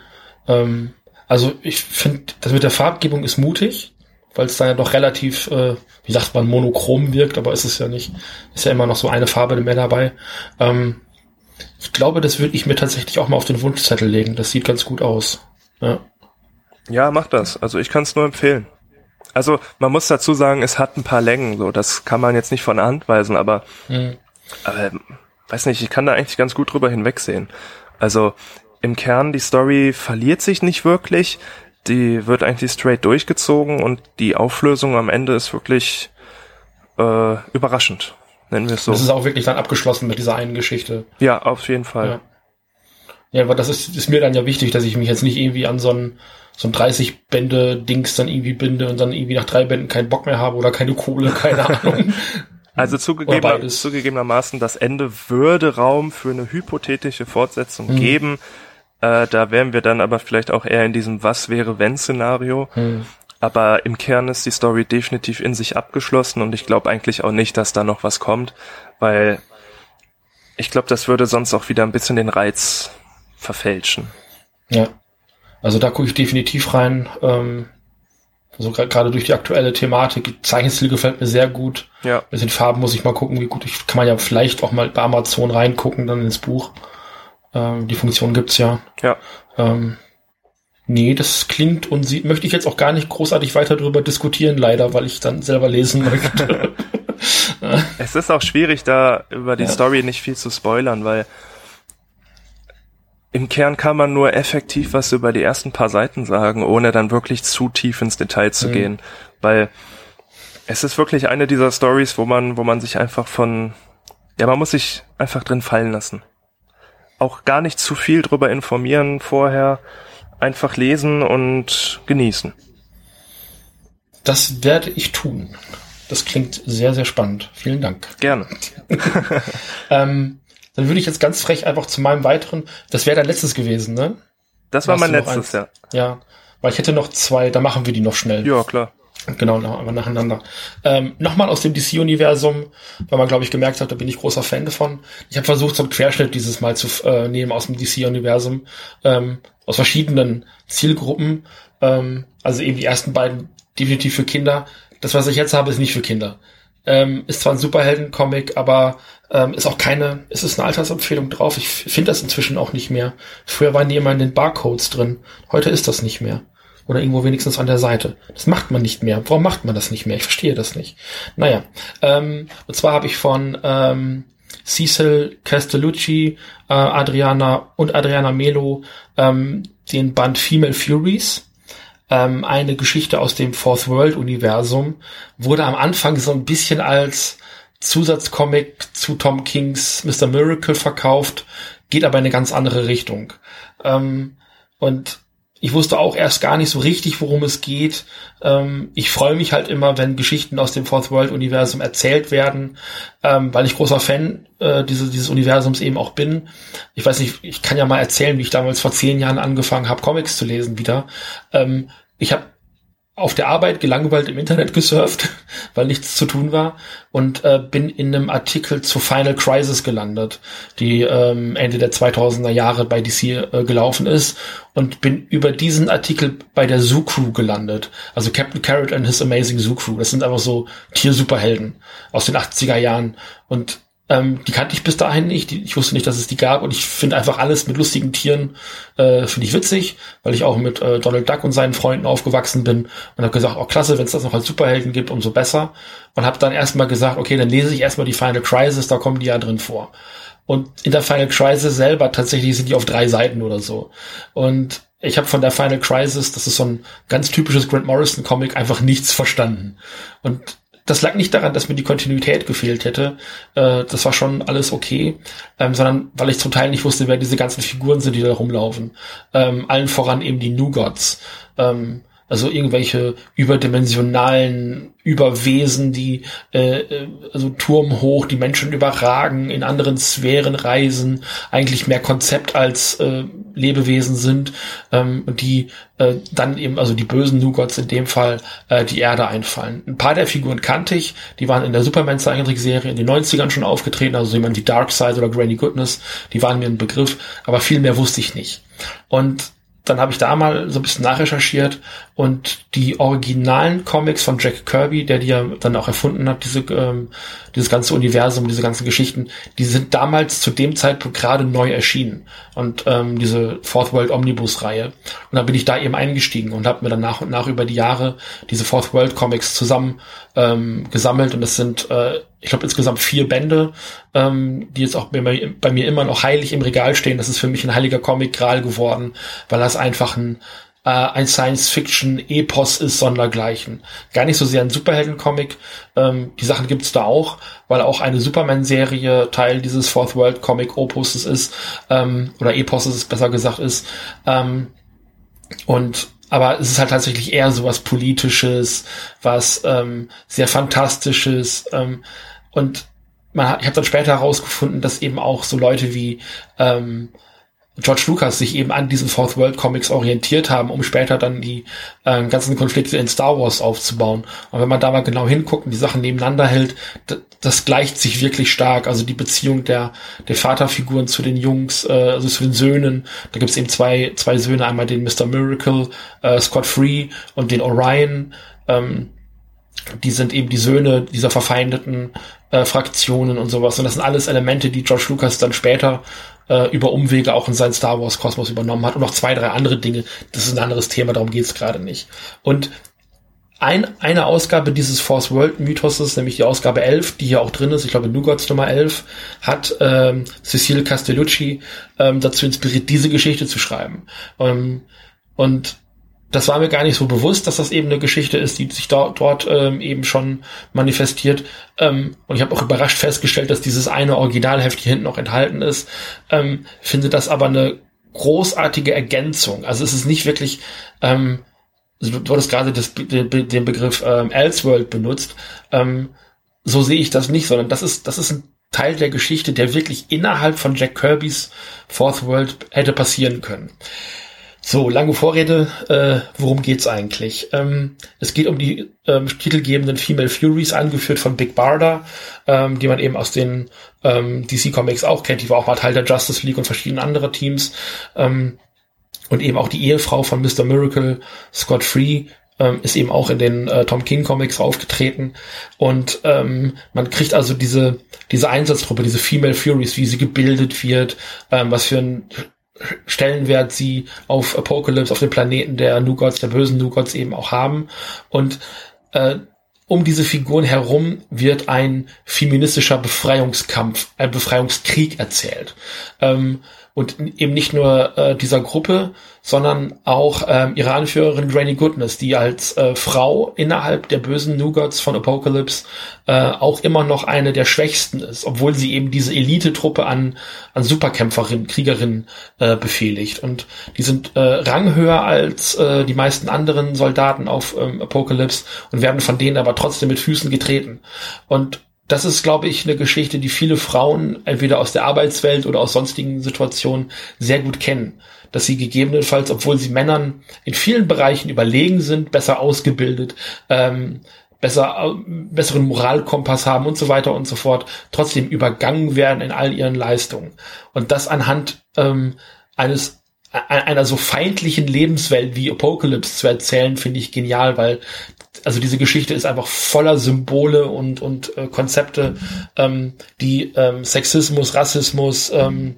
Ähm, also ich finde, das mit der Farbgebung ist mutig, weil es dann ja doch relativ, äh, wie sagt man, monochrom wirkt, aber ist es ja nicht. Ist ja immer noch so eine Farbe mehr dabei. Ähm, ich glaube, das würde ich mir tatsächlich auch mal auf den Wunschzettel legen. Das sieht ganz gut aus. Ja, ja mach das. Also ich kann es nur empfehlen. Also man muss dazu sagen, es hat ein paar Längen, so das kann man jetzt nicht von der Hand weisen, aber, mhm. aber weiß nicht, ich kann da eigentlich ganz gut drüber hinwegsehen. Also im Kern die Story verliert sich nicht wirklich, die wird eigentlich straight durchgezogen und die Auflösung am Ende ist wirklich äh, überraschend nennen wir es so. Das ist auch wirklich dann abgeschlossen mit dieser einen Geschichte. Ja, auf jeden Fall. Ja, ja aber das ist, ist mir dann ja wichtig, dass ich mich jetzt nicht irgendwie an so ein, so ein 30 Bände Dings dann irgendwie binde und dann irgendwie nach drei Bänden keinen Bock mehr habe oder keine Kohle, keine *laughs* Ahnung. Also zugegeben, zugegebenermaßen, das Ende würde Raum für eine hypothetische Fortsetzung hm. geben. Äh, da wären wir dann aber vielleicht auch eher in diesem Was wäre wenn Szenario. Hm. Aber im Kern ist die Story definitiv in sich abgeschlossen und ich glaube eigentlich auch nicht, dass da noch was kommt, weil ich glaube, das würde sonst auch wieder ein bisschen den Reiz verfälschen. Ja. Also da gucke ich definitiv rein. Ähm, also gerade durch die aktuelle Thematik, Zeichenstil gefällt mir sehr gut. Ja. Mit den Farben muss ich mal gucken, wie gut ich kann man ja vielleicht auch mal bei Amazon reingucken, dann ins Buch. Ähm, die Funktion gibt's ja. Ja. Ähm, Nee, das klingt und sieht, möchte ich jetzt auch gar nicht großartig weiter darüber diskutieren, leider, weil ich dann selber lesen möchte. *laughs* es ist auch schwierig, da über die ja. Story nicht viel zu spoilern, weil im Kern kann man nur effektiv was über die ersten paar Seiten sagen, ohne dann wirklich zu tief ins Detail zu mhm. gehen, weil es ist wirklich eine dieser Stories, wo man, wo man sich einfach von, ja, man muss sich einfach drin fallen lassen. Auch gar nicht zu viel drüber informieren vorher, einfach lesen und genießen. Das werde ich tun. Das klingt sehr, sehr spannend. Vielen Dank. Gerne. *laughs* *laughs* ähm, dann würde ich jetzt ganz frech einfach zu meinem weiteren, das wäre dein letztes gewesen, ne? Das war mein letztes, ja. Ja, weil ich hätte noch zwei, da machen wir die noch schnell. Ja, klar. Genau, aber nacheinander. Ähm, Nochmal aus dem DC-Universum, weil man, glaube ich, gemerkt hat, da bin ich großer Fan davon. Ich habe versucht, so einen Querschnitt dieses Mal zu äh, nehmen aus dem DC-Universum, ähm, aus verschiedenen Zielgruppen. Ähm, also eben die ersten beiden definitiv für Kinder. Das, was ich jetzt habe, ist nicht für Kinder. Ähm, ist zwar ein Superhelden-Comic, aber ähm, ist auch keine, ist es eine Altersempfehlung drauf. Ich finde das inzwischen auch nicht mehr. Früher waren die immer in den Barcodes drin. Heute ist das nicht mehr. Oder irgendwo wenigstens an der Seite. Das macht man nicht mehr. Warum macht man das nicht mehr? Ich verstehe das nicht. Naja, ähm, und zwar habe ich von ähm, Cecil Castellucci, äh, Adriana und Adriana Melo ähm, den Band Female Furies. Ähm, eine Geschichte aus dem Fourth World Universum wurde am Anfang so ein bisschen als Zusatzcomic zu Tom Kings Mr. Miracle verkauft, geht aber in eine ganz andere Richtung. Ähm, und ich wusste auch erst gar nicht so richtig, worum es geht. Ähm, ich freue mich halt immer, wenn Geschichten aus dem Fourth World Universum erzählt werden, ähm, weil ich großer Fan äh, dieses, dieses Universums eben auch bin. Ich weiß nicht, ich kann ja mal erzählen, wie ich damals vor zehn Jahren angefangen habe, Comics zu lesen wieder. Ähm, ich habe auf der Arbeit gelangweilt im Internet gesurft, *laughs* weil nichts zu tun war und äh, bin in einem Artikel zu Final Crisis gelandet, die ähm, Ende der 2000er Jahre bei DC äh, gelaufen ist und bin über diesen Artikel bei der Zoo Crew gelandet. Also Captain Carrot and His Amazing Zoo Crew. Das sind einfach so Tiersuperhelden aus den 80er Jahren und ähm, die kannte ich bis dahin nicht. Ich wusste nicht, dass es die gab. Und ich finde einfach alles mit lustigen Tieren äh, finde ich witzig, weil ich auch mit äh, Donald Duck und seinen Freunden aufgewachsen bin und habe gesagt, oh klasse, wenn es das noch als Superhelden gibt, umso besser. Und habe dann erstmal gesagt, okay, dann lese ich erstmal die Final Crisis, da kommen die ja drin vor. Und in der Final Crisis selber tatsächlich sind die auf drei Seiten oder so. Und ich habe von der Final Crisis, das ist so ein ganz typisches Grant Morrison Comic, einfach nichts verstanden. Und das lag nicht daran, dass mir die Kontinuität gefehlt hätte. Äh, das war schon alles okay, ähm, sondern weil ich zum Teil nicht wusste, wer diese ganzen Figuren sind, die da rumlaufen. Ähm, allen voran eben die New Gods. Ähm, Also irgendwelche überdimensionalen Überwesen, die äh, äh, also turmhoch die Menschen überragen, in anderen Sphären reisen, eigentlich mehr Konzept als äh, Lebewesen sind, ähm, die äh, dann eben, also die bösen Nugots in dem Fall, äh, die Erde einfallen. Ein paar der Figuren kannte ich, die waren in der Superman-Zeichentrickserie in den 90ern schon aufgetreten, also jemand wie Darkseid oder Granny Goodness, die waren mir ein Begriff, aber viel mehr wusste ich nicht. Und dann habe ich da mal so ein bisschen nachrecherchiert und die originalen Comics von Jack Kirby, der die ja dann auch erfunden hat, diese, ähm, dieses ganze Universum, diese ganzen Geschichten, die sind damals zu dem Zeitpunkt gerade neu erschienen. Und ähm, diese Fourth World Omnibus-Reihe. Und dann bin ich da eben eingestiegen und habe mir dann nach und nach über die Jahre diese Fourth World Comics zusammen ähm, gesammelt. Und das sind, äh, ich glaube, insgesamt vier Bände, ähm, die jetzt auch bei mir, bei mir immer noch heilig im Regal stehen. Das ist für mich ein heiliger Comic-Gral geworden, weil das einfach ein äh, ein Science-Fiction-Epos ist sondergleichen. Gar nicht so sehr ein Superhelden-Comic. Ähm, die Sachen gibt's da auch, weil auch eine Superman-Serie Teil dieses Fourth World Comic Opus ist, ähm, oder Epos ist es besser gesagt ist. Ähm, und aber es ist halt tatsächlich eher so was Politisches, was ähm, sehr Fantastisches. Ähm, und man hat, ich habe dann später herausgefunden, dass eben auch so Leute wie ähm, George Lucas sich eben an diesen Fourth World Comics orientiert haben, um später dann die äh, ganzen Konflikte in Star Wars aufzubauen. Und wenn man da mal genau hinguckt und die Sachen nebeneinander hält, das gleicht sich wirklich stark. Also die Beziehung der, der Vaterfiguren zu den Jungs, äh, also zu den Söhnen. Da gibt's eben zwei, zwei Söhne, einmal den Mr. Miracle, äh, Scott Free und den Orion. Ähm, die sind eben die Söhne dieser verfeindeten äh, Fraktionen und sowas. Und das sind alles Elemente, die George Lucas dann später äh, über Umwege auch in seinen Star Wars Kosmos übernommen hat und noch zwei, drei andere Dinge. Das ist ein anderes Thema, darum geht es gerade nicht. Und ein, eine Ausgabe dieses Force World Mythoses, nämlich die Ausgabe 11, die hier auch drin ist, ich glaube Nugats Nummer 11, hat ähm, Cecile Castellucci ähm, dazu inspiriert, diese Geschichte zu schreiben. Ähm, und das war mir gar nicht so bewusst, dass das eben eine Geschichte ist, die sich dort, dort ähm, eben schon manifestiert. Ähm, und ich habe auch überrascht festgestellt, dass dieses eine Originalheft hier hinten noch enthalten ist. Ähm, finde das aber eine großartige Ergänzung. Also es ist nicht wirklich, ähm, du hattest gerade das, den Begriff ähm, Elseworld benutzt. Ähm, so sehe ich das nicht, sondern das ist, das ist ein Teil der Geschichte, der wirklich innerhalb von Jack Kirbys Fourth World hätte passieren können. So, lange Vorrede, äh, worum geht's eigentlich? Ähm, es geht um die ähm, titelgebenden Female Furies, angeführt von Big Barda, ähm, die man eben aus den ähm, DC Comics auch kennt. Die war auch mal Teil der Justice League und verschiedenen anderer Teams. Ähm, und eben auch die Ehefrau von Mr. Miracle, Scott Free, ähm, ist eben auch in den äh, Tom King Comics aufgetreten. Und ähm, man kriegt also diese, diese Einsatztruppe, diese Female Furies, wie sie gebildet wird, ähm, was für ein Stellenwert sie auf Apocalypse, auf dem Planeten der Nugots, der bösen Nugots eben auch haben. Und äh, um diese Figuren herum wird ein feministischer Befreiungskampf, ein Befreiungskrieg erzählt. Ähm, und eben nicht nur äh, dieser Gruppe, sondern auch ähm, ihre Anführerin Granny Goodness, die als äh, Frau innerhalb der bösen Nugots von Apocalypse äh, auch immer noch eine der schwächsten ist, obwohl sie eben diese Elite-Truppe an, an Superkämpferinnen, Kriegerinnen äh, befehligt. Und die sind äh, ranghöher als äh, die meisten anderen Soldaten auf ähm, Apocalypse und werden von denen aber trotzdem mit Füßen getreten. Und das ist, glaube ich, eine Geschichte, die viele Frauen entweder aus der Arbeitswelt oder aus sonstigen Situationen sehr gut kennen. Dass sie gegebenenfalls, obwohl sie Männern in vielen Bereichen überlegen sind, besser ausgebildet, ähm, besser, besseren Moralkompass haben und so weiter und so fort, trotzdem übergangen werden in all ihren Leistungen. Und das anhand ähm, eines einer so feindlichen Lebenswelt wie Apocalypse zu erzählen, finde ich genial, weil also diese Geschichte ist einfach voller Symbole und, und äh, Konzepte, ähm, die ähm, Sexismus, Rassismus, ähm,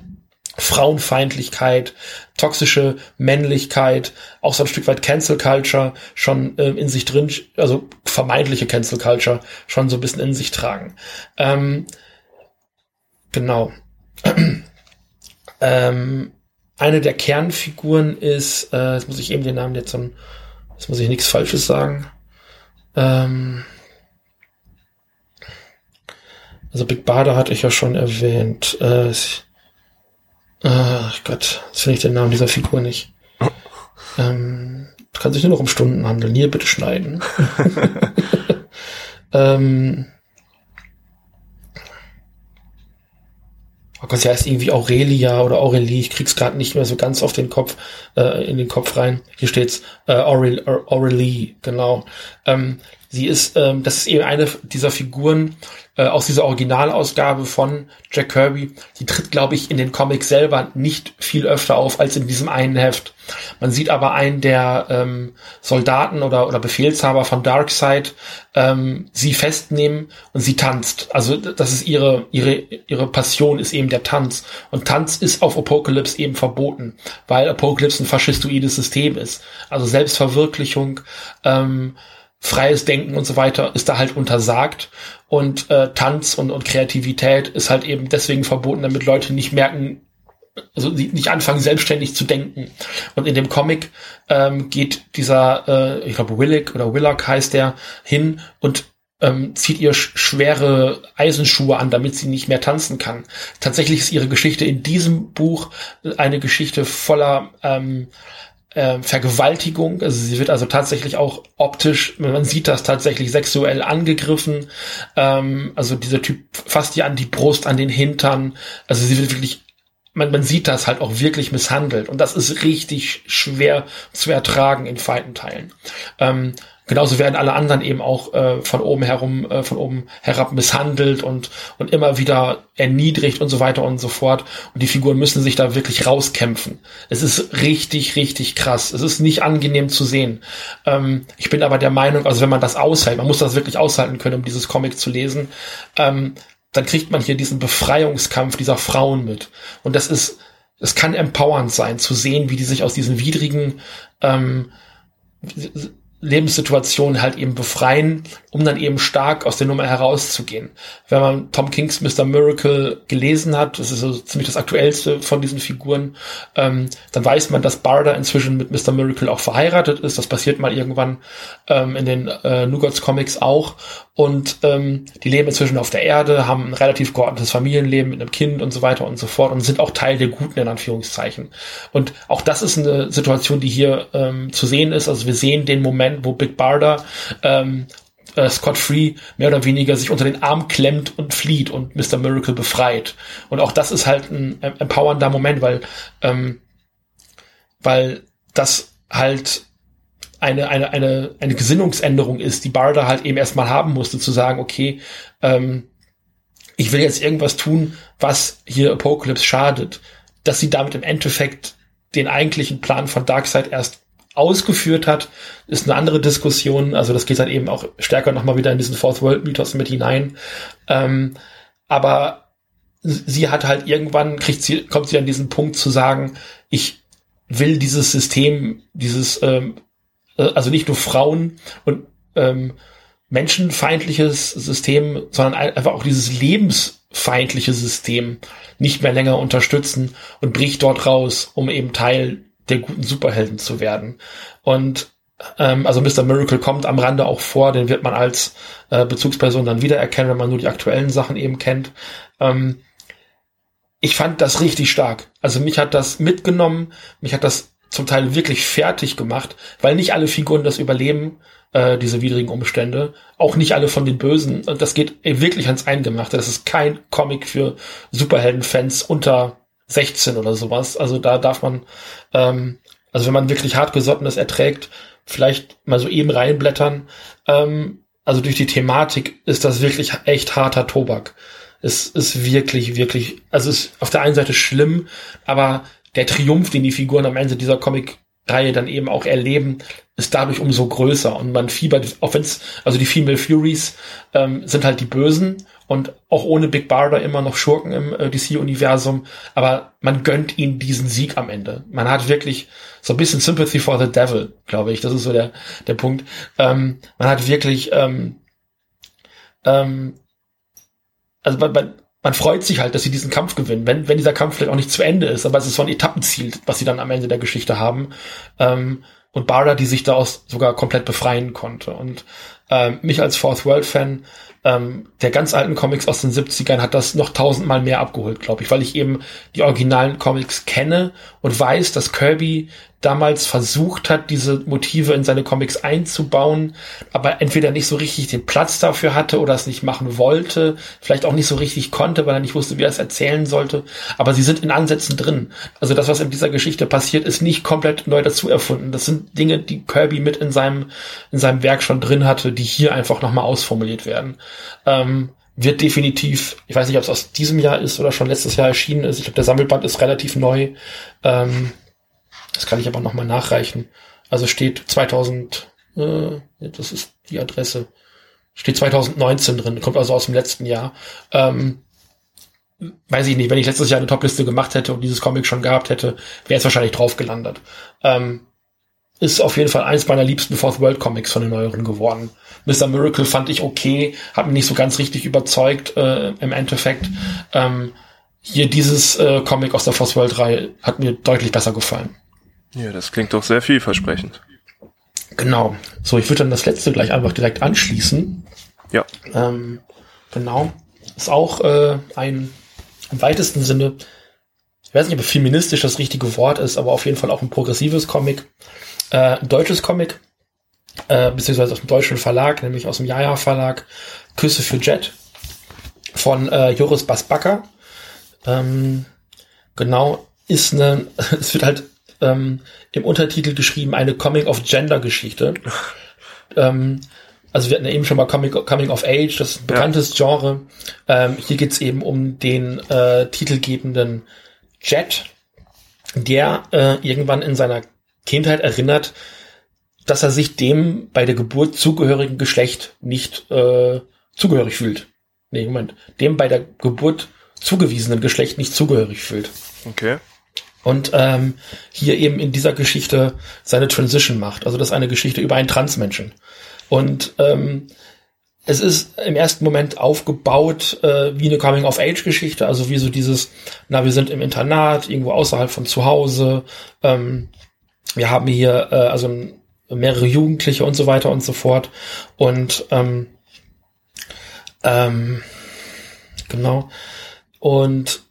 Frauenfeindlichkeit, toxische Männlichkeit, auch so ein Stück weit Cancel Culture schon ähm, in sich drin, also vermeintliche Cancel Culture schon so ein bisschen in sich tragen. Ähm, genau. *clears throat* ähm, eine der Kernfiguren ist, äh, jetzt muss ich eben den Namen jetzt, so, jetzt muss ich nichts Falsches sagen. Ähm, also Big Bada hatte ich ja schon erwähnt. Äh, ach Gott, jetzt finde ich den Namen dieser Figur nicht. Ähm, kann sich nur noch um Stunden handeln. Hier bitte schneiden. *laughs* *laughs* ähm, oh Gott, sie heißt irgendwie Aurelia oder Aurelie. Ich krieg's gerade nicht mehr so ganz auf den Kopf, äh, in den Kopf rein. Hier steht's äh, Aurel, Aurelie, genau. Ähm, sie ist, ähm, das ist eben eine dieser Figuren, äh, aus dieser Originalausgabe von Jack Kirby, die tritt, glaube ich, in den Comics selber nicht viel öfter auf als in diesem einen Heft. Man sieht aber einen der ähm, Soldaten oder, oder Befehlshaber von Darkseid ähm, sie festnehmen und sie tanzt. Also das ist ihre, ihre, ihre Passion ist eben der Tanz. Und Tanz ist auf Apocalypse eben verboten, weil Apocalypse ein faschistoides System ist. Also Selbstverwirklichung, ähm, freies Denken und so weiter ist da halt untersagt und äh, Tanz und, und Kreativität ist halt eben deswegen verboten, damit Leute nicht merken, also nicht anfangen selbstständig zu denken. Und in dem Comic ähm, geht dieser, äh, ich glaube Willick oder Willock heißt der, hin und ähm, zieht ihr schwere Eisenschuhe an, damit sie nicht mehr tanzen kann. Tatsächlich ist ihre Geschichte in diesem Buch eine Geschichte voller ähm, äh, Vergewaltigung. Also sie wird also tatsächlich auch optisch, man sieht das tatsächlich sexuell angegriffen. Ähm, also dieser Typ fasst ihr an die Brust, an den Hintern. Also sie wird wirklich man, man sieht das halt auch wirklich misshandelt und das ist richtig schwer zu ertragen in Feitenteilen. Ähm, Genauso werden alle anderen eben auch äh, von oben herum, äh, von oben herab misshandelt und, und immer wieder erniedrigt und so weiter und so fort. Und die Figuren müssen sich da wirklich rauskämpfen. Es ist richtig, richtig krass. Es ist nicht angenehm zu sehen. Ähm, ich bin aber der Meinung, also wenn man das aushält, man muss das wirklich aushalten können, um dieses Comic zu lesen, ähm, dann kriegt man hier diesen Befreiungskampf dieser Frauen mit. Und das ist, es kann empowernd sein, zu sehen, wie die sich aus diesen widrigen ähm, Lebenssituation halt eben befreien, um dann eben stark aus der Nummer herauszugehen. Wenn man Tom Kings Mr. Miracle gelesen hat, das ist so ziemlich das aktuellste von diesen Figuren, ähm, dann weiß man, dass Barda inzwischen mit Mr. Miracle auch verheiratet ist. Das passiert mal irgendwann ähm, in den äh, Nugats Comics auch. Und ähm, die leben inzwischen auf der Erde, haben ein relativ geordnetes Familienleben mit einem Kind und so weiter und so fort und sind auch Teil der Guten in Anführungszeichen. Und auch das ist eine Situation, die hier ähm, zu sehen ist. Also wir sehen den Moment, wo Big Barda ähm, äh, Scott Free mehr oder weniger sich unter den Arm klemmt und flieht und Mr. Miracle befreit. Und auch das ist halt ein empowernder Moment, weil ähm, weil das halt eine, eine, eine, eine Gesinnungsänderung ist, die Barda halt eben erstmal haben musste, zu sagen, okay, ähm, ich will jetzt irgendwas tun, was hier Apocalypse schadet, dass sie damit im Endeffekt den eigentlichen Plan von Darkseid erst ausgeführt hat, ist eine andere Diskussion. Also das geht dann eben auch stärker nochmal wieder in diesen Fourth World Mythos mit hinein. Ähm, aber sie hat halt irgendwann, kriegt sie, kommt sie an diesen Punkt zu sagen, ich will dieses System, dieses ähm, äh, also nicht nur Frauen und ähm, menschenfeindliches System, sondern einfach auch dieses lebensfeindliche System nicht mehr länger unterstützen und bricht dort raus, um eben Teil der guten Superhelden zu werden. Und ähm, also Mr. Miracle kommt am Rande auch vor, den wird man als äh, Bezugsperson dann wiedererkennen, wenn man nur die aktuellen Sachen eben kennt. Ähm, ich fand das richtig stark. Also mich hat das mitgenommen, mich hat das zum Teil wirklich fertig gemacht, weil nicht alle Figuren das überleben, äh, diese widrigen Umstände. Auch nicht alle von den Bösen. Und das geht wirklich ans Eingemachte. Das ist kein Comic für Superheldenfans unter 16 oder sowas. Also da darf man, ähm, also wenn man wirklich hartgesottenes erträgt, vielleicht mal so eben reinblättern. Ähm, also durch die Thematik ist das wirklich echt harter Tobak. Es ist wirklich, wirklich, also es ist auf der einen Seite schlimm, aber der Triumph, den die Figuren am Ende dieser Comic-Reihe dann eben auch erleben, ist dadurch umso größer. Und man fiebert, auch wenn's, also die Female Furies ähm, sind halt die Bösen und auch ohne Big Barda immer noch Schurken im äh, DC-Universum, aber man gönnt ihnen diesen Sieg am Ende. Man hat wirklich so ein bisschen Sympathy for the Devil, glaube ich. Das ist so der, der Punkt. Ähm, man hat wirklich, ähm, ähm, also man, man, man freut sich halt, dass sie diesen Kampf gewinnen, wenn, wenn dieser Kampf vielleicht auch nicht zu Ende ist, aber es ist so ein Etappenziel, was sie dann am Ende der Geschichte haben. Ähm, und Barda, die sich daraus sogar komplett befreien konnte. Und ähm, mich als Fourth World Fan ähm, der ganz alten Comics aus den 70ern hat das noch tausendmal mehr abgeholt, glaube ich, weil ich eben die originalen Comics kenne und weiß, dass Kirby damals versucht hat, diese Motive in seine Comics einzubauen, aber entweder nicht so richtig den Platz dafür hatte oder es nicht machen wollte, vielleicht auch nicht so richtig konnte, weil er nicht wusste, wie er es erzählen sollte. Aber sie sind in Ansätzen drin. Also das, was in dieser Geschichte passiert, ist nicht komplett neu dazu erfunden. Das sind Dinge, die Kirby mit in seinem, in seinem Werk schon drin hatte, die hier einfach nochmal ausformuliert werden. Ähm, wird definitiv, ich weiß nicht, ob es aus diesem Jahr ist oder schon letztes Jahr erschienen ist. Ich glaube, der Sammelband ist relativ neu. Ähm, das kann ich aber nochmal nachreichen. Also steht 2000, äh, das ist die Adresse, steht 2019 drin, kommt also aus dem letzten Jahr. Ähm, weiß ich nicht, wenn ich letztes Jahr eine Topliste gemacht hätte und dieses Comic schon gehabt hätte, wäre es wahrscheinlich drauf gelandet. Ähm, ist auf jeden Fall eins meiner liebsten Fourth World Comics von den neueren geworden. Mr. Miracle fand ich okay, hat mich nicht so ganz richtig überzeugt äh, im Endeffekt. Ähm, hier dieses äh, Comic aus der Fourth World Reihe hat mir deutlich besser gefallen. Ja, das klingt doch sehr vielversprechend. Genau. So, ich würde dann das letzte gleich einfach direkt anschließen. Ja. Ähm, genau. Ist auch äh, ein im weitesten Sinne, ich weiß nicht, ob feministisch das richtige Wort ist, aber auf jeden Fall auch ein progressives Comic. Äh, ein deutsches Comic, äh, beziehungsweise aus dem deutschen Verlag, nämlich aus dem Jaja Verlag, Küsse für Jet von äh, Joris Basbacker. Ähm, genau, ist eine, *laughs* es wird halt ähm, im Untertitel geschrieben, eine Coming-of-Gender-Geschichte. ähm, also wir hatten ja eben schon mal Coming, Coming of Age, das ist ein bekanntes ja. Genre. Ähm, hier geht's eben um den äh, titelgebenden Jet, der äh, irgendwann in seiner Kindheit erinnert, dass er sich dem bei der Geburt zugehörigen Geschlecht nicht äh, zugehörig fühlt. Nee, Moment. Dem bei der Geburt zugewiesenen Geschlecht nicht zugehörig fühlt. Okay und ähm, hier eben in dieser Geschichte seine Transition macht. Also das ist eine Geschichte über einen Transmenschen. Und ähm, es ist im ersten Moment aufgebaut äh, wie eine Coming-of-Age-Geschichte, also wie so dieses, na, wir sind im Internat, irgendwo außerhalb von zu Hause, ähm, wir haben hier äh, also mehrere Jugendliche und so weiter und so fort. Und ähm, ähm, genau. Und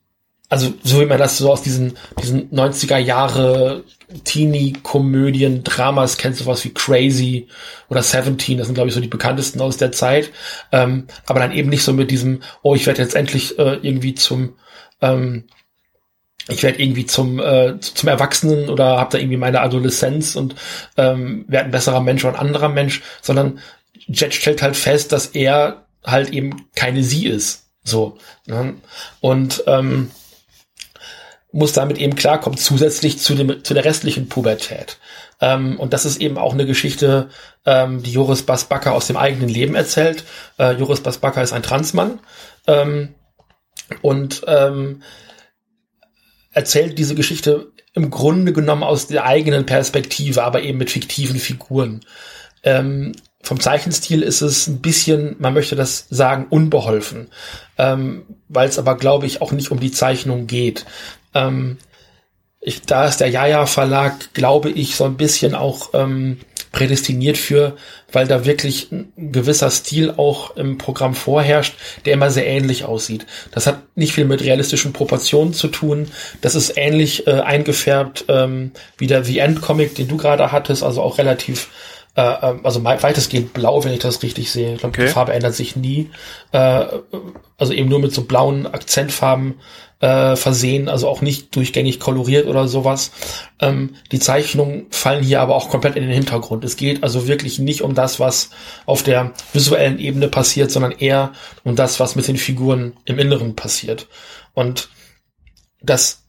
also so wie man das so aus diesen, diesen 90er Jahre Teenie-Komödien, Dramas kennt, sowas wie Crazy oder Seventeen, das sind glaube ich so die bekanntesten aus der Zeit, ähm, aber dann eben nicht so mit diesem, oh, ich werde jetzt endlich äh, irgendwie zum, ähm, ich werde irgendwie zum äh, zum Erwachsenen oder habe da irgendwie meine Adoleszenz und ähm, werde ein besserer Mensch oder ein anderer Mensch, sondern Jet stellt halt fest, dass er halt eben keine sie ist, so ne? und ähm, muss damit eben klarkommen, zusätzlich zu, dem, zu der restlichen Pubertät. Ähm, und das ist eben auch eine Geschichte, ähm, die Joris Basbacker aus dem eigenen Leben erzählt. Äh, Joris Basbacker ist ein Transmann ähm, und ähm, erzählt diese Geschichte im Grunde genommen aus der eigenen Perspektive, aber eben mit fiktiven Figuren. Ähm, vom Zeichenstil ist es ein bisschen, man möchte das sagen, unbeholfen, ähm, weil es aber, glaube ich, auch nicht um die Zeichnung geht. Ähm, ich, da ist der Jaja Verlag, glaube ich, so ein bisschen auch ähm, prädestiniert für, weil da wirklich ein gewisser Stil auch im Programm vorherrscht, der immer sehr ähnlich aussieht. Das hat nicht viel mit realistischen Proportionen zu tun. Das ist ähnlich äh, eingefärbt ähm, wie der The End Comic, den du gerade hattest, also auch relativ äh, ähm, also weitestgehend blau, wenn ich das richtig sehe. Ich glaube, okay. die Farbe ändert sich nie. Äh, also eben nur mit so blauen Akzentfarben äh, versehen, also auch nicht durchgängig koloriert oder sowas. Ähm, die Zeichnungen fallen hier aber auch komplett in den Hintergrund. Es geht also wirklich nicht um das, was auf der visuellen Ebene passiert, sondern eher um das, was mit den Figuren im Inneren passiert. Und das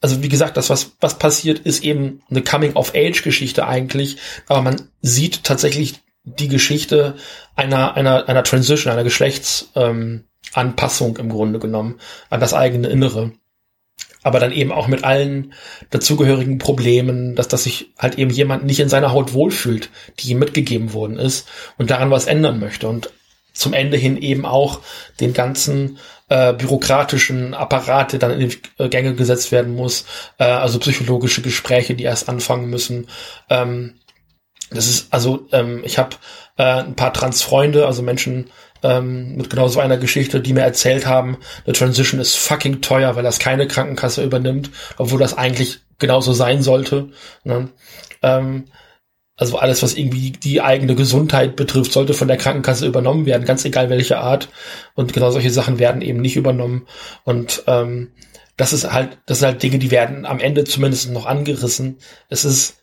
also wie gesagt, das, was, was passiert, ist eben eine Coming-of-Age-Geschichte eigentlich, aber man sieht tatsächlich die Geschichte einer, einer, einer Transition, einer Geschlechts, ähm, im Grunde genommen an das eigene Innere. Aber dann eben auch mit allen dazugehörigen Problemen, dass, dass sich halt eben jemand nicht in seiner Haut wohlfühlt, die ihm mitgegeben worden ist und daran was ändern möchte und zum Ende hin eben auch den ganzen äh, bürokratischen Apparate dann in die äh, Gänge gesetzt werden muss, äh, also psychologische Gespräche, die erst anfangen müssen. Ähm, das ist also, ähm, ich habe äh, ein paar Transfreunde, also Menschen, ähm, mit genau so einer Geschichte, die mir erzählt haben, eine Transition ist fucking teuer, weil das keine Krankenkasse übernimmt, obwohl das eigentlich genauso sein sollte. Ne? Ähm, also alles, was irgendwie die eigene Gesundheit betrifft, sollte von der Krankenkasse übernommen werden, ganz egal welche Art. Und genau solche Sachen werden eben nicht übernommen. Und ähm, das ist halt, das sind halt Dinge, die werden am Ende zumindest noch angerissen. Es ist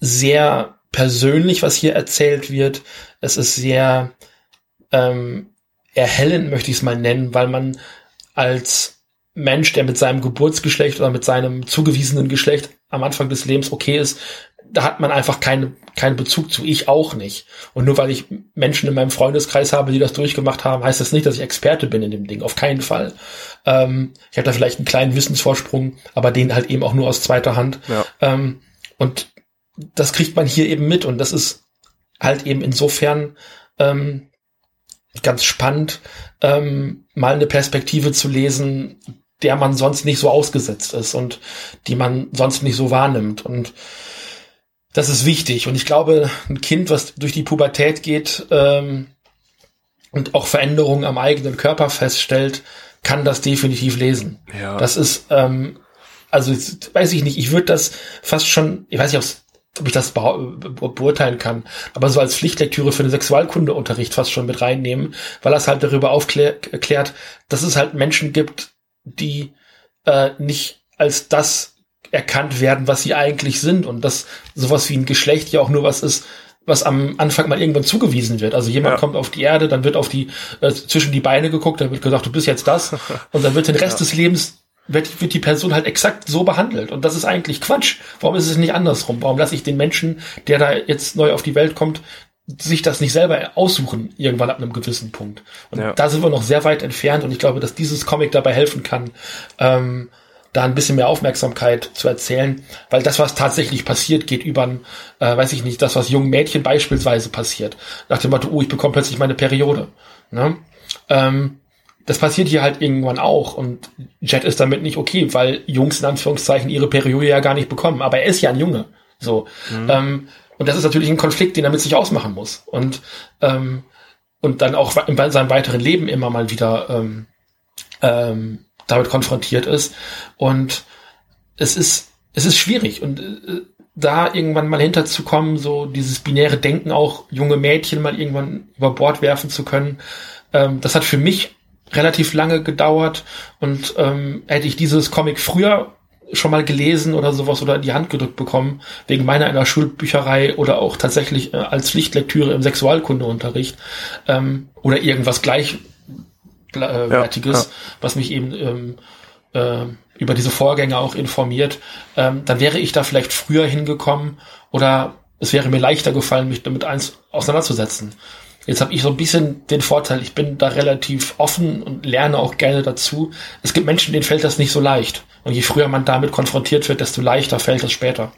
sehr persönlich, was hier erzählt wird. Es ist sehr ähm, erhellend, möchte ich es mal nennen, weil man als Mensch, der mit seinem Geburtsgeschlecht oder mit seinem zugewiesenen Geschlecht am Anfang des Lebens okay ist, da hat man einfach keine, keinen Bezug zu. Ich auch nicht. Und nur weil ich Menschen in meinem Freundeskreis habe, die das durchgemacht haben, heißt das nicht, dass ich Experte bin in dem Ding. Auf keinen Fall. Ähm, ich habe da vielleicht einen kleinen Wissensvorsprung, aber den halt eben auch nur aus zweiter Hand. Ja. Ähm, und das kriegt man hier eben mit. Und das ist halt eben insofern ähm, ganz spannend, ähm, mal eine Perspektive zu lesen, der man sonst nicht so ausgesetzt ist und die man sonst nicht so wahrnimmt. Und das ist wichtig. Und ich glaube, ein Kind, was durch die Pubertät geht ähm, und auch Veränderungen am eigenen Körper feststellt, kann das definitiv lesen. Ja. Das ist, ähm, also weiß ich nicht, ich würde das fast schon, ich weiß nicht, ob ich das beurteilen kann, aber so als Pflichtlektüre für den Sexualkundeunterricht fast schon mit reinnehmen, weil das halt darüber aufklärt, dass es halt Menschen gibt, die äh, nicht als das erkannt werden, was sie eigentlich sind und dass sowas wie ein Geschlecht ja auch nur was ist, was am Anfang mal irgendwann zugewiesen wird. Also jemand ja. kommt auf die Erde, dann wird auf die äh, zwischen die Beine geguckt, dann wird gesagt, du bist jetzt das *laughs* und dann wird den Rest ja. des Lebens wird, wird die Person halt exakt so behandelt und das ist eigentlich Quatsch. Warum ist es nicht andersrum? Warum lasse ich den Menschen, der da jetzt neu auf die Welt kommt, sich das nicht selber aussuchen, irgendwann ab einem gewissen Punkt. Und ja. da sind wir noch sehr weit entfernt und ich glaube, dass dieses Comic dabei helfen kann, ähm, da ein bisschen mehr Aufmerksamkeit zu erzählen, weil das, was tatsächlich passiert, geht über ein, äh, weiß ich nicht, das, was jungen Mädchen beispielsweise passiert. Nach dem Motto, oh, ich bekomme plötzlich meine Periode. Ne? Ähm, das passiert hier halt irgendwann auch und Jet ist damit nicht okay, weil Jungs in Anführungszeichen ihre Periode ja gar nicht bekommen, aber er ist ja ein Junge. So. Mhm. Ähm, und das ist natürlich ein Konflikt, den er mit sich ausmachen muss. Und, ähm, und dann auch in seinem weiteren Leben immer mal wieder ähm, ähm, damit konfrontiert ist. Und es ist, es ist schwierig. Und äh, da irgendwann mal hinterzukommen, so dieses binäre Denken auch junge Mädchen mal irgendwann über Bord werfen zu können, ähm, das hat für mich relativ lange gedauert und ähm, hätte ich dieses Comic früher schon mal gelesen oder sowas oder in die Hand gedrückt bekommen, wegen meiner einer Schulbücherei oder auch tatsächlich äh, als Pflichtlektüre im Sexualkundeunterricht ähm, oder irgendwas gleich äh, Wertiges, ja, ja. was mich eben ähm, äh, über diese Vorgänge auch informiert, ähm, dann wäre ich da vielleicht früher hingekommen oder es wäre mir leichter gefallen, mich damit eins auseinanderzusetzen. Jetzt habe ich so ein bisschen den Vorteil, ich bin da relativ offen und lerne auch gerne dazu. Es gibt Menschen, denen fällt das nicht so leicht. Und je früher man damit konfrontiert wird, desto leichter fällt es später.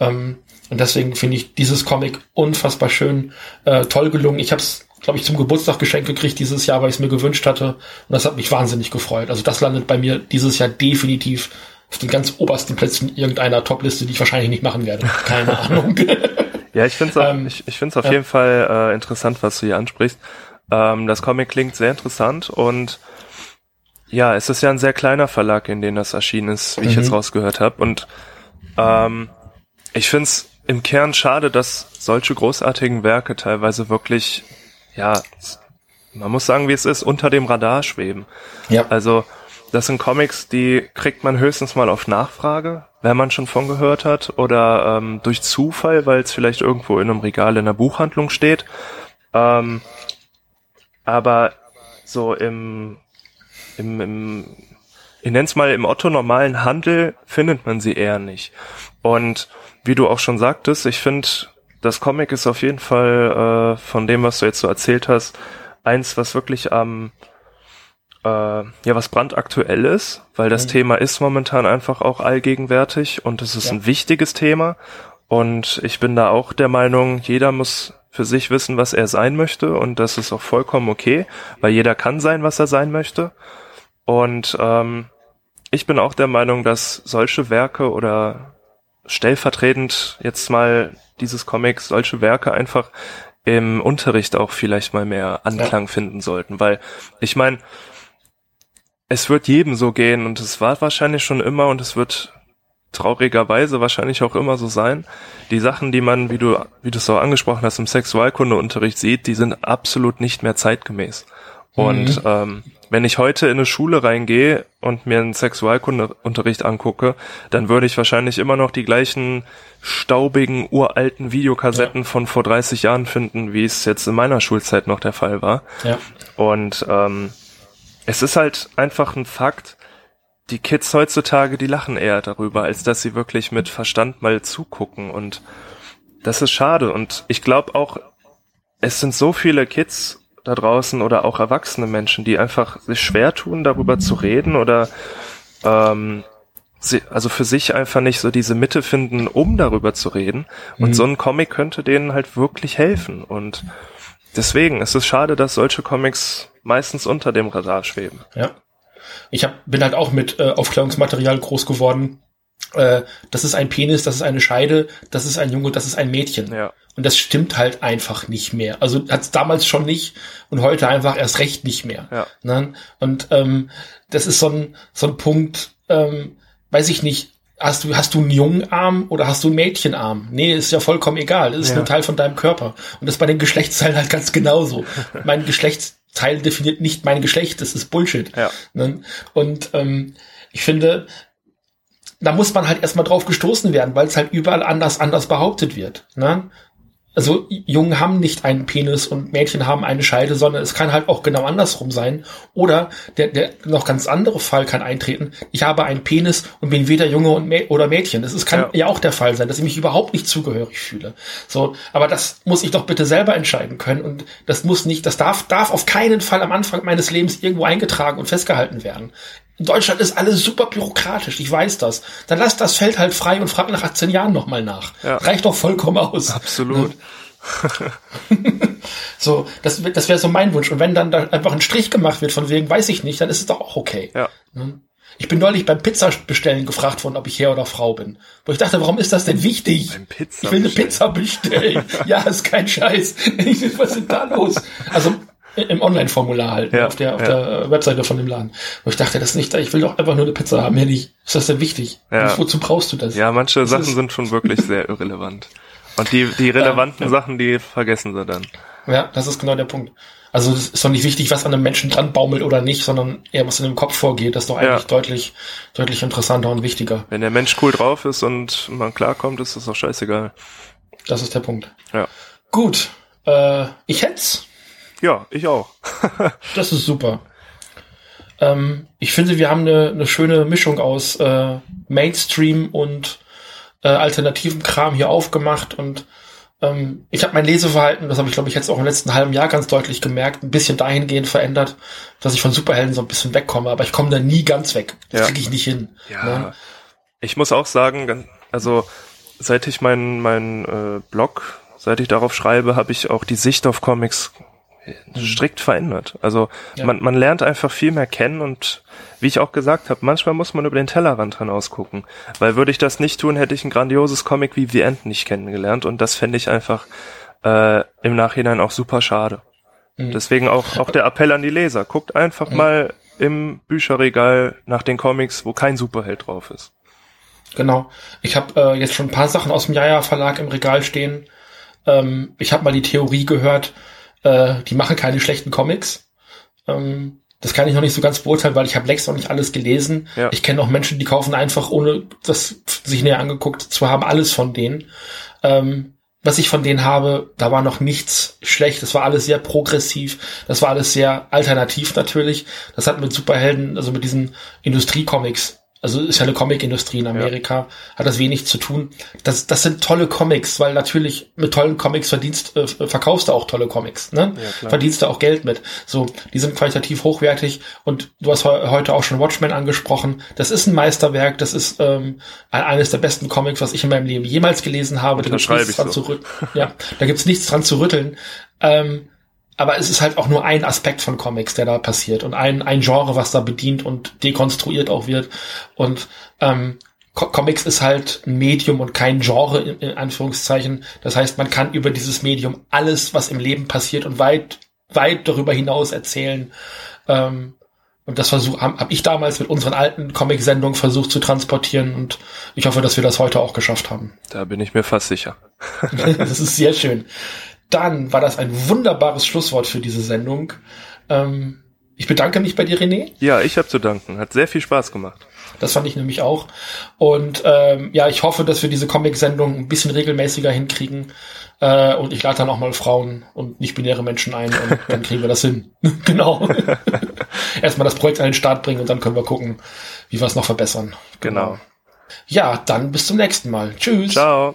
Ähm, und deswegen finde ich dieses Comic unfassbar schön, äh, toll gelungen. Ich habe es glaube ich, zum Geburtstag geschenkt gekriegt dieses Jahr, weil ich es mir gewünscht hatte. Und das hat mich wahnsinnig gefreut. Also das landet bei mir dieses Jahr definitiv auf den ganz obersten Plätzen irgendeiner Topliste, die ich wahrscheinlich nicht machen werde. Keine *laughs* Ahnung. ja, ich finde es ähm, ich, ich find's auf ja. jeden Fall äh, interessant, was du hier ansprichst. Ähm, das Comic klingt sehr interessant und ja, es ist ja ein sehr kleiner Verlag, in dem das erschienen ist, wie mhm. ich jetzt rausgehört habe. Und ähm, ich finde es im Kern schade, dass solche großartigen Werke teilweise wirklich ja, man muss sagen, wie es ist, unter dem Radar schweben. Ja. Also, das sind Comics, die kriegt man höchstens mal auf Nachfrage, wenn man schon von gehört hat, oder ähm, durch Zufall, weil es vielleicht irgendwo in einem Regal in der Buchhandlung steht. Ähm, aber so im, im, im ich nenne es mal, im Otto-normalen Handel findet man sie eher nicht. Und wie du auch schon sagtest, ich finde das Comic ist auf jeden Fall äh, von dem, was du jetzt so erzählt hast, eins, was wirklich am äh, ja was brandaktuell ist, weil das mhm. Thema ist momentan einfach auch allgegenwärtig und es ist ja. ein wichtiges Thema. Und ich bin da auch der Meinung, jeder muss für sich wissen, was er sein möchte und das ist auch vollkommen okay, weil jeder kann sein, was er sein möchte. Und ähm, ich bin auch der Meinung, dass solche Werke oder stellvertretend jetzt mal dieses Comics solche Werke einfach im Unterricht auch vielleicht mal mehr Anklang ja. finden sollten, weil ich meine, es wird jedem so gehen und es war wahrscheinlich schon immer und es wird traurigerweise wahrscheinlich auch immer so sein. Die Sachen, die man, wie du, wie du es auch angesprochen hast, im Sexualkundeunterricht sieht, die sind absolut nicht mehr zeitgemäß. Und mhm. ähm, wenn ich heute in eine Schule reingehe und mir einen Sexualkundeunterricht angucke, dann würde ich wahrscheinlich immer noch die gleichen staubigen, uralten Videokassetten ja. von vor 30 Jahren finden, wie es jetzt in meiner Schulzeit noch der Fall war. Ja. Und ähm, es ist halt einfach ein Fakt, die Kids heutzutage, die lachen eher darüber, als dass sie wirklich mit Verstand mal zugucken. Und das ist schade. Und ich glaube auch, es sind so viele Kids da draußen oder auch erwachsene Menschen, die einfach sich schwer tun, darüber zu reden oder ähm, sie, also für sich einfach nicht so diese Mitte finden, um darüber zu reden. Und mhm. so ein Comic könnte denen halt wirklich helfen. Und deswegen ist es schade, dass solche Comics meistens unter dem Radar schweben. Ja. Ich hab, bin halt auch mit äh, Aufklärungsmaterial groß geworden. Äh, das ist ein Penis, das ist eine Scheide, das ist ein Junge, das ist ein Mädchen. Ja. Und das stimmt halt einfach nicht mehr. Also hat es damals schon nicht und heute einfach erst recht nicht mehr. Ja. Ne? Und ähm, das ist so ein, so ein Punkt, ähm, weiß ich nicht, hast du, hast du einen jungen Arm oder hast du einen Mädchenarm? Nee, ist ja vollkommen egal. Das ist ja. nur Teil von deinem Körper. Und das bei den Geschlechtsteilen halt ganz genauso. *laughs* mein Geschlechtsteil definiert nicht mein Geschlecht. Das ist Bullshit. Ja. Ne? Und ähm, ich finde, da muss man halt erstmal drauf gestoßen werden, weil es halt überall anders anders behauptet wird. Ne? Also Jungen haben nicht einen Penis und Mädchen haben eine Scheide, sondern es kann halt auch genau andersrum sein. Oder der, der noch ganz andere Fall kann eintreten. Ich habe einen Penis und bin weder Junge und Mä oder Mädchen. Das ist, kann ja. ja. auch der Fall sein, dass ich mich überhaupt nicht zugehörig fühle. So, aber das muss ich doch bitte selber entscheiden können und das muss nicht, das darf, darf auf keinen Fall am Anfang meines Lebens irgendwo eingetragen und festgehalten werden. In Deutschland ist alles super bürokratisch, ich weiß das. Dann lass das Feld halt frei und frag nach 18 Jahren nochmal nach. Ja. Reicht doch vollkommen aus. Absolut. *laughs* so, das, das wäre so mein Wunsch. Und wenn dann da einfach ein Strich gemacht wird, von wegen weiß ich nicht, dann ist es doch auch okay. Ja. Ne? Ich bin neulich beim Pizzabestellen gefragt worden, ob ich Herr oder Frau bin. Wo ich dachte, warum ist das denn wichtig? Pizza ich will eine Pizza bestellen. *laughs* ja, ist kein Scheiß. Was ist denn da los? Also im Online-Formular halt, ja, auf der, auf ja. der Webseite von dem Laden. Wo ich dachte, das ist nicht ich will doch einfach nur eine Pizza haben, mehr nicht. Ist das denn wichtig? Ja. wozu brauchst du das? Ja, manche das Sachen sind schon wirklich sehr *laughs* irrelevant. Und die, die relevanten ja, Sachen, die vergessen sie dann. Ja, das ist genau der Punkt. Also es ist doch nicht wichtig, was an einem Menschen dran baumelt oder nicht, sondern eher was in dem Kopf vorgeht. Das ist doch eigentlich deutlich, deutlich interessanter und wichtiger. Wenn der Mensch cool drauf ist und man klarkommt, ist das doch scheißegal. Das ist der Punkt. Ja. Gut. Äh, ich hätt's. Ja, ich auch. *laughs* das ist super. Ähm, ich finde, wir haben eine, eine schöne Mischung aus äh, Mainstream und äh, alternativen Kram hier aufgemacht und ähm, ich habe mein Leseverhalten, das habe ich glaube ich jetzt auch im letzten halben Jahr ganz deutlich gemerkt, ein bisschen dahingehend verändert, dass ich von Superhelden so ein bisschen wegkomme, aber ich komme da nie ganz weg. Das ja. kriege ich nicht hin. Ja. Ne? Ich muss auch sagen, also seit ich meinen mein, äh, Blog, seit ich darauf schreibe, habe ich auch die Sicht auf Comics strikt verändert. Also ja. man, man lernt einfach viel mehr kennen und wie ich auch gesagt habe, manchmal muss man über den Tellerrand hinaus gucken. Weil würde ich das nicht tun, hätte ich ein grandioses Comic wie The End nicht kennengelernt und das fände ich einfach äh, im Nachhinein auch super schade. Mhm. Deswegen auch, auch der Appell an die Leser. Guckt einfach mhm. mal im Bücherregal nach den Comics, wo kein Superheld drauf ist. Genau. Ich habe äh, jetzt schon ein paar Sachen aus dem Jaja Verlag im Regal stehen. Ähm, ich habe mal die Theorie gehört, äh, die machen keine schlechten Comics. Ähm, das kann ich noch nicht so ganz beurteilen, weil ich habe längst noch nicht alles gelesen. Ja. Ich kenne auch Menschen, die kaufen einfach, ohne das sich näher angeguckt zu haben, alles von denen. Ähm, was ich von denen habe, da war noch nichts schlecht. Das war alles sehr progressiv. Das war alles sehr alternativ natürlich. Das hat mit Superhelden, also mit diesen Industriecomics also ist ja eine Comicindustrie in Amerika, ja. hat das wenig zu tun. Das, das sind tolle Comics, weil natürlich mit tollen Comics verdienst, äh, verkaufst du auch tolle Comics, ne? Ja, verdienst du auch Geld mit. So, die sind qualitativ hochwertig und du hast heute auch schon Watchmen angesprochen. Das ist ein Meisterwerk, das ist ähm, eines der besten Comics, was ich in meinem Leben jemals gelesen habe. Da gibt's nichts dran so. zu ja, da gibt's nichts dran zu rütteln. Ähm, aber es ist halt auch nur ein Aspekt von Comics, der da passiert und ein, ein Genre, was da bedient und dekonstruiert auch wird. Und ähm, Comics ist halt ein Medium und kein Genre in, in, Anführungszeichen. Das heißt, man kann über dieses Medium alles, was im Leben passiert und weit, weit darüber hinaus erzählen. Ähm, und das versuch, habe hab ich damals mit unseren alten Comic-Sendungen versucht zu transportieren und ich hoffe, dass wir das heute auch geschafft haben. Da bin ich mir fast sicher. *laughs* das ist sehr schön. Dann war das ein wunderbares Schlusswort für diese Sendung. Ähm, ich bedanke mich bei dir, René. Ja, ich habe zu danken. Hat sehr viel Spaß gemacht. Das fand ich nämlich auch. Und ähm, ja, ich hoffe, dass wir diese Comic-Sendung ein bisschen regelmäßiger hinkriegen. Äh, und ich lade dann auch mal Frauen und nicht-binäre Menschen ein und *laughs* dann kriegen wir das hin. *laughs* genau. *laughs* Erstmal das Projekt an den Start bringen und dann können wir gucken, wie wir es noch verbessern. Genau. Ja, dann bis zum nächsten Mal. Tschüss. Ciao.